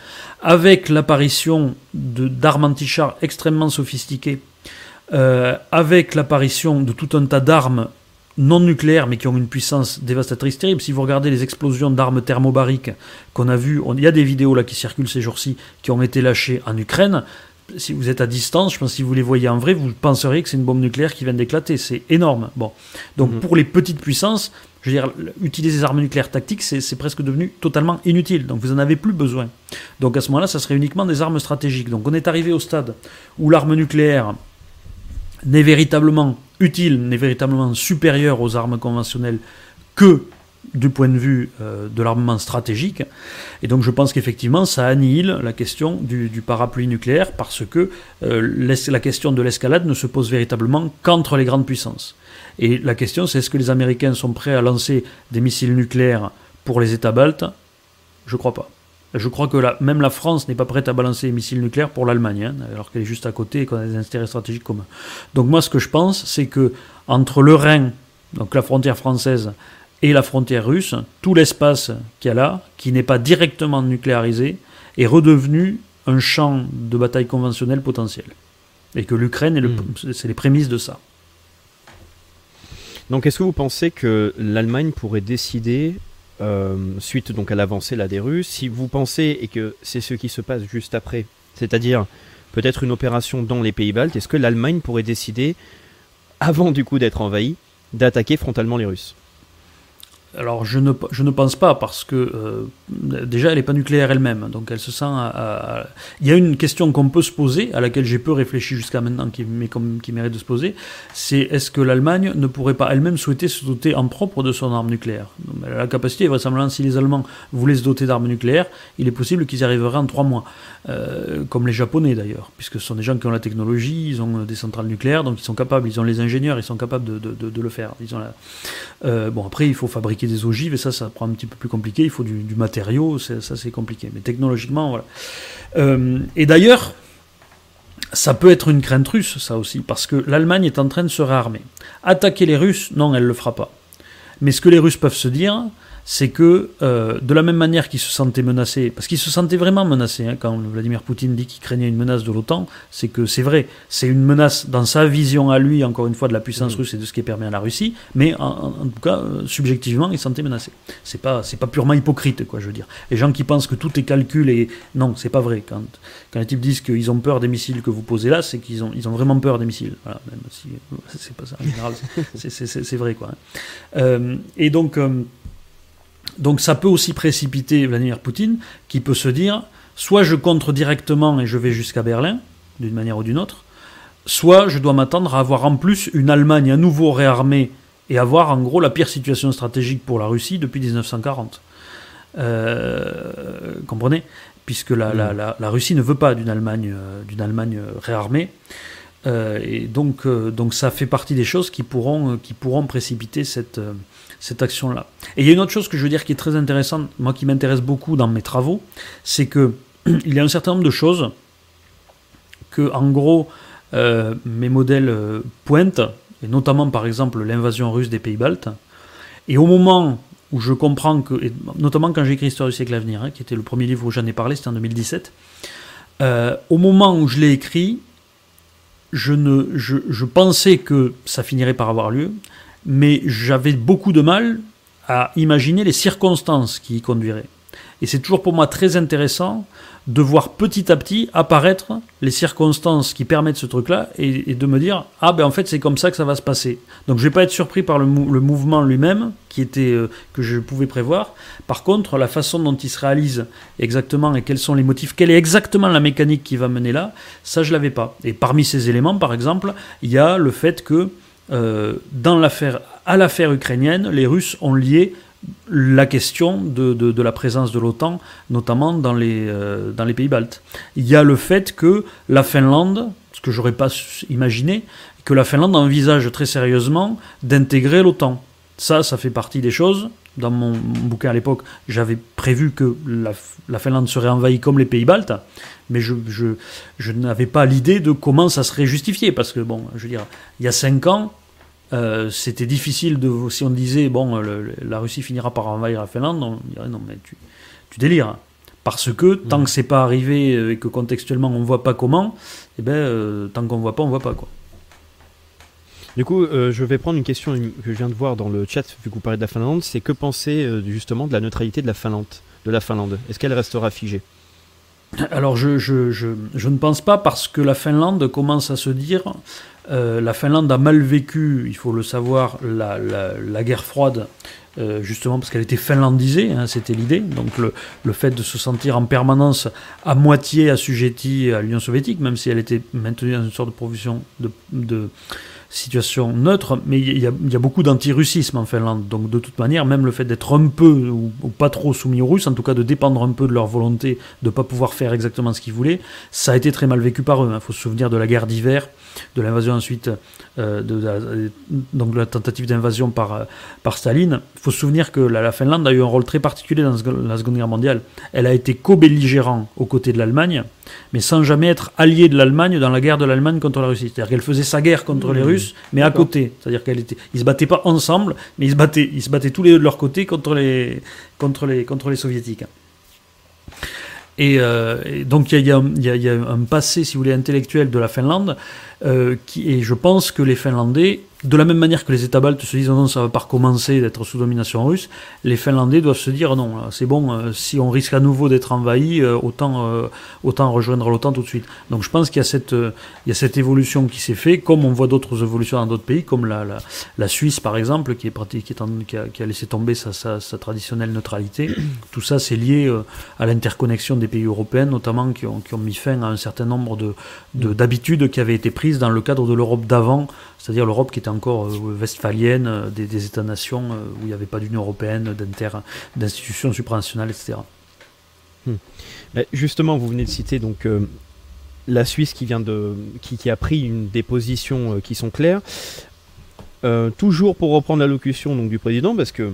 Avec l'apparition d'armes anti-chars extrêmement sophistiquées, euh, avec l'apparition de tout un tas d'armes non nucléaires, mais qui ont une puissance dévastatrice terrible. Si vous regardez les explosions d'armes thermobariques qu'on a vues, il y a des vidéos là qui circulent ces jours-ci, qui ont été lâchées en Ukraine. Si vous êtes à distance, je pense que si vous les voyez en vrai, vous penseriez que c'est une bombe nucléaire qui vient d'éclater. C'est énorme. Bon. Donc mhm. pour les petites puissances, je veux dire, utiliser des armes nucléaires tactiques, c'est presque devenu totalement inutile. Donc vous n'en avez plus besoin. Donc à ce moment-là, ça serait uniquement des armes stratégiques. Donc on est arrivé au stade où l'arme nucléaire n'est véritablement utile, n'est véritablement supérieur aux armes conventionnelles que du point de vue euh, de l'armement stratégique. Et donc je pense qu'effectivement ça annihile la question du, parapluie nucléaire parce que euh, la question de l'escalade ne se pose véritablement qu'entre les grandes puissances. Et la question c'est est-ce que les Américains sont prêts à lancer des missiles nucléaires pour les États baltes Je crois pas. Je crois que même la France n'est pas prête à balancer des missiles nucléaires pour l'Allemagne, hein, alors qu'elle est juste à côté et qu'on a des intérêts stratégiques communs. Donc moi, ce que je pense, c'est que entre le Rhin, donc la frontière française, et la frontière russe, tout l'espace qu'il y a là, qui n'est pas directement nucléarisé, est redevenu un champ de bataille conventionnel potentiel. Et que l'Ukraine, hmm. c'est les prémices de ça. Donc est-ce que vous pensez que l'Allemagne pourrait décider suite donc à l'avancée là des Russes. Si vous pensez et que c'est ce qui se passe juste après, c'est-à-dire peut-être une opération dans les pays baltes, est-ce que l'Allemagne pourrait décider, avant du coup d'être envahie, d'attaquer frontalement les Russes? Alors je ne, je ne pense pas parce que euh, déjà elle n'est pas nucléaire elle-même, donc elle se sent. Il y a une question qu'on peut se poser, à laquelle j'ai peu réfléchi jusqu'à maintenant, qui, mais qui mérite de se poser, c'est est-ce que l'Allemagne ne pourrait pas elle-même souhaiter se doter en propre de son arme nucléaire? Elle a la capacité, vraisemblablement, si les Allemands voulaient se doter d'armes nucléaires, il est possible qu'ils y arriveraient en trois mois, euh, comme les Japonais d'ailleurs, puisque ce sont des gens qui ont la technologie, ils ont des centrales nucléaires, donc ils sont capables, ils ont les ingénieurs, ils sont capables de, de, de, le faire. Ils ont euh, bon après il faut fabriquer des ogives, et ça, ça prend un petit peu plus compliqué. Il faut du, matériau, ça, c'est compliqué. Mais technologiquement, voilà. Euh, et d'ailleurs, ça peut être une crainte russe, ça aussi, parce que l'Allemagne est en train de se réarmer. Attaquer les Russes, non, elle ne le fera pas. Mais ce que les Russes peuvent se dire, c'est que euh, de la même manière qu'ils se sentaient menacés, parce qu'ils se sentaient vraiment menacés hein, quand Vladimir Poutine dit qu'il craignait une menace de l'OTAN, c'est que c'est vrai, c'est une menace dans sa vision à lui, encore une fois, de la puissance mm. russe et de ce qui est permis à la Russie, mais en, tout cas, euh, subjectivement, ils se sentaient menacés. C'est pas, c'est pas purement hypocrite, quoi, je veux dire. Les gens qui pensent que tout est calcul et non, c'est pas vrai. Quand, quand les types disent qu'ils ont peur des missiles que vous posez là, c'est qu'ils ont, ils ont vraiment peur des missiles. Voilà, même si c'est pas ça en général, c'est, vrai, quoi. Hein. Euh, et donc donc ça peut aussi précipiter Vladimir Poutine, qui peut se dire, soit je contre directement et je vais jusqu'à Berlin, d'une manière ou d'une autre, soit je dois m'attendre à avoir en plus une Allemagne à nouveau réarmée et avoir en gros la pire situation stratégique pour la Russie depuis 1940. Euh, comprenez? Puisque la, Russie ne veut pas d'une Allemagne, euh, réarmée. Euh, et donc, ça fait partie des choses qui pourront précipiter cette, cette action-là. Et il y a une autre chose que je veux dire qui est très intéressante, moi qui m'intéresse beaucoup dans mes travaux, c'est que il y a un certain nombre de choses que, en gros, euh, mes modèles euh, pointent, et notamment par exemple l'invasion russe des pays baltes. Et au moment où je comprends que, notamment quand j'ai écrit Histoire du siècle à venir, hein, qui était le premier livre où j'en ai parlé, c'était en 2017, euh, au moment où je l'ai écrit, je, ne, je, je pensais que ça finirait par avoir lieu, mais j'avais beaucoup de mal à imaginer les circonstances qui y conduiraient. Et c'est toujours pour moi très intéressant de voir petit à petit apparaître les circonstances qui permettent ce truc-là et, de me dire ah ben en fait c'est comme ça que ça va se passer. Donc je vais pas être surpris par le, mouvement lui-même qui était euh, que je pouvais prévoir. Par contre la façon dont il se réalise exactement et quels sont les motifs, quelle est exactement la mécanique qui va mener là, ça je l'avais pas. Et parmi ces éléments par exemple il y a le fait que dans l'affaire à l'affaire ukrainienne les Russes ont lié la question de, la présence de l'OTAN, notamment dans les, euh, dans les pays baltes. Il y a le fait que la Finlande, ce que j'aurais pas imaginé, que la Finlande envisage très sérieusement d'intégrer l'OTAN. Ça, ça fait partie des choses. Dans mon bouquin à l'époque, j'avais prévu que la, Finlande serait envahie comme les pays baltes, mais je, je n'avais pas l'idée de comment ça serait justifié, parce que, bon, je veux dire, il y a cinq ans, euh, c'était difficile de. Si on disait, bon, la Russie finira par envahir la Finlande, on dirait non, mais tu, tu délires. Parce que tant que c'est pas arrivé et que contextuellement on voit pas comment, eh ben, euh, tant qu'on voit pas, on voit pas quoi. Du coup, euh, je vais prendre une question que je viens de voir dans le chat, vu que vous parlez de la Finlande, c'est que penser justement de la neutralité de la Finlande, de la Finlande? Est-ce qu'elle restera figée? Alors je, je, je, ne pense pas parce que la Finlande commence à se dire euh, la Finlande a mal vécu, il faut le savoir, la, guerre froide, euh, justement parce qu'elle était finlandisée, hein, c'était l'idée. Donc le, fait de se sentir en permanence à moitié assujettie à l'Union soviétique, même si elle était maintenue dans une sorte de provision de situation neutre, mais il y, a, beaucoup d'anti-russisme en Finlande. Donc de toute manière, même le fait d'être un peu ou, pas trop soumis aux Russes, en tout cas de dépendre un peu de leur volonté de ne pas pouvoir faire exactement ce qu'ils voulaient, ça a été très mal vécu par eux. Il hein. faut se souvenir de la guerre d'hiver, de l'invasion ensuite, euh, de, donc la tentative d'invasion par, euh, par Staline. Il faut se souvenir que la, Finlande a eu un rôle très particulier dans la Seconde Guerre mondiale. Elle a été co-belligérant aux côtés de l'Allemagne, mais sans jamais être alliée de l'Allemagne dans la guerre de l'Allemagne contre la Russie. C'est-à-dire qu'elle faisait sa guerre contre les mmh. Mais à côté. C'est-à-dire qu'elle était, ils se battaient pas ensemble, mais ils se battaient, ils se battaient tous les deux de leur côté contre les, contre les, contre les soviétiques. Et, euh, donc il y, y, a un passé, si vous voulez, intellectuel de la Finlande, euh, qui, et je pense que les Finlandais de la même manière que les États baltes se disent non, ça va pas recommencer d'être sous domination russe, les Finlandais doivent se dire non, c'est bon, euh, si on risque à nouveau d'être envahi, euh, autant, euh, autant rejoindre l'OTAN tout de suite. Donc je pense qu'il y, a cette, il y a cette évolution qui s'est faite, comme on voit d'autres évolutions dans d'autres pays, comme la, la, Suisse par exemple, qui, est, qui, est qui, a, laissé tomber sa, sa, traditionnelle neutralité. Tout ça, c'est lié à l'interconnexion des pays européens, notamment qui ont, qui ont mis fin à un certain nombre d'habitudes de, qui avaient été prises dans le cadre de l'Europe d'avant c'est-à-dire l'Europe qui était encore euh, westphalienne, euh, des, États-nations euh, où il n'y avait pas d'Union européenne, d'institutions supranationales, etc. Hmm. Justement, vous venez de citer donc la Suisse qui a pris des positions qui sont claires. toujours pour reprendre l'allocution donc du président, parce que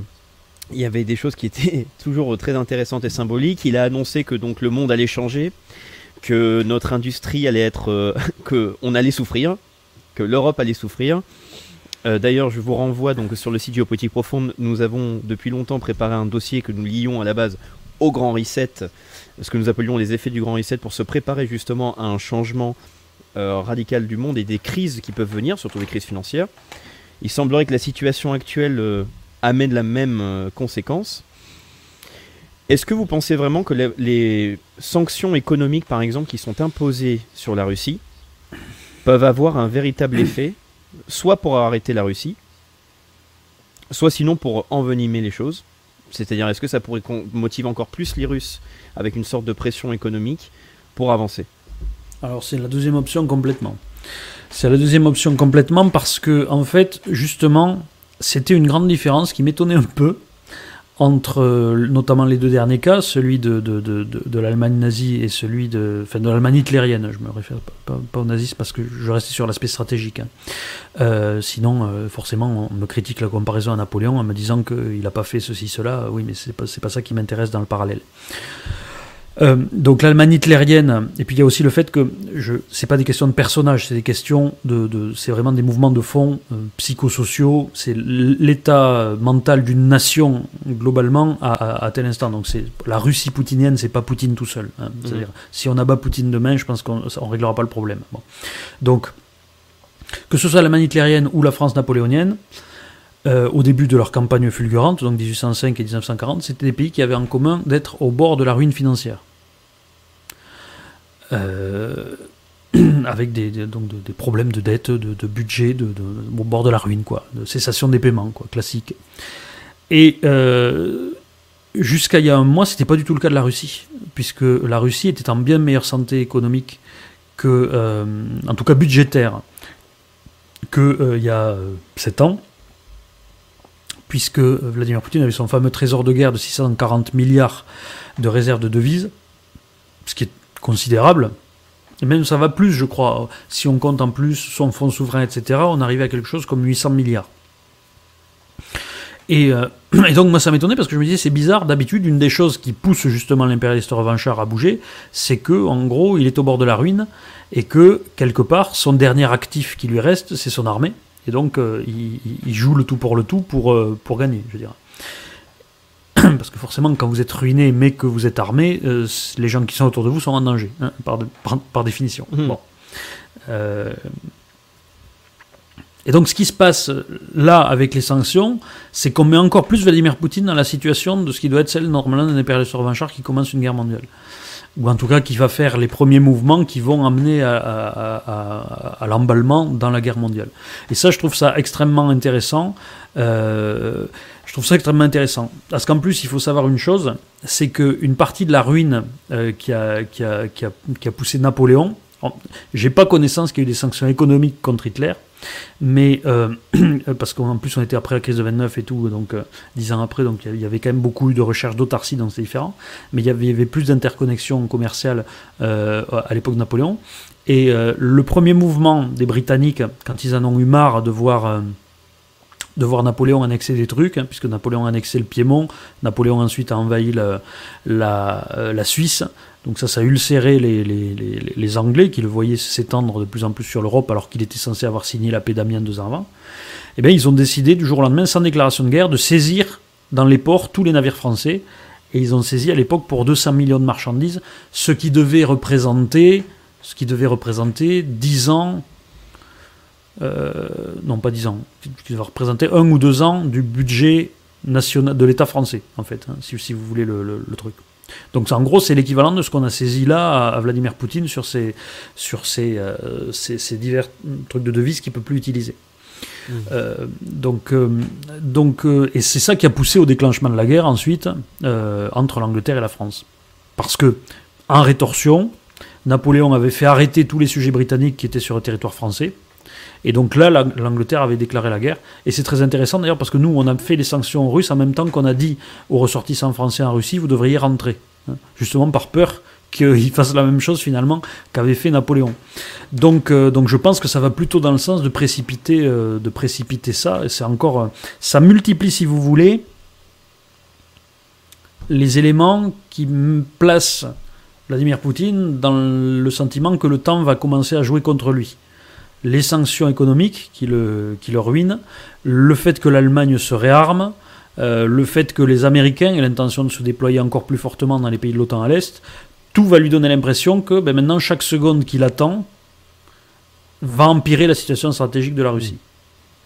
il y avait des choses qui étaient toujours très intéressantes et symboliques. Il a annoncé que le monde allait changer, que notre industrie allait être, que on allait souffrir, que l'Europe allait souffrir. Euh, d'ailleurs, je vous renvoie donc sur le site Géopolitique Profonde. Nous avons depuis longtemps préparé un dossier que nous lions à la base au Grand Reset, ce que nous appelions les effets du Grand Reset, pour se préparer justement à un changement euh, radical du monde et des crises qui peuvent venir, surtout les crises financières. Il semblerait que la situation actuelle euh, amène la même conséquence. Est-ce que vous pensez vraiment que les sanctions économiques, par exemple, qui sont imposées sur la Russie, peuvent avoir un véritable effet, soit pour arrêter la Russie, soit sinon pour envenimer les choses. C'est-à-dire, est-ce que ça pourrait motiver encore plus les Russes avec une sorte de pression économique pour avancer? Alors, c'est la deuxième option complètement. C'est la deuxième option complètement parce que, en fait, justement, c'était une grande différence qui m'étonnait un peu entre euh, notamment les deux derniers cas, celui de, de, de, de l'Allemagne nazie et celui de, enfin, de l'Allemagne hitlérienne. Je me réfère pas, aux nazistes parce que je restais sur l'aspect stratégique. Hein. Euh, sinon, euh, forcément, on me critique la comparaison à Napoléon en me disant qu'il n'a pas fait ceci, cela. Oui, mais c'est pas, pas ça qui m'intéresse dans le parallèle. Euh, donc l'Allemagne hitlérienne, et puis il y a aussi le fait que je, c'est pas des questions de personnages, c'est des questions de, de c'est vraiment des mouvements de fond euh, psychosociaux, c'est l'état mental d'une nation globalement à, à, tel instant. Donc c'est la Russie poutinienne, c'est pas Poutine tout seul. Hein. Mmh. C'est-à-dire si on abat Poutine demain, je pense qu'on on réglera pas le problème. Bon. Donc que ce soit l'Allemagne hitlérienne ou la France napoléonienne, euh, au début de leur campagne fulgurante, donc 1805 et 1940, c'était des pays qui avaient en commun d'être au bord de la ruine financière. Euh, avec des, donc des problèmes de dette, de, budget, au bord de la ruine, quoi, de cessation des paiements, quoi, classique. Et euh, jusqu'à il y a un mois, c'était pas du tout le cas de la Russie, puisque la Russie était en bien meilleure santé économique que, en tout cas budgétaire, qu'il y a 7 ans puisque Vladimir Poutine avait son fameux trésor de guerre de 640 milliards de réserves de devises, ce qui est considérable. Et même ça va plus, je crois. Si on compte en plus son fonds souverain, etc., on arrive à quelque chose comme 800 milliards. Et, euh, et donc moi ça m'étonnait parce que je me disais c'est bizarre, d'habitude une des choses qui pousse justement l'impérialiste revanchard à bouger, c'est que en gros il est au bord de la ruine et que quelque part son dernier actif qui lui reste c'est son armée et donc, euh, il, joue le tout pour le tout pour, euh, pour gagner, je dirais. Parce que forcément, quand vous êtes ruiné mais que vous êtes armé, euh, les gens qui sont autour de vous sont en danger, hein, par, par, définition. Mhm. Bon. Et donc, ce qui se passe là avec les sanctions, c'est qu'on met encore plus Vladimir Poutine dans la situation de ce qui doit être celle normalement d'un impérialiste revanchard qui commence une guerre mondiale ou en tout cas qui va faire les premiers mouvements qui vont amener à, l'emballement dans la guerre mondiale. Et ça, je trouve ça extrêmement intéressant. Euh, je trouve ça extrêmement intéressant. Parce qu'en plus, il faut savoir une chose, c'est qu'une partie de la ruine euh, qui, a, qui, a, qui, a, poussé Napoléon, j'ai pas connaissance qu'il y ait eu des sanctions économiques contre Hitler, mais euh, parce qu'en plus on était après la crise de 29 et tout, donc euh, dix ans après, donc il y avait quand même beaucoup eu de recherches d'autarcie, donc c'est différent. Mais il y avait, plus d'interconnexions commerciales euh, à l'époque de Napoléon. Et le premier mouvement des Britanniques, quand ils en ont eu marre de voir de voir Napoléon annexer des trucs, hein, puisque Napoléon a annexé le Piémont, Napoléon ensuite a envahi la, la Suisse, donc ça, ça a ulcéré les, Anglais qui le voyaient s'étendre de plus en plus sur l'Europe alors qu'il était censé avoir signé la paix d'Amiens deux ans avant. Eh bien, ils ont décidé du jour au lendemain, sans déclaration de guerre, de saisir dans les ports tous les navires français. Et ils ont saisi à l'époque pour 200 millions de marchandises, ce qui devait représenter, ce qui devait représenter 10 ans, euh, non pas 10 ans, qui devait représenter un ou deux ans du budget national de l'État français, en fait, hein, si, vous voulez le, le truc. Donc en gros, c'est l'équivalent de ce qu'on a saisi là à, Vladimir Poutine sur ces, sur ces, euh, divers trucs de devises qu'il ne peut plus utiliser. Mmh. Euh, donc, euh, donc, et c'est ça qui a poussé au déclenchement de la guerre ensuite entre l'Angleterre et la France. Parce que, en rétorsion, Napoléon avait fait arrêter tous les sujets britanniques qui étaient sur le territoire français. Et donc là, l'Angleterre avait déclaré la guerre. Et c'est très intéressant d'ailleurs parce que nous, on a fait les sanctions russes en même temps qu'on a dit aux ressortissants français en Russie, vous devriez rentrer. Hein, justement par peur qu'ils fassent la même chose finalement qu'avait fait Napoléon. Donc, euh, donc je pense que ça va plutôt dans le sens de précipiter, euh, de précipiter ça. C'est encore, euh, ça multiplie si vous voulez les éléments qui placent Vladimir Poutine dans le sentiment que le temps va commencer à jouer contre lui les sanctions économiques qui le, qui le ruinent, le fait que l'Allemagne se réarme, euh, le fait que les Américains aient l'intention de se déployer encore plus fortement dans les pays de l'OTAN à l'Est, tout va lui donner l'impression que ben, maintenant, chaque seconde qu'il attend va empirer la situation stratégique de la Russie.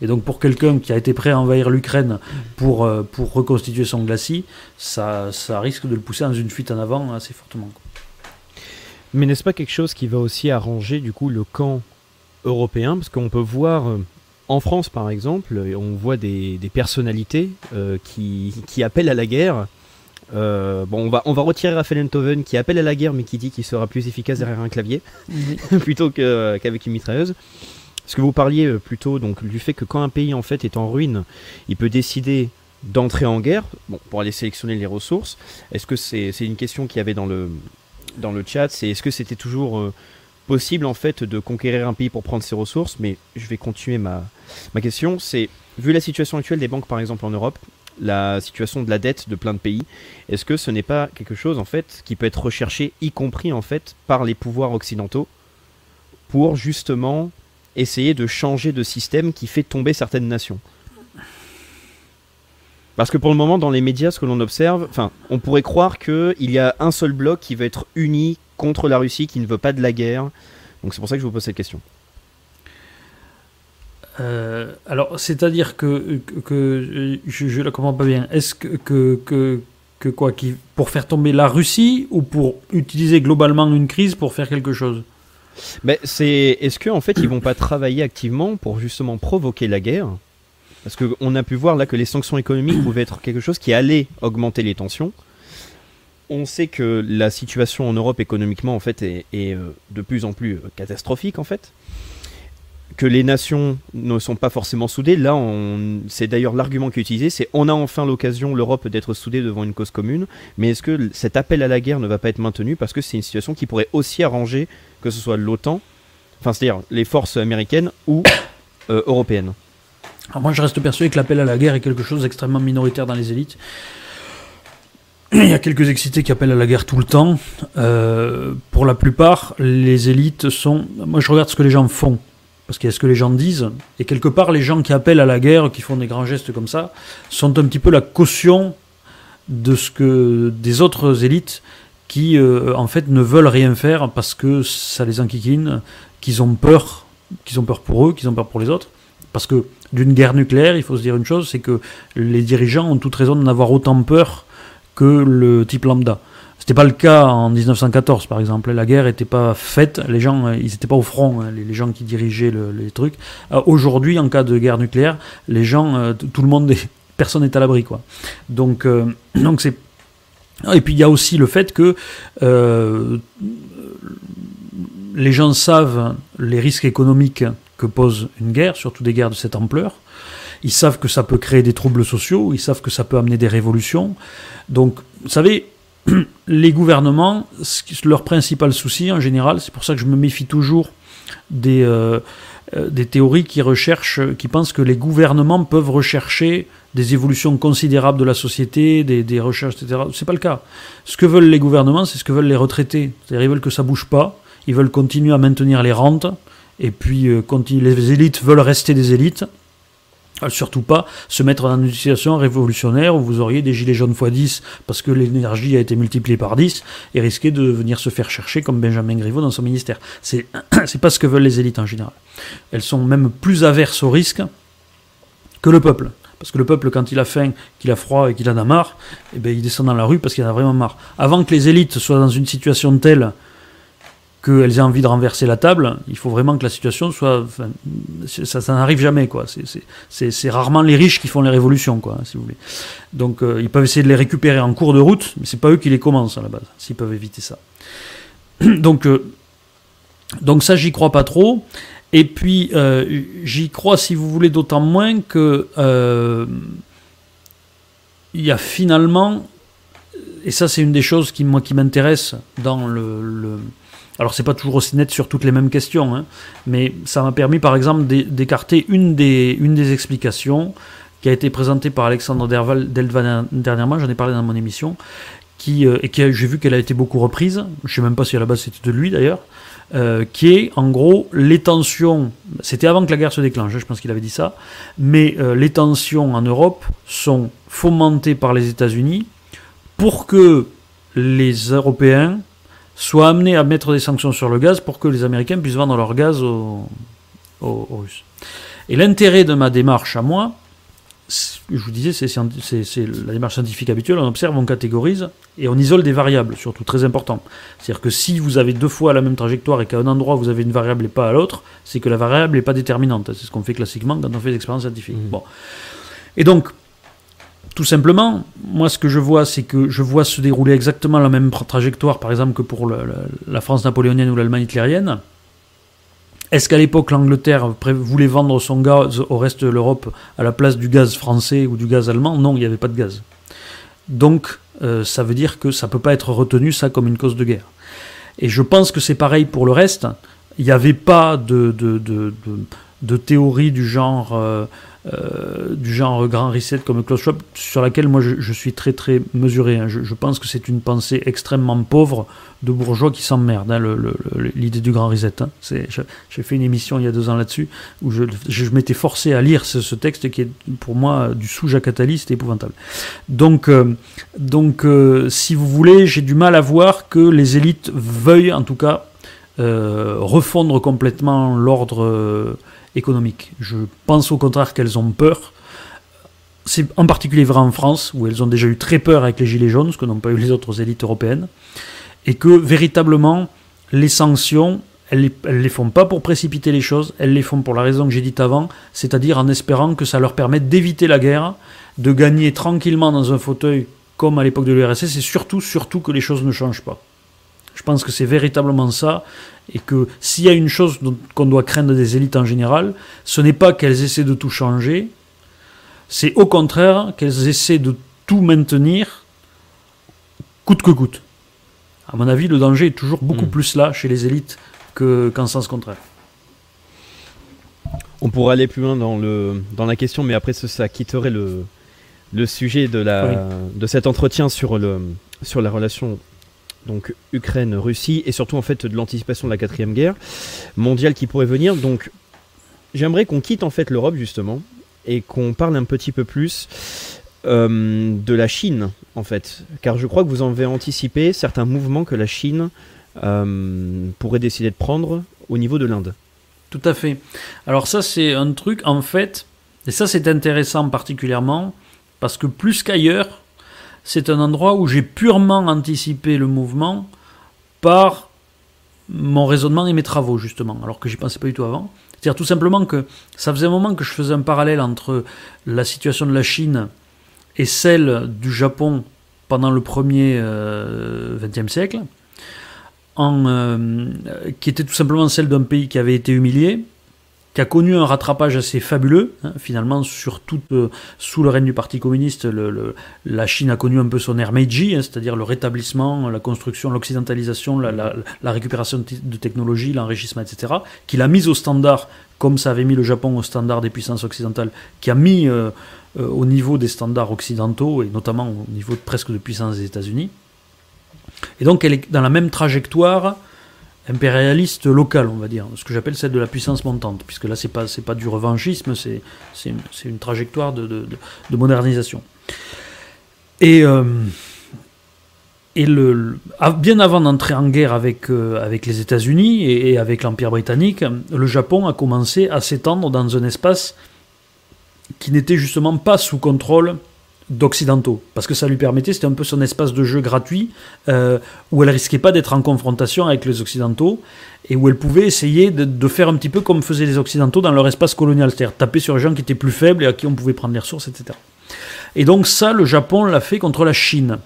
Et donc pour quelqu'un qui a été prêt à envahir l'Ukraine pour, euh, pour reconstituer son glacis, ça, ça risque de le pousser dans une fuite en avant assez fortement. Mais n'est-ce pas quelque chose qui va aussi arranger du coup le camp européen, parce qu'on peut voir euh, en France par exemple, on voit des, personnalités euh, qui, qui, appellent à la guerre. Euh, bon, on va, on va retirer Raphaël Enthoven qui appelle à la guerre mais qui dit qu'il sera plus efficace derrière un clavier plutôt qu'avec une mitrailleuse. Parce que vous parliez plutôt donc du fait que quand un pays en fait est en ruine, il peut décider d'entrer en guerre bon, pour aller sélectionner les ressources. Est-ce que c'est une question qu'il y avait dans le, dans le chat C'est est-ce que c'était toujours possible en fait de conquérir un pays pour prendre ses ressources, mais je vais continuer ma, ma question. C'est, vu la situation actuelle des banques par exemple en Europe, la situation de la dette de plein de pays, est-ce que ce n'est pas quelque chose en fait qui peut être recherché, y compris en fait par les pouvoirs occidentaux, pour justement essayer de changer de système qui fait tomber certaines nations? Parce que pour le moment, dans les médias, ce que l'on observe, enfin, on pourrait croire qu'il y a un seul bloc qui va être uni contre la Russie, qui ne veut pas de la guerre. Donc c'est pour ça que je vous pose cette question. alors, c'est-à-dire que, que, je ne la comprends pas bien. Est-ce que, que, que, quoi Pour faire tomber la Russie ou pour utiliser globalement une crise pour faire quelque chose? Mais c'est, Est-ce qu'en en fait, ils vont pas travailler activement pour justement provoquer la guerre? Parce qu'on a pu voir là que les sanctions économiques pouvaient être quelque chose qui allait augmenter les tensions on sait que la situation en Europe économiquement en fait est, euh, de plus en plus euh, catastrophique en fait. Que les nations ne sont pas forcément soudées. Là, c'est d'ailleurs l'argument qui est utilisé, c'est on a enfin l'occasion, l'Europe, d'être soudée devant une cause commune. Mais est-ce que cet appel à la guerre ne va pas être maintenu parce que c'est une situation qui pourrait aussi arranger que ce soit l'OTAN, enfin c'est-à-dire les forces américaines ou euh, européennes? Alors moi, je reste persuadé que l'appel à la guerre est quelque chose d'extrêmement minoritaire dans les élites il y a quelques excités qui appellent à la guerre tout le temps. Euh, pour la plupart, les élites sont. Moi, je regarde ce que les gens font. Parce qu'il y a ce que les gens disent. Et quelque part, les gens qui appellent à la guerre, qui font des grands gestes comme ça, sont un petit peu la caution de ce que des autres élites qui, euh, en fait, ne veulent rien faire parce que ça les enquiquine, qu'ils ont peur, qu'ils ont peur pour eux, qu'ils ont peur pour les autres. Parce que d'une guerre nucléaire, il faut se dire une chose, c'est que les dirigeants ont toute raison d'en avoir autant peur que le type lambda. C'était pas le cas en 1914, par exemple. La guerre n'était pas faite, les gens, ils n'étaient pas au front, hein, les, gens qui dirigeaient les trucs. Euh, aujourd'hui, en cas de guerre nucléaire, les gens, euh, tout le monde, est, personne n'est à l'abri, quoi. Donc, euh, donc c'est. Et puis il y a aussi le fait que les gens savent les risques économiques que pose une guerre, surtout des guerres de cette ampleur. Ils savent que ça peut créer des troubles sociaux, ils savent que ça peut amener des révolutions. Donc, vous savez, les gouvernements, leur principal souci en général, c'est pour ça que je me méfie toujours des, euh, euh, des théories qui recherchent, qui pensent que les gouvernements peuvent rechercher des évolutions considérables de la société, des, recherches, etc. C'est pas le cas. Ce que veulent les gouvernements, c'est ce que veulent les retraités. C'est-à-dire ils veulent que ça bouge pas, ils veulent continuer à maintenir les rentes, et puis euh, les élites veulent rester des élites, surtout pas se mettre dans une situation révolutionnaire où vous auriez des gilets jaunes x 10 parce que l'énergie a été multipliée par 10 et risquer de venir se faire chercher comme Benjamin Griveaux dans son ministère. C'est, c'est pas ce que veulent les élites en général. Elles sont même plus averses au risque que le peuple. Parce que le peuple, quand il a faim, qu'il a froid et qu'il en a marre, eh bien, il descend dans la rue parce qu'il en a vraiment marre. Avant que les élites soient dans une situation telle qu'elles aient envie de renverser la table, il faut vraiment que la situation soit. ça, n'arrive jamais, quoi. C'est rarement les riches qui font les révolutions, quoi, si vous voulez. Donc, euh, ils peuvent essayer de les récupérer en cours de route, mais c'est pas eux qui les commencent à la base, s'ils peuvent éviter ça. donc, euh, donc ça, j'y crois pas trop. Et puis, euh, j'y crois, si vous voulez, d'autant moins que il y a finalement, et ça, c'est une des choses qui moi qui m'intéresse dans le alors c'est pas toujours aussi net sur toutes les mêmes questions, hein, mais ça m'a permis par exemple d'écarter une des, explications qui a été présentée par Alexandre Delva dernièrement, j'en ai parlé dans mon émission, qui, euh, et qui j'ai vu qu'elle a été beaucoup reprise, je sais même pas si à la base c'était de lui d'ailleurs, euh, qui est en gros les tensions, c'était avant que la guerre se déclenche, hein, je pense qu'il avait dit ça, mais euh, les tensions en Europe sont fomentées par les États-Unis pour que les Européens soit amené à mettre des sanctions sur le gaz pour que les Américains puissent vendre leur gaz aux, Russes. Et l'intérêt de ma démarche à moi, je vous disais, c'est la démarche scientifique habituelle, on observe, on catégorise et on isole des variables, surtout très important. C'est-à-dire que si vous avez deux fois la même trajectoire et qu'à un endroit vous avez une variable et pas à l'autre, c'est que la variable n'est pas déterminante. C'est ce qu'on fait classiquement quand on fait des expériences scientifiques. Mmh. Bon. Et donc, tout simplement, moi ce que je vois, c'est que je vois se dérouler exactement la même trajectoire, par exemple, que pour la France napoléonienne ou l'Allemagne hitlérienne. Est-ce qu'à l'époque l'Angleterre voulait vendre son gaz au reste de l'Europe à la place du gaz français ou du gaz allemand? Non, il n'y avait pas de gaz. Donc euh, ça veut dire que ça ne peut pas être retenu ça comme une cause de guerre. Et je pense que c'est pareil pour le reste. Il n'y avait pas de, théorie du genre... Euh, du genre grand reset comme Klaus Schwab, sur laquelle moi je, suis très très mesuré. Hein. Je, pense que c'est une pensée extrêmement pauvre de bourgeois qui s'emmerdent, hein, l'idée du grand reset. Hein. J'ai fait une émission il y a deux ans là-dessus où je, m'étais forcé à lire ce, texte qui est pour moi du sous-Jacques Attali, c'était épouvantable. Donc, euh, donc euh, si vous voulez, j'ai du mal à voir que les élites veuillent en tout cas refondre complètement l'ordre économique. Je pense au contraire qu'elles ont peur. C'est en particulier vrai en France, où elles ont déjà eu très peur avec les Gilets jaunes, ce que n'ont pas eu les autres élites européennes, et que véritablement, les sanctions, elles ne les font pas pour précipiter les choses, elles les font pour la raison que j'ai dite avant, c'est-à-dire en espérant que ça leur permette d'éviter la guerre, de gagner tranquillement dans un fauteuil comme à l'époque de l'URSS, et surtout, surtout que les choses ne changent pas. Je pense que c'est véritablement ça, et que s'il y a une chose qu'on doit craindre des élites en général, ce n'est pas qu'elles essaient de tout changer, c'est au contraire qu'elles essaient de tout maintenir coûte que coûte. À mon avis, le danger est toujours beaucoup hmm. plus là chez les élites qu'en sens contraire. On pourrait aller plus loin dans, le, dans la question, mais après ça, quitterait le, le sujet de, la, de cet entretien sur, le, sur la relation donc Ukraine-Russie et surtout en fait de l'anticipation de la quatrième guerre mondiale qui pourrait venir. Donc j'aimerais qu'on quitte en fait l'Europe justement et qu'on parle un petit peu plus euh, de la Chine en fait, car je crois que vous en avez anticipé certains mouvements que la Chine euh, pourrait décider de prendre au niveau de l'Inde. Tout à fait. Alors ça c'est un truc en fait, et ça c'est intéressant particulièrement parce que plus qu'ailleurs, c'est un endroit où j'ai purement anticipé le mouvement par mon raisonnement et mes travaux, justement, alors que j'y pensais pas du tout avant. C'est-à-dire tout simplement que ça faisait un moment que je faisais un parallèle entre la situation de la Chine et celle du Japon pendant le premier XXe euh, siècle, euh, qui était tout simplement celle d'un pays qui avait été humilié, qui a connu un rattrapage assez fabuleux. Hein, finalement, sur euh, sous le règne du Parti communiste, la Chine a connu un peu son ère Meiji, hein, c'est-à-dire le rétablissement, la construction, l'occidentalisation, la, récupération de technologies, l'enrichissement, etc., qui l'a mise au standard, comme ça avait mis le Japon au standard des puissances occidentales, qui a mis euh, euh, au niveau des standards occidentaux, et notamment au niveau presque de puissance des États-Unis. Et donc, elle est dans la même trajectoire impérialiste locale, on va dire, ce que j'appelle celle de la puissance montante, puisque là, c'est pas, c'est pas du revanchisme, c'est, c'est, une, une, trajectoire de, de, de, modernisation. Et, euh, et le, bien avant d'entrer en guerre avec, euh, avec les États-Unis et, avec l'Empire britannique, le Japon a commencé à s'étendre dans un espace qui n'était justement pas sous contrôle d'occidentaux, parce que ça lui permettait, c'était un peu son espace de jeu gratuit, euh, où elle risquait pas d'être en confrontation avec les occidentaux, et où elle pouvait essayer de, faire un petit peu comme faisaient les occidentaux dans leur espace colonial, c'est-à-dire taper sur les gens qui étaient plus faibles et à qui on pouvait prendre les ressources, etc. Et donc ça, le Japon l'a fait contre la Chine.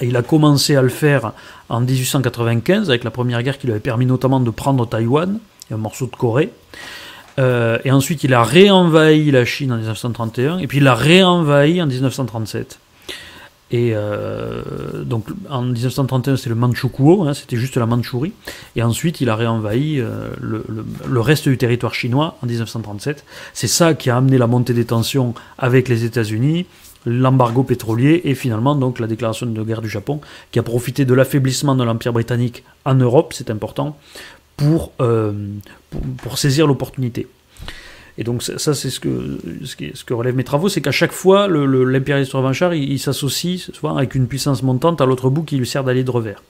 Et il a commencé à le faire en 1895, avec la première guerre qui lui avait permis notamment de prendre Taïwan, et un morceau de Corée. Euh, et ensuite, il a réenvahi la Chine en 1931, et puis il a réenvahi en 1937. Et euh, donc en 1931, c'était le Manchukuo, hein, c'était juste la Mandchourie. Et ensuite, il a réenvahi euh, le, le, reste du territoire chinois en 1937. C'est ça qui a amené la montée des tensions avec les États-Unis, l'embargo pétrolier et finalement donc la déclaration de guerre du Japon, qui a profité de l'affaiblissement de l'Empire britannique en Europe, c'est important, euh, pour, pour, saisir l'opportunité. Et donc ça, c'est ce que, ce, ce que relèvent mes travaux, c'est qu'à chaque fois, l'impérialiste revanchard, il, s'associe souvent avec une puissance montante à l'autre bout qui lui sert d'aller de revers.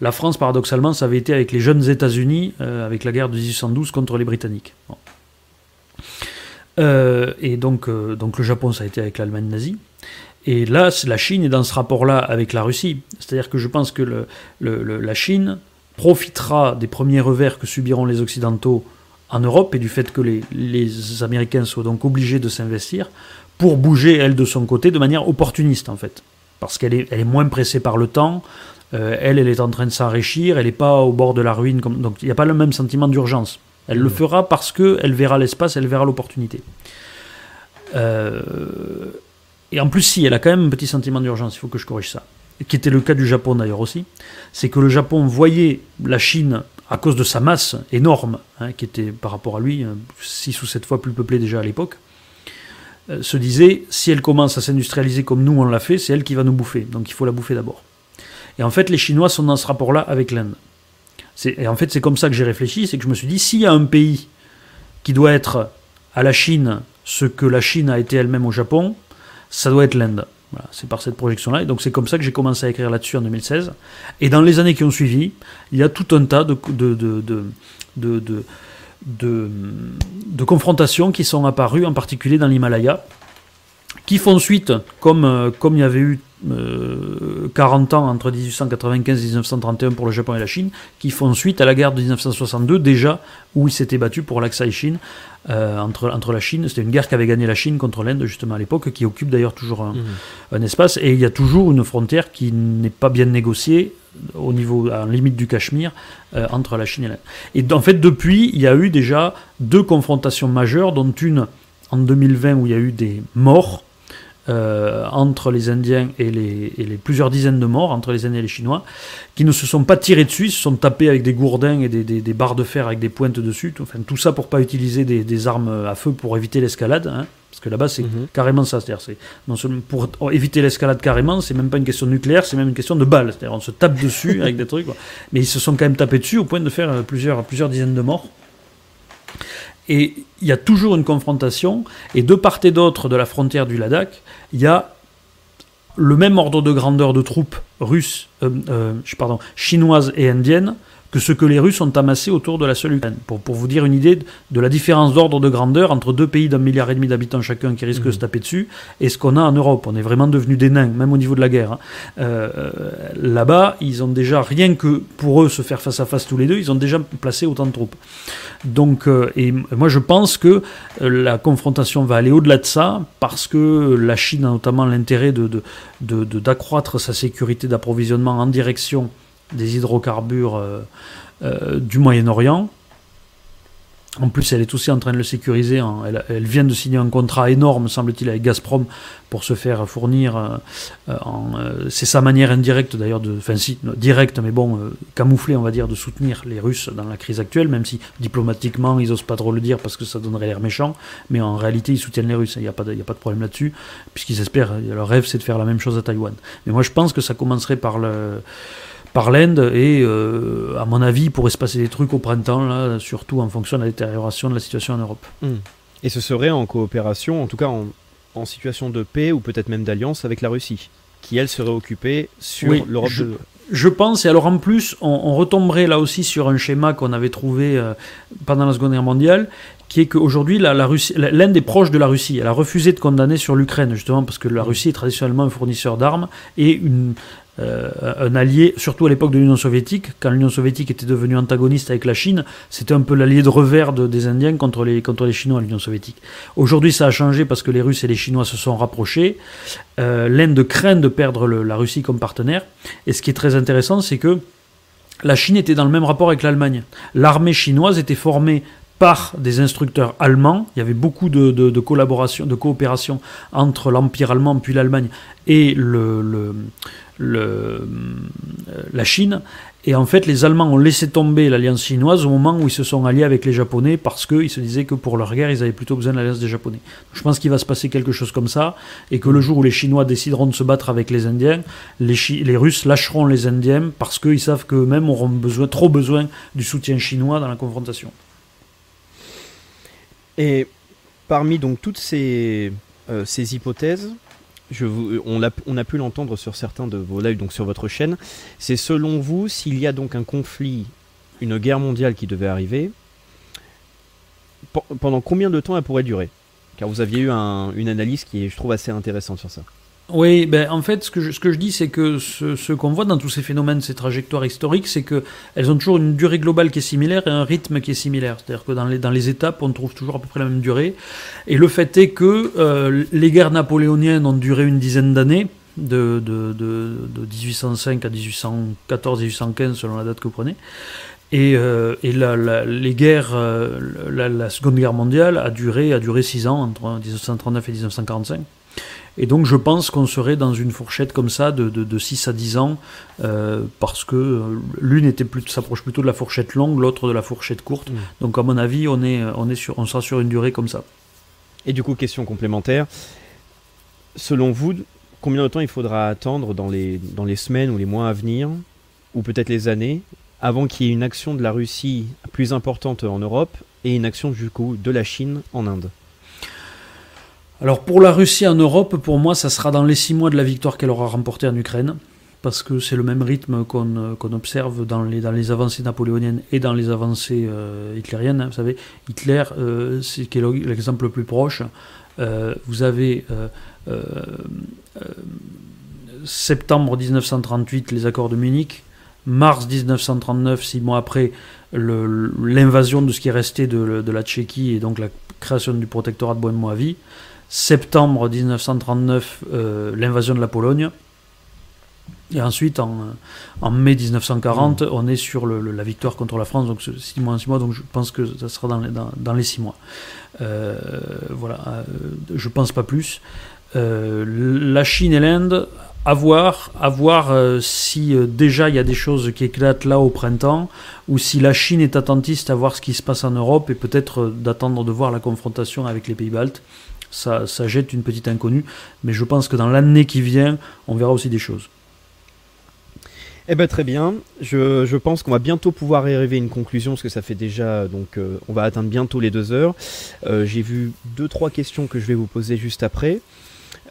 La France, paradoxalement, ça avait été avec les jeunes États-Unis, euh, avec la guerre de 1812 contre les Britanniques. Euh, et donc, donc le Japon, ça a été avec l'Allemagne nazie. Et là, la Chine est dans ce rapport-là avec la Russie. C'est-à-dire que je pense que le, la Chine profitera des premiers revers que subiront les Occidentaux en Europe et du fait que les, Américains soient donc obligés de s'investir pour bouger, elle, de son côté, de manière opportuniste, en fait. Parce qu'elle est, elle est moins pressée par le temps, euh, elle, elle est en train de s'enrichir, elle n'est pas au bord de la ruine, comme, donc il n'y a pas le même sentiment d'urgence. Elle le mmh. fera parce qu'elle verra l'espace, elle verra l'opportunité. Euh, et en plus, si, elle a quand même un petit sentiment d'urgence, il faut que je corrige ça qui était le cas du Japon d'ailleurs aussi, c'est que le Japon voyait la Chine, à cause de sa masse énorme, hein, qui était par rapport à lui 6 euh, ou 7 fois plus peuplée déjà à l'époque, euh, se disait, si elle commence à s'industrialiser comme nous on l'a fait, c'est elle qui va nous bouffer, donc il faut la bouffer d'abord. Et en fait, les Chinois sont dans ce rapport-là avec l'Inde. Et en fait, c'est comme ça que j'ai réfléchi, c'est que je me suis dit, s'il y a un pays qui doit être à la Chine ce que la Chine a été elle-même au Japon, ça doit être l'Inde c'est par cette projection-là. Et donc c'est comme ça que j'ai commencé à écrire là-dessus en 2016. Et dans les années qui ont suivi, il y a tout un tas de, de, de, de confrontations qui sont apparues, en particulier dans l'Himalaya, qui font suite, comme, euh, comme il y avait eu 40 ans entre 1895 et 1931 pour le Japon et la Chine, qui font suite à la guerre de 1962 déjà, où ils s'étaient battus pour l'Aksai Chine euh, entre, entre la Chine. C'était une guerre qu'avait gagné la Chine contre l'Inde justement à l'époque, qui occupe d'ailleurs toujours un, mhm. espace. Et il y a toujours une frontière qui n'est pas bien négociée au niveau, à la limite du Cachemire, euh, entre la Chine et l'Inde. Et en fait, depuis, il y a eu déjà deux confrontations majeures, dont une en 2020 où il y a eu des morts euh, entre les Indiens et les, et les, plusieurs dizaines de morts entre les Indiens et les Chinois, qui ne se sont pas tirés dessus, ils se sont tapés avec des gourdins et des, des, barres de fer avec des pointes dessus. Enfin, tout ça pour pas utiliser des, des armes à feu pour éviter l'escalade. Hein, parce que là-bas, c'est mhm. carrément ça. C'est-à-dire, c'est non seulement pour éviter l'escalade carrément, c'est même pas une question nucléaire, c'est même une question de balles. C'est-à-dire, on se tape dessus avec des trucs. Mais ils se sont quand même tapés dessus au point de faire euh, plusieurs, plusieurs dizaines de morts. Et il y a toujours une confrontation, et de part et d'autre de la frontière du Ladakh, il y a le même ordre de grandeur de troupes russes, euh, euh, pardon, chinoises et indiennes que ce que les Russes ont amassé autour de la seule Ukraine. Pour, pour vous dire une idée de la différence d'ordre de grandeur entre deux pays d'un milliard et demi d'habitants chacun qui risquent de se mhm. taper dessus et ce qu'on a en Europe. On est vraiment devenus des nains, même au niveau de la guerre. Hein. Euh, là-bas, ils ont déjà, rien que pour eux se faire face à face tous les deux, ils ont déjà placé autant de troupes. Donc, euh, et moi je pense que euh, la confrontation va aller au-delà de ça parce que la Chine a notamment l'intérêt de, d'accroître de, sa sécurité d'approvisionnement en direction des hydrocarbures euh, euh, du Moyen-Orient. En plus, elle est aussi en train de le sécuriser. Elle, vient de signer un contrat énorme, semble-t-il, avec Gazprom pour se faire fournir. Euh, c'est sa manière indirecte, d'ailleurs, de, enfin si, directe, mais bon, camouflée, on va dire, de soutenir les Russes dans la crise actuelle, même si diplomatiquement, ils n'osent pas trop le dire parce que ça donnerait l'air méchant. Mais en réalité, ils soutiennent les Russes. Il n'y a pas de problème là-dessus, puisqu'ils espèrent. Leur rêve, c'est de faire la même chose à Taïwan. Mais moi, je pense que ça commencerait par le par l'Inde et euh, à mon avis il pourrait se passer des trucs au printemps là, surtout en fonction de la détérioration de la situation en Europe. Hmm. Et ce serait en coopération, en tout cas en, situation de paix ou peut-être même d'alliance avec la Russie, qui elle serait occupée sur l'Europe je, Je pense, et alors en plus, on, retomberait là aussi sur un schéma qu'on avait trouvé euh, pendant la Seconde Guerre mondiale, qui est qu'aujourd'hui, l'Inde est proche de la Russie. Elle a refusé de condamner sur l'Ukraine, justement, parce que la hmm. Russie est traditionnellement un fournisseur d'armes et une, euh, un allié, surtout à l'époque de l'Union soviétique, quand l'Union soviétique était devenue antagoniste avec la Chine, c'était un peu l'allié de revers des Indiens contre les, contre les Chinois à l'Union soviétique. Aujourd'hui, ça a changé parce que les Russes et les Chinois se sont rapprochés. Euh, L'Inde craint de perdre la Russie comme partenaire. Et ce qui est très intéressant, c'est que la Chine était dans le même rapport avec l'Allemagne. L'armée chinoise était formée par des instructeurs allemands. Il y avait beaucoup de, collaboration, de coopération entre l'Empire allemand puis l'Allemagne et le, euh, la Chine. Et en fait, les Allemands ont laissé tomber l'alliance chinoise au moment où ils se sont alliés avec les Japonais parce qu'ils se disaient que pour leur guerre, ils avaient plutôt besoin de l'alliance des Japonais. je pense qu'il va se passer quelque chose comme ça et que le jour où les Chinois décideront de se battre avec les Indiens, les, Russes lâcheront les Indiens parce qu'ils savent qu'eux-mêmes auront besoin, trop besoin du soutien chinois dans la confrontation. Et parmi donc toutes ces, euh, ces hypothèses, on, a, on, a, pu l'entendre sur certains de vos lives, donc sur votre chaîne. C'est selon vous, s'il y a donc un conflit, une guerre mondiale qui devait arriver, pendant combien de temps elle pourrait durer? Car vous aviez eu une analyse qui est, je trouve, assez intéressante sur ça. Oui, ben, en fait, ce que je, ce que je dis, c'est que ce, qu'on voit dans tous ces phénomènes, ces trajectoires historiques, c'est qu'elles ont toujours une durée globale qui est similaire et un rythme qui est similaire. C'est-à-dire que dans les, dans les étapes, on trouve toujours à peu près la même durée. Et le fait est que euh, les guerres napoléoniennes ont duré une dizaine d'années, de, de, de, de, 1805 à 1814-1815, selon la date que vous prenez. Et, euh, et la, les guerres, euh, la, Seconde Guerre mondiale a duré, a duré six ans, entre 1939 et 1945. Et donc je pense qu'on serait dans une fourchette comme ça de, de, 6 à 10 ans, euh, parce que euh, l'une s'approche plutôt de la fourchette longue, l'autre de la fourchette courte. Mmh. Donc à mon avis, on, est, on, est sur, on sera sur une durée comme ça. Et du coup, question complémentaire. Selon vous, combien de temps il faudra attendre dans les, dans les semaines ou les mois à venir, ou peut-être les années, avant qu'il y ait une action de la Russie plus importante en Europe et une action du coup de la Chine en Inde? Alors pour la Russie en Europe, pour moi, ça sera dans les six mois de la victoire qu'elle aura remportée en Ukraine. parce que c'est le même rythme qu'on observe dans les, dans les avancées napoléoniennes et dans les avancées hitlériennes. Vous savez, Hitler, c'est l'exemple le plus proche. vous avez septembre 1938, les accords de Munich. Mars 1939, six mois après, l'invasion de ce qui est resté de, la Tchéquie et donc la création du protectorat de Bohème-Moavie. Septembre 1939, euh, l'invasion de la Pologne. Et ensuite, en, mai 1940, mmh. on est sur la victoire contre la France, donc six mois en six mois, donc je pense que ça sera dans les, six mois. Euh, voilà, euh, je pense pas plus. la Chine et l'Inde à voir, à voir euh, si euh, déjà il y a des choses qui éclatent là au printemps, ou si la Chine est attentiste à voir ce qui se passe en Europe et peut-être euh, d'attendre de voir la confrontation avec les pays baltes. Ça, jette une petite inconnue, mais je pense que dans l'année qui vient, on verra aussi des choses. Eh ben très bien. Je, pense qu'on va bientôt pouvoir arriver à une conclusion parce que ça fait déjà donc on va atteindre bientôt les deux heures. J'ai vu deux trois questions que je vais vous poser juste après.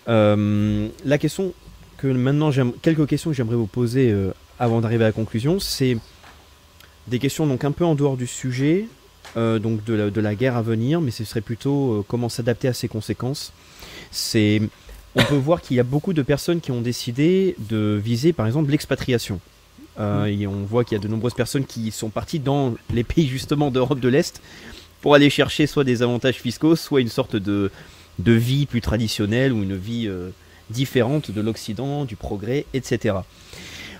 la question que maintenant, quelques questions que j'aimerais vous poser euh, avant d'arriver à la conclusion. C'est des questions donc un peu en dehors du sujet, euh, donc de la, guerre à venir, mais ce serait plutôt euh, comment s'adapter à ses conséquences. C'est, on peut voir qu'il y a beaucoup de personnes qui ont décidé de viser, par exemple, l'expatriation. Mm. et on voit qu'il y a de nombreuses personnes qui sont parties dans les pays justement d'Europe de l'Est pour aller chercher soit des avantages fiscaux, soit une sorte de, de vie plus traditionnelle ou une vie différente de l'Occident, du progrès, etc.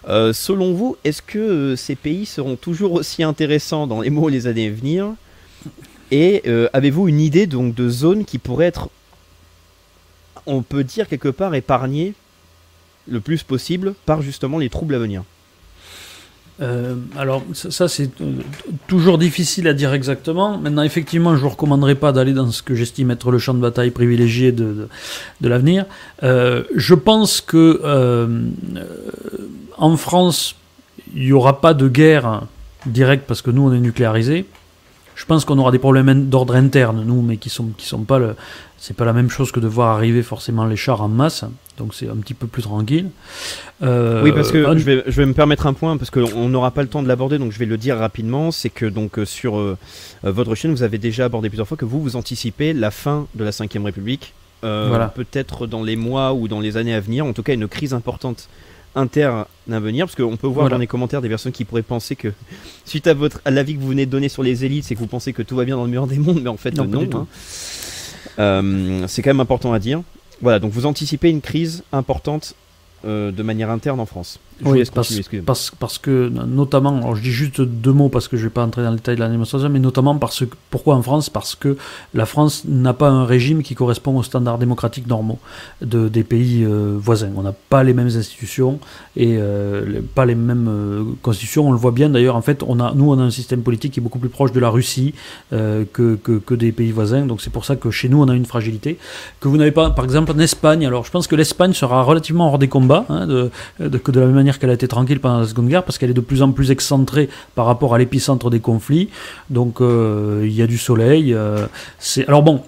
Euh, selon vous, est-ce que euh, ces pays seront toujours aussi intéressants dans les mots les années à venir? Et euh, avez-vous une idée donc de zones qui pourraient être, on peut dire quelque part, épargnées le plus possible par justement les troubles à venir? Euh, alors ça, c'est euh, toujours difficile à dire exactement. Maintenant effectivement je vous recommanderais pas d'aller dans ce que j'estime être le champ de bataille privilégié de, l'avenir. Euh, je pense que en France il n'y aura pas de guerre directe parce que nous on est nucléarisé. Je pense qu'on aura des problèmes d'ordre interne, nous, mais qui sont, sont pas c'est pas la même chose que de voir arriver forcément les chars en masse, donc c'est un petit peu plus tranquille. Euh, oui, parce que je, vais, je vais me permettre un point, parce qu'on n'aura pas le temps de l'aborder, donc je vais le dire rapidement, c'est que donc euh, sur euh, votre chaîne, vous avez déjà abordé plusieurs fois que vous, vous anticipez la fin de la 5ème République, peut-être dans les mois ou dans les années à venir, en tout cas une crise importante interne à venir, parce qu'on peut voir dans les commentaires des personnes qui pourraient penser que, suite à, votre, à l'avis que vous venez de donner sur les élites, c'est que vous pensez que tout va bien dans le meilleur des mondes, mais en fait non. non euh, c'est quand même important à dire. Voilà, donc vous anticipez une crise importante euh, de manière interne en France oui, parce, parce, que notamment, alors je dis juste deux mots parce que je ne vais pas entrer dans le détail de la démonstration, mais notamment parce que, pourquoi en France? Parce que la France n'a pas un régime qui correspond aux standards démocratiques normaux de, des pays euh, voisins. On n'a pas les mêmes institutions et euh, pas les mêmes euh, constitutions. On le voit bien d'ailleurs, en fait, on a, nous on a un système politique qui est beaucoup plus proche de la Russie que, que, que, des pays voisins, donc c'est pour ça que chez nous on a une fragilité que vous n'avez pas, par exemple en Espagne. Alors je pense que l'Espagne sera relativement hors des combats, hein, de, de, de la même manière qu'elle a été tranquille pendant la Seconde Guerre, parce qu'elle est de plus en plus excentrée par rapport à l'épicentre des conflits. Donc euh, il y a du soleil. Euh, c'est alors bon,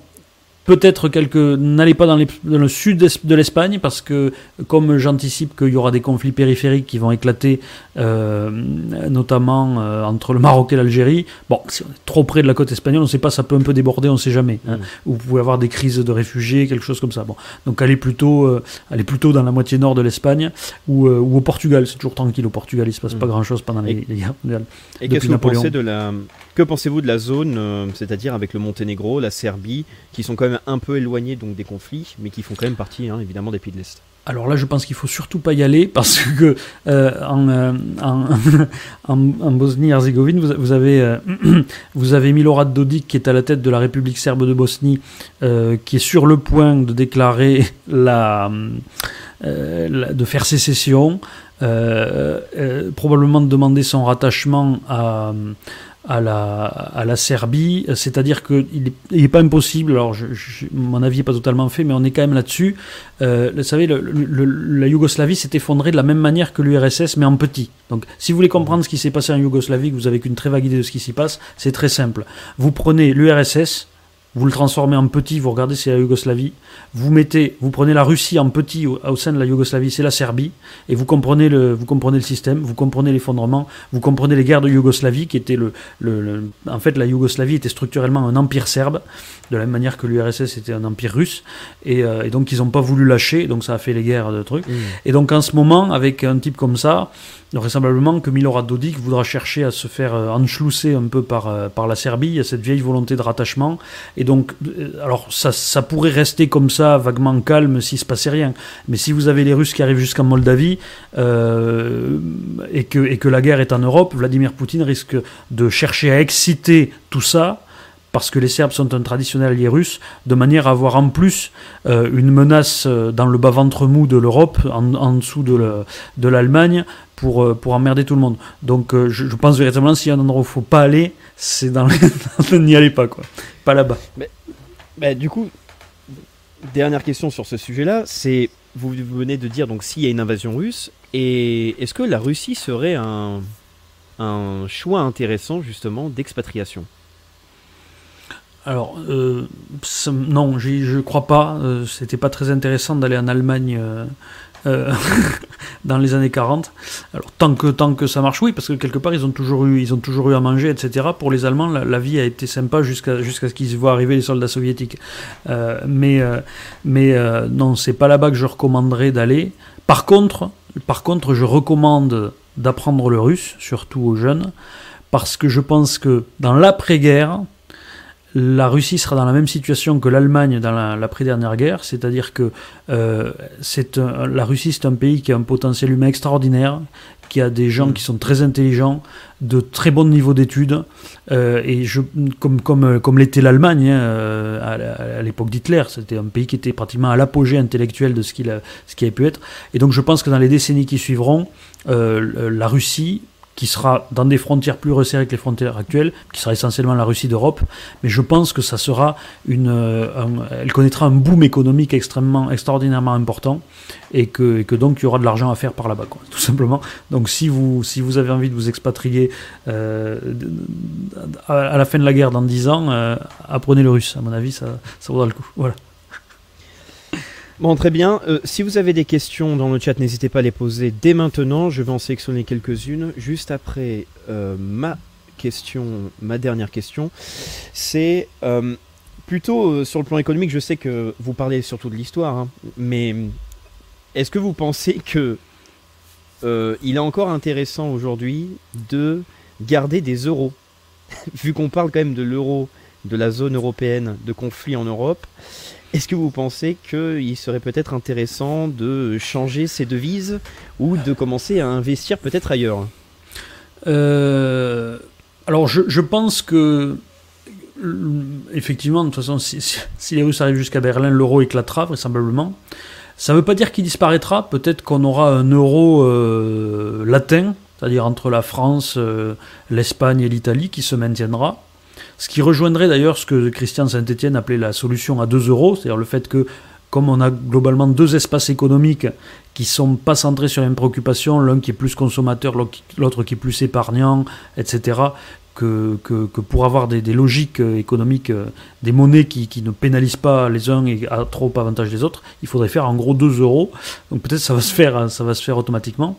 Peut-être quelques. N'allez pas dans, le sud de l'Espagne parce que, comme j'anticipe qu'il y aura des conflits périphériques qui vont éclater, euh, notamment euh, entre le Maroc et l'Algérie. Bon, si on est trop près de la côte espagnole, on ne sait pas, ça peut un peu déborder, on ne sait jamais. Hein. Mm. Vous pouvez avoir des crises de réfugiés, quelque chose comme ça. Bon, donc allez plutôt, euh, allez plutôt dans la moitié nord de l'Espagne ou, ou, au Portugal. C'est toujours tranquille au Portugal, il ne se passe pas mm. grand-chose pendant les, guerres mondiales. Et qu'est-ce que vous pensez de la que pensez-vous de la zone, euh, c'est-à-dire avec le Monténégro, la Serbie, qui sont quand même un peu éloignés donc des conflits, mais qui font quand même partie hein, évidemment des pays de l'Est alors là, je pense qu'il faut surtout pas y aller parce que euh, euh, en, Bosnie-Herzégovine, vous, avez vous avez Milorad Dodik qui est à la tête de la République serbe de Bosnie, qui est sur le point de déclarer la, de faire sécession, probablement de demander son rattachement à à la, à la Serbie, c'est-à-dire qu'il n'est pas impossible, alors mon avis n'est pas totalement fait, mais on est quand même là-dessus. Euh, vous savez, la Yougoslavie s'est effondrée de la même manière que l'URSS, mais en petit. Donc si vous voulez comprendre ce qui s'est passé en Yougoslavie, que vous avez qu'une très vague idée de ce qui s'y passe, c'est très simple. Vous prenez l'URSS, vous le transformez en petit, vous regardez c'est la Yougoslavie, vous mettez, vous prenez la Russie en petit au, sein de la Yougoslavie, c'est la Serbie, et vous comprenez le, vous comprenez le système, vous comprenez l'effondrement, vous comprenez les guerres de Yougoslavie qui étaient le, le, en fait la Yougoslavie était structurellement un empire serbe, de la même manière que l'URSS était un empire russe, et, euh, donc ils n'ont pas voulu lâcher, donc ça a fait les guerres de trucs, mmh. et donc en ce moment avec un type comme ça, vraisemblablement que Milorad Dodik voudra chercher à se faire euh, enchlousser un peu par, euh, par la Serbie, a cette vieille volonté de rattachement, et donc, euh, alors ça, ça pourrait rester comme ça, vaguement calme, s'il se passait rien, mais si vous avez les Russes qui arrivent jusqu'en Moldavie, et, que, et que la guerre est en Europe, Vladimir Poutine risque de chercher à exciter tout ça, parce que les Serbes sont un traditionnel allié russe, de manière à avoir en plus une menace dans le bas-ventre mou de l'Europe, en, dessous de l'Allemagne, pour, euh, pour emmerder tout le monde. Donc je, pense véritablement s'il y a un endroit où il ne faut pas aller, c'est dans n'y allez pas, quoi. Pas là-bas. Mais, du coup, dernière question sur ce sujet-là, c'est, vous venez de dire, donc s'il y a une invasion russe, et est-ce que la Russie serait un, un choix intéressant justement d'expatriation? Alors, euh, non, je crois pas. Euh, c'était pas très intéressant d'aller en Allemagne euh, dans les années 40. Alors, tant que, tant que ça marche, oui, parce que quelque part, ils ont toujours eu, ils ont toujours eu à manger, etc. Pour les Allemands, la, vie a été sympa jusqu'à ce qu'ils voient arriver les soldats soviétiques. mais mais non, c'est pas là-bas que je recommanderais d'aller. Par contre, par contre, je recommande d'apprendre le russe, surtout aux jeunes, parce que je pense que dans l'après-guerre, la Russie sera dans la même situation que l'Allemagne dans l'après-dernière guerre, c'est-à-dire que euh, la Russie c'est un pays qui a un potentiel humain extraordinaire, qui a des gens mm. qui sont très intelligents, de très bon niveau d'études, euh, et je, comme, comme, comme l'était l'Allemagne hein, à, l'époque d'Hitler, c'était un pays qui était pratiquement à l'apogée intellectuel de ce qu'il ce qui avait pu être, et donc je pense que dans les décennies qui suivront, euh, la Russie qui sera dans des frontières plus resserrées que les frontières actuelles, qui sera essentiellement la Russie d'Europe, mais je pense que ça sera une, euh, elle connaîtra un boom économique extrêmement, extraordinairement important, et que, que donc il y aura de l'argent à faire par là-bas, tout simplement. Donc si vous, si vous avez envie de vous expatrier euh, à, la fin de la guerre dans 10 ans, euh, apprenez le russe, à mon avis, ça, ça vaudra le coup. Voilà. Bon, très bien. Euh, si vous avez des questions dans le chat, n'hésitez pas à les poser dès maintenant. Je vais en sélectionner quelques-unes. Juste après euh, ma question, ma dernière question, c'est euh, plutôt sur le plan économique. Je sais que vous parlez surtout de l'histoire, hein, mais est-ce que vous pensez que il est encore intéressant aujourd'hui de garder des euros, vu qu'on parle quand même de l'euro, de la zone européenne, de conflit en Europe? Est-ce que vous pensez qu'il serait peut-être intéressant de changer ces devises ou de commencer à investir peut-être ailleurs? Euh, Alors je, pense que effectivement, de toute façon, si, les Russes arrivent jusqu'à Berlin, l'euro éclatera vraisemblablement. Ça ne veut pas dire qu'il disparaîtra. Peut-être qu'on aura un euro euh, latin, c'est-à-dire entre la France, euh, l'Espagne et l'Italie, qui se maintiendra. Ce qui rejoindrait d'ailleurs ce que Christian Saint-Etienne appelait la solution à 2 euros, c'est-à-dire le fait que, comme on a globalement deux espaces économiques qui sont pas centrés sur une préoccupation, l'un qui est plus consommateur, l'autre qui est plus épargnant, etc., que, pour avoir des, logiques euh, économiques, euh, des monnaies qui, ne pénalisent pas les uns et à trop avantage des autres, il faudrait faire en gros 2 euros. Donc peut-être ça va se faire, hein, ça va se faire automatiquement.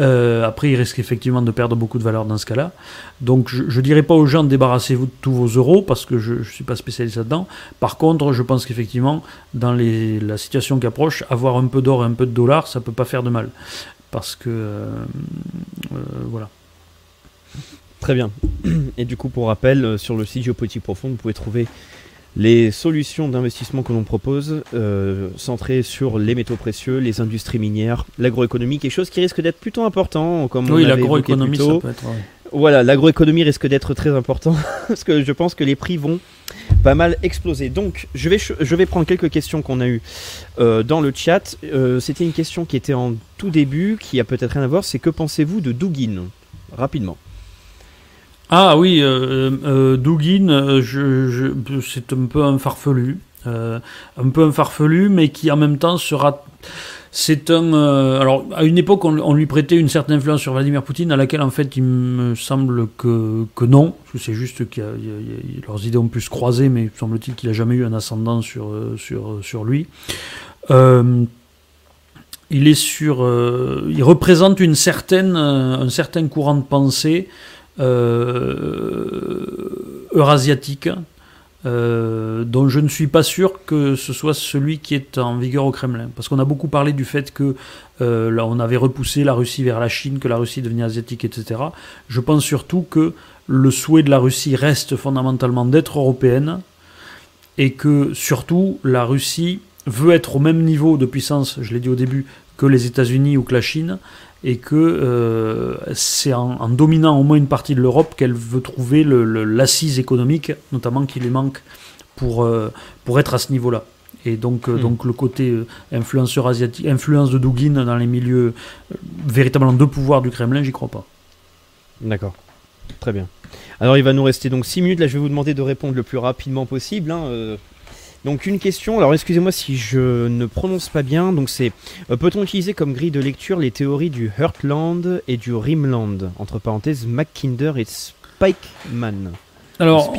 Euh, après, il risque effectivement de perdre beaucoup de valeur dans ce cas-là. Donc je ne dirais pas aux gens débarrassez-vous de tous vos euros parce que je ne suis pas spécialiste là-dedans. Par contre, je pense qu'effectivement, dans les, la situation qui approche, avoir un peu d'or et un peu de dollars, ça peut pas faire de mal. Parce que voilà. Très bien. Et du coup, pour rappel, euh, sur le site Géopolitique Profonde, vous pouvez trouver les solutions d'investissement que l'on propose, euh, centrées sur les métaux précieux, les industries minières, l'agroéconomie, quelque chose qui risque d'être plutôt important, comme oui, l'agroéconomie, ça peut être. Voilà, l'agroéconomie risque d'être très important parce que je pense que les prix vont pas mal exploser. Donc, je vais, je vais prendre quelques questions qu'on a eues euh, dans le chat. C'était une question qui était en tout début, qui a peut-être rien à voir. C'est que pensez-vous de Dugin Rapidement. Ah oui, euh, euh, euh, je, c'est un peu un farfelu. un peu un farfelu, mais qui en même temps sera c'est un. euh, alors, à une époque, on, lui prêtait une certaine influence sur Vladimir Poutine, à laquelle, en fait, il me semble que, non. C'est juste que leurs idées ont pu se croiser, mais semble-t-il qu'il n'a jamais eu un ascendant sur, euh, lui. Euh, il est sur. euh, il représente une certaine, euh, un certain courant de pensée euh, eurasiatique. euh, dont je ne suis pas sûr que ce soit celui qui est en vigueur au Kremlin. Parce qu'on a beaucoup parlé du fait que euh, là, on avait repoussé la Russie vers la Chine, que la Russie devenait asiatique, etc. Je pense surtout que le souhait de la Russie reste fondamentalement d'être européenne et que surtout la Russie veut être au même niveau de puissance, je l'ai dit au début, que les États-Unis ou que la Chine, et que euh, c'est en, en dominant au moins une partie de l'Europe qu'elle veut trouver l'assise économique, notamment qui lui manque pour, euh, pour être à ce niveau-là. Et donc, euh, Hmm. donc le côté influenceur asiatique, influence de Dugin dans les milieux véritablement de pouvoir du Kremlin, j'y crois pas. D'accord. Très bien. Alors il va nous rester donc 6 minutes. Là je vais vous demander de répondre le plus rapidement possible. hein. Donc une question, alors excusez-moi si je ne prononce pas bien, donc c'est euh, peut-on utiliser comme grille de lecture les théories du Heartland et du Rimland? Entre parenthèses, Mackinder et Spikeman. Alors,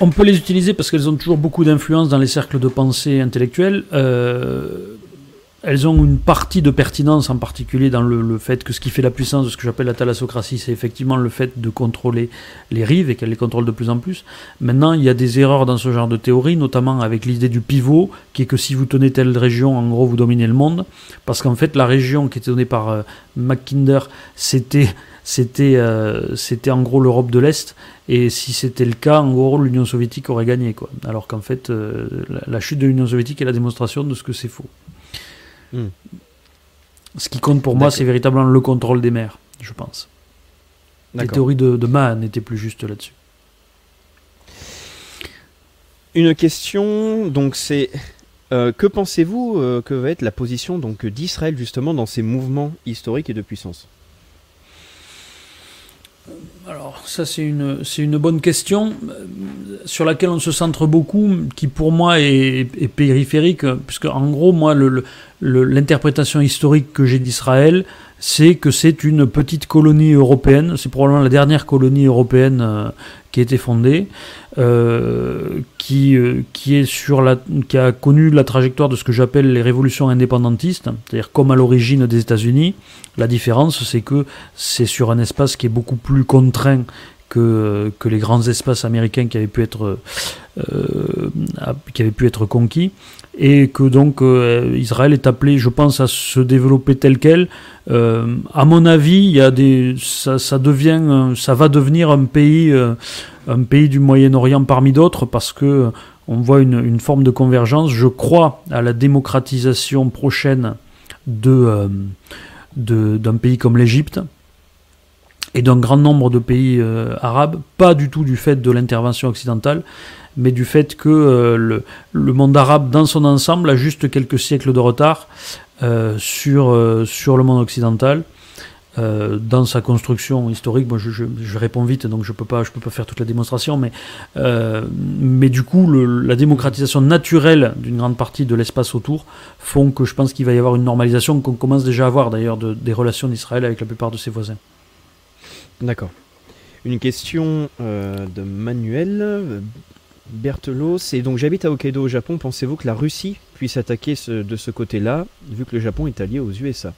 on, peut les utiliser parce qu'elles ont toujours beaucoup d'influence dans les cercles de pensée intellectuels. Euh, elles ont une partie de pertinence, en particulier dans le, fait que ce qui fait la puissance de ce que j'appelle la thalassocratie, c'est effectivement le fait de contrôler les rives et qu'elle les contrôle de plus en plus. Maintenant, il y a des erreurs dans ce genre de théorie, notamment avec l'idée du pivot, qui est que si vous tenez telle région, en gros, vous dominez le monde. Parce qu'en fait, la région qui était donnée par euh, Mackinder, c'était c'était euh, c'était en gros l'Europe de l'Est et si c'était le cas en gros l'Union soviétique aurait gagné quoi alors qu'en fait euh, la chute de l'Union soviétique est la démonstration de ce que c'est faux Hmm. ce qui compte pour moi c'est véritablement le contrôle des mers je pense les D'accord. théories de, de Mahan étaient plus justes là-dessus Une question, donc c'est euh, que pensez-vous euh, que va être la position donc d'Israël justement dans ces mouvements historiques et de puissance? Alors, ça, c'est une, une bonne question euh, sur laquelle on se centre beaucoup, qui pour moi est, périphérique, puisque en gros, moi, l'interprétation historique que j'ai d'Israël, c'est que c'est une petite colonie européenne, c'est probablement la dernière colonie européenne euh, qui a été fondée, euh, qui, euh, qui, est sur la, qui a connu la trajectoire de ce que j'appelle les révolutions indépendantistes, c'est-à-dire comme à l'origine des États-Unis. La différence, c'est que c'est sur un espace qui est beaucoup plus contraint que, que les grands espaces américains qui avaient pu être, euh, qui avaient pu être conquis, et que donc euh, Israël est appelé, je pense, à se développer tel quel. Euh, à mon avis, il y a des, ça, devient, ça va devenir un pays, euh, un pays du Moyen-Orient parmi d'autres, parce que on voit une, forme de convergence. Je crois à la démocratisation prochaine euh, de- d'un pays comme l'Égypte et d'un grand nombre de pays arabes, pas du tout du fait de l'intervention occidentale, mais du fait que euh, le, monde arabe dans son ensemble a juste quelques siècles de retard euh, sur, euh, sur le monde occidental. dans sa construction historique, moi je, réponds vite, donc je peux pas, peux pas faire toute la démonstration, mais, mais du coup, la démocratisation naturelle d'une grande partie de l'espace autour font que je pense qu'il va y avoir une normalisation qu'on commence déjà à avoir d'ailleurs de- des relations d'Israël avec la plupart de ses voisins. D'accord. Une question de Manuel Berthelot, c'est donc j'habite à Hokkaido au Japon, pensez-vous que la Russie puisse attaquer de ce côté-là, vu que le Japon est allié aux USA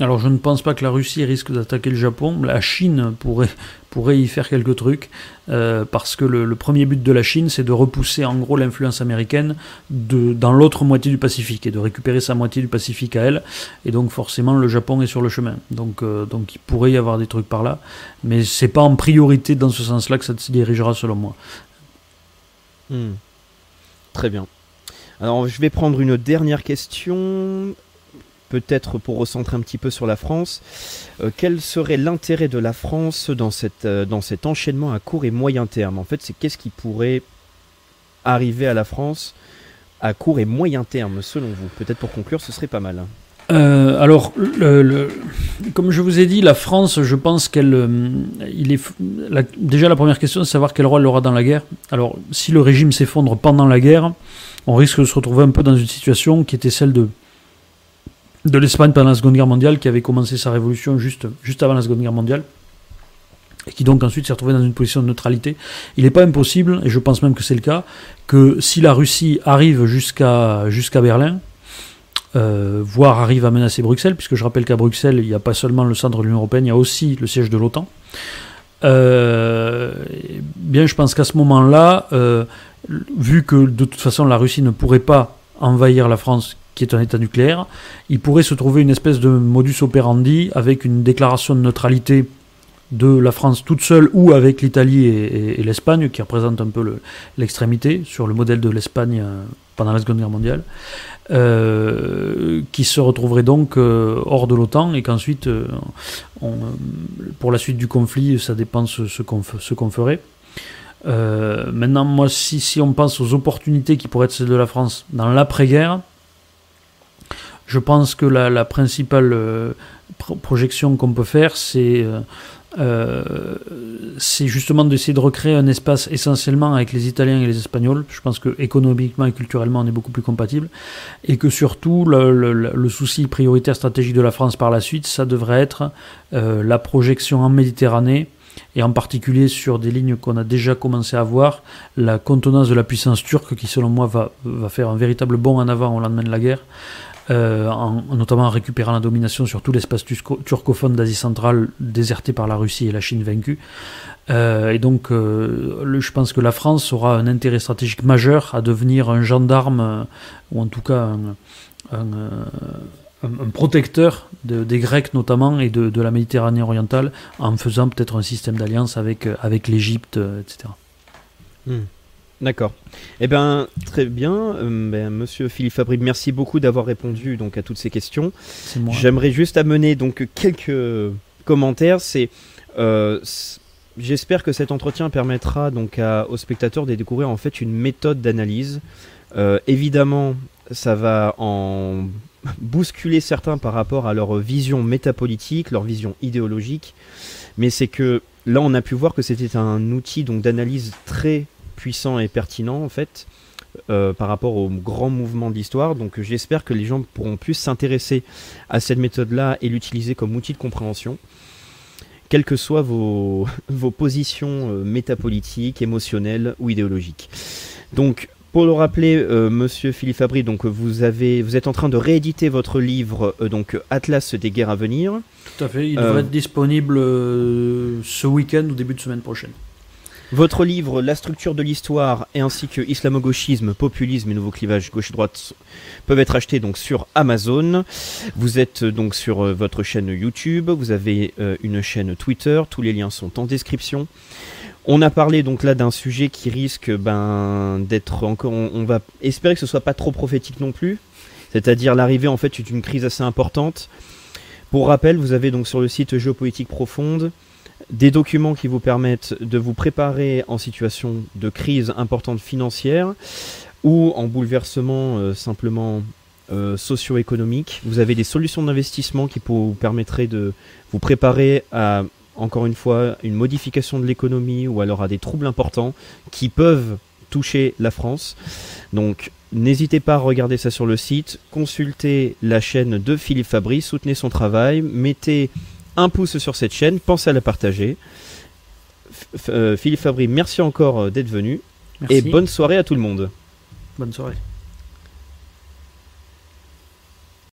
Alors je ne pense pas que la Russie risque d'attaquer le Japon. La Chine pourrait, y faire quelques trucs, euh, parce que le, premier but de la Chine, c'est de repousser en gros l'influence américaine dans l'autre moitié du Pacifique et de récupérer sa moitié du Pacifique à elle. Et donc forcément le Japon est sur le chemin. Donc, euh, donc il pourrait y avoir des trucs par là, mais c'est pas en priorité dans ce sens-là que ça se dirigera selon moi. Hmm. Très bien. Alors je vais prendre une dernière question, peut-être pour recentrer un petit peu sur la France. Euh, quel serait l'intérêt de la France dans, euh, dans cet enchaînement à court et moyen terme? En fait, c'est qu'est-ce qui pourrait arriver à la France à court et moyen terme, selon vous? Peut-être pour conclure, ce serait pas mal. Euh, alors, le- le- comme je vous ai dit, la France, je pense qu'elle, euh, il est déjà la première question, c'est de savoir quel rôle elle aura dans la guerre. Alors, si le régime s'effondre pendant la guerre, on risque de se retrouver un peu dans une situation qui était celle de de l'Espagne pendant la Seconde Guerre mondiale, qui avait commencé sa révolution juste, juste avant la Seconde Guerre mondiale, et qui donc ensuite s'est retrouvé dans une position de neutralité. Il n'est pas impossible, et je pense même que c'est le cas, que si la Russie arrive jusqu'à jusqu'à Berlin, euh, voire arrive à menacer Bruxelles, puisque je rappelle qu'à Bruxelles, il n'y a pas seulement le centre de l'Union Européenne, il y a aussi le siège de l'OTAN. Euh, bien, je pense qu'à ce moment-là, euh, vu que de toute façon la Russie ne pourrait pas envahir la France, qui est un État nucléaire, il pourrait se trouver une espèce de modus operandi avec une déclaration de neutralité de la France toute seule ou avec l'Italie et, l'Espagne, qui représentent un peu l'extrémité sur le modèle de l'Espagne euh, pendant la Seconde Guerre mondiale, euh, qui se retrouverait donc euh, hors de l'OTAN et qu'ensuite, pour la suite du conflit, ça dépend ce, ce qu'on ferait. maintenant, moi, si, si, on pense aux opportunités qui pourraient être celles de la France dans l'après-guerre, je pense que la, la principale projection qu'on peut faire, c'est c'est justement d'essayer de recréer un espace essentiellement avec les Italiens et les Espagnols. Je pense que économiquement et culturellement, on est beaucoup plus compatibles. Et que surtout, le, souci prioritaire stratégique de la France par la suite, ça devrait être euh, la projection en Méditerranée et en particulier sur des lignes qu'on a déjà commencé à voir, la contenance de la puissance turque qui selon moi va, va faire un véritable bond en avant au lendemain de la guerre, euh, en, notamment en récupérant la domination sur tout l'espace turcophone d'Asie centrale déserté par la Russie et la Chine vaincue. Euh, et donc, euh, je pense que la France aura un intérêt stratégique majeur à devenir un gendarme, ou en tout cas un, protecteur des Grecs notamment et de, la Méditerranée orientale, en faisant peut-être un système d'alliance avec, avec l'Égypte, etc. D'accord. Eh bien, très bien. Euh, ben, monsieur Philippe Fabry, merci beaucoup d'avoir répondu donc à toutes ces questions. J'aimerais juste amener donc quelques commentaires. C'est euh, J'espère que cet entretien permettra donc aux spectateurs de découvrir en fait une méthode d'analyse. Euh, évidemment, ça va en bousculer certains par rapport à leur vision métapolitique, leur vision idéologique, mais c'est que là on a pu voir que c'était un outil donc d'analyse très puissant et pertinent en fait euh, par rapport au grand mouvement de l'histoire. Donc j'espère que les gens pourront plus s'intéresser à cette méthode-là et l'utiliser comme outil de compréhension, quelles que soient vos, vos positions euh, métapolitiques, émotionnelles ou idéologiques. Donc pour le rappeler, euh, Monsieur Philippe Fabry, donc vous avez, vous êtes en train de rééditer votre livre, donc Atlas des guerres à venir. Tout à fait. Il devrait être disponible ce week-end ou début de semaine prochaine. Votre livre La structure de l'histoire et ainsi que Islamo-gauchisme, populisme et nouveau clivage gauche-droite peuvent être achetés donc sur Amazon. Vous êtes donc sur euh, votre chaîne YouTube, vous avez euh, une chaîne Twitter, tous les liens sont en description. On a parlé donc là d'un sujet qui risque ben, d'être encore. On, va espérer que ce soit pas trop prophétique non plus, c'est-à-dire l'arrivée en fait d'une crise assez importante. Pour rappel, vous avez donc sur le site Géopolitique Profonde des documents qui vous permettent de vous préparer en situation de crise importante financière ou en bouleversement euh, simplement euh, socio-économique. Vous avez des solutions d'investissement qui vous permettraient de vous préparer à, encore une fois, une modification de l'économie ou alors à des troubles importants qui peuvent toucher la France. Donc N'hésitez pas à regarder ça sur le site, consultez la chaîne de Philippe Fabry, soutenez son travail, mettez un pouce sur cette chaîne, pensez à la partager. Euh, Philippe Fabry, merci encore euh, d'être venu. Et bonne soirée à tout le monde. Bonne soirée.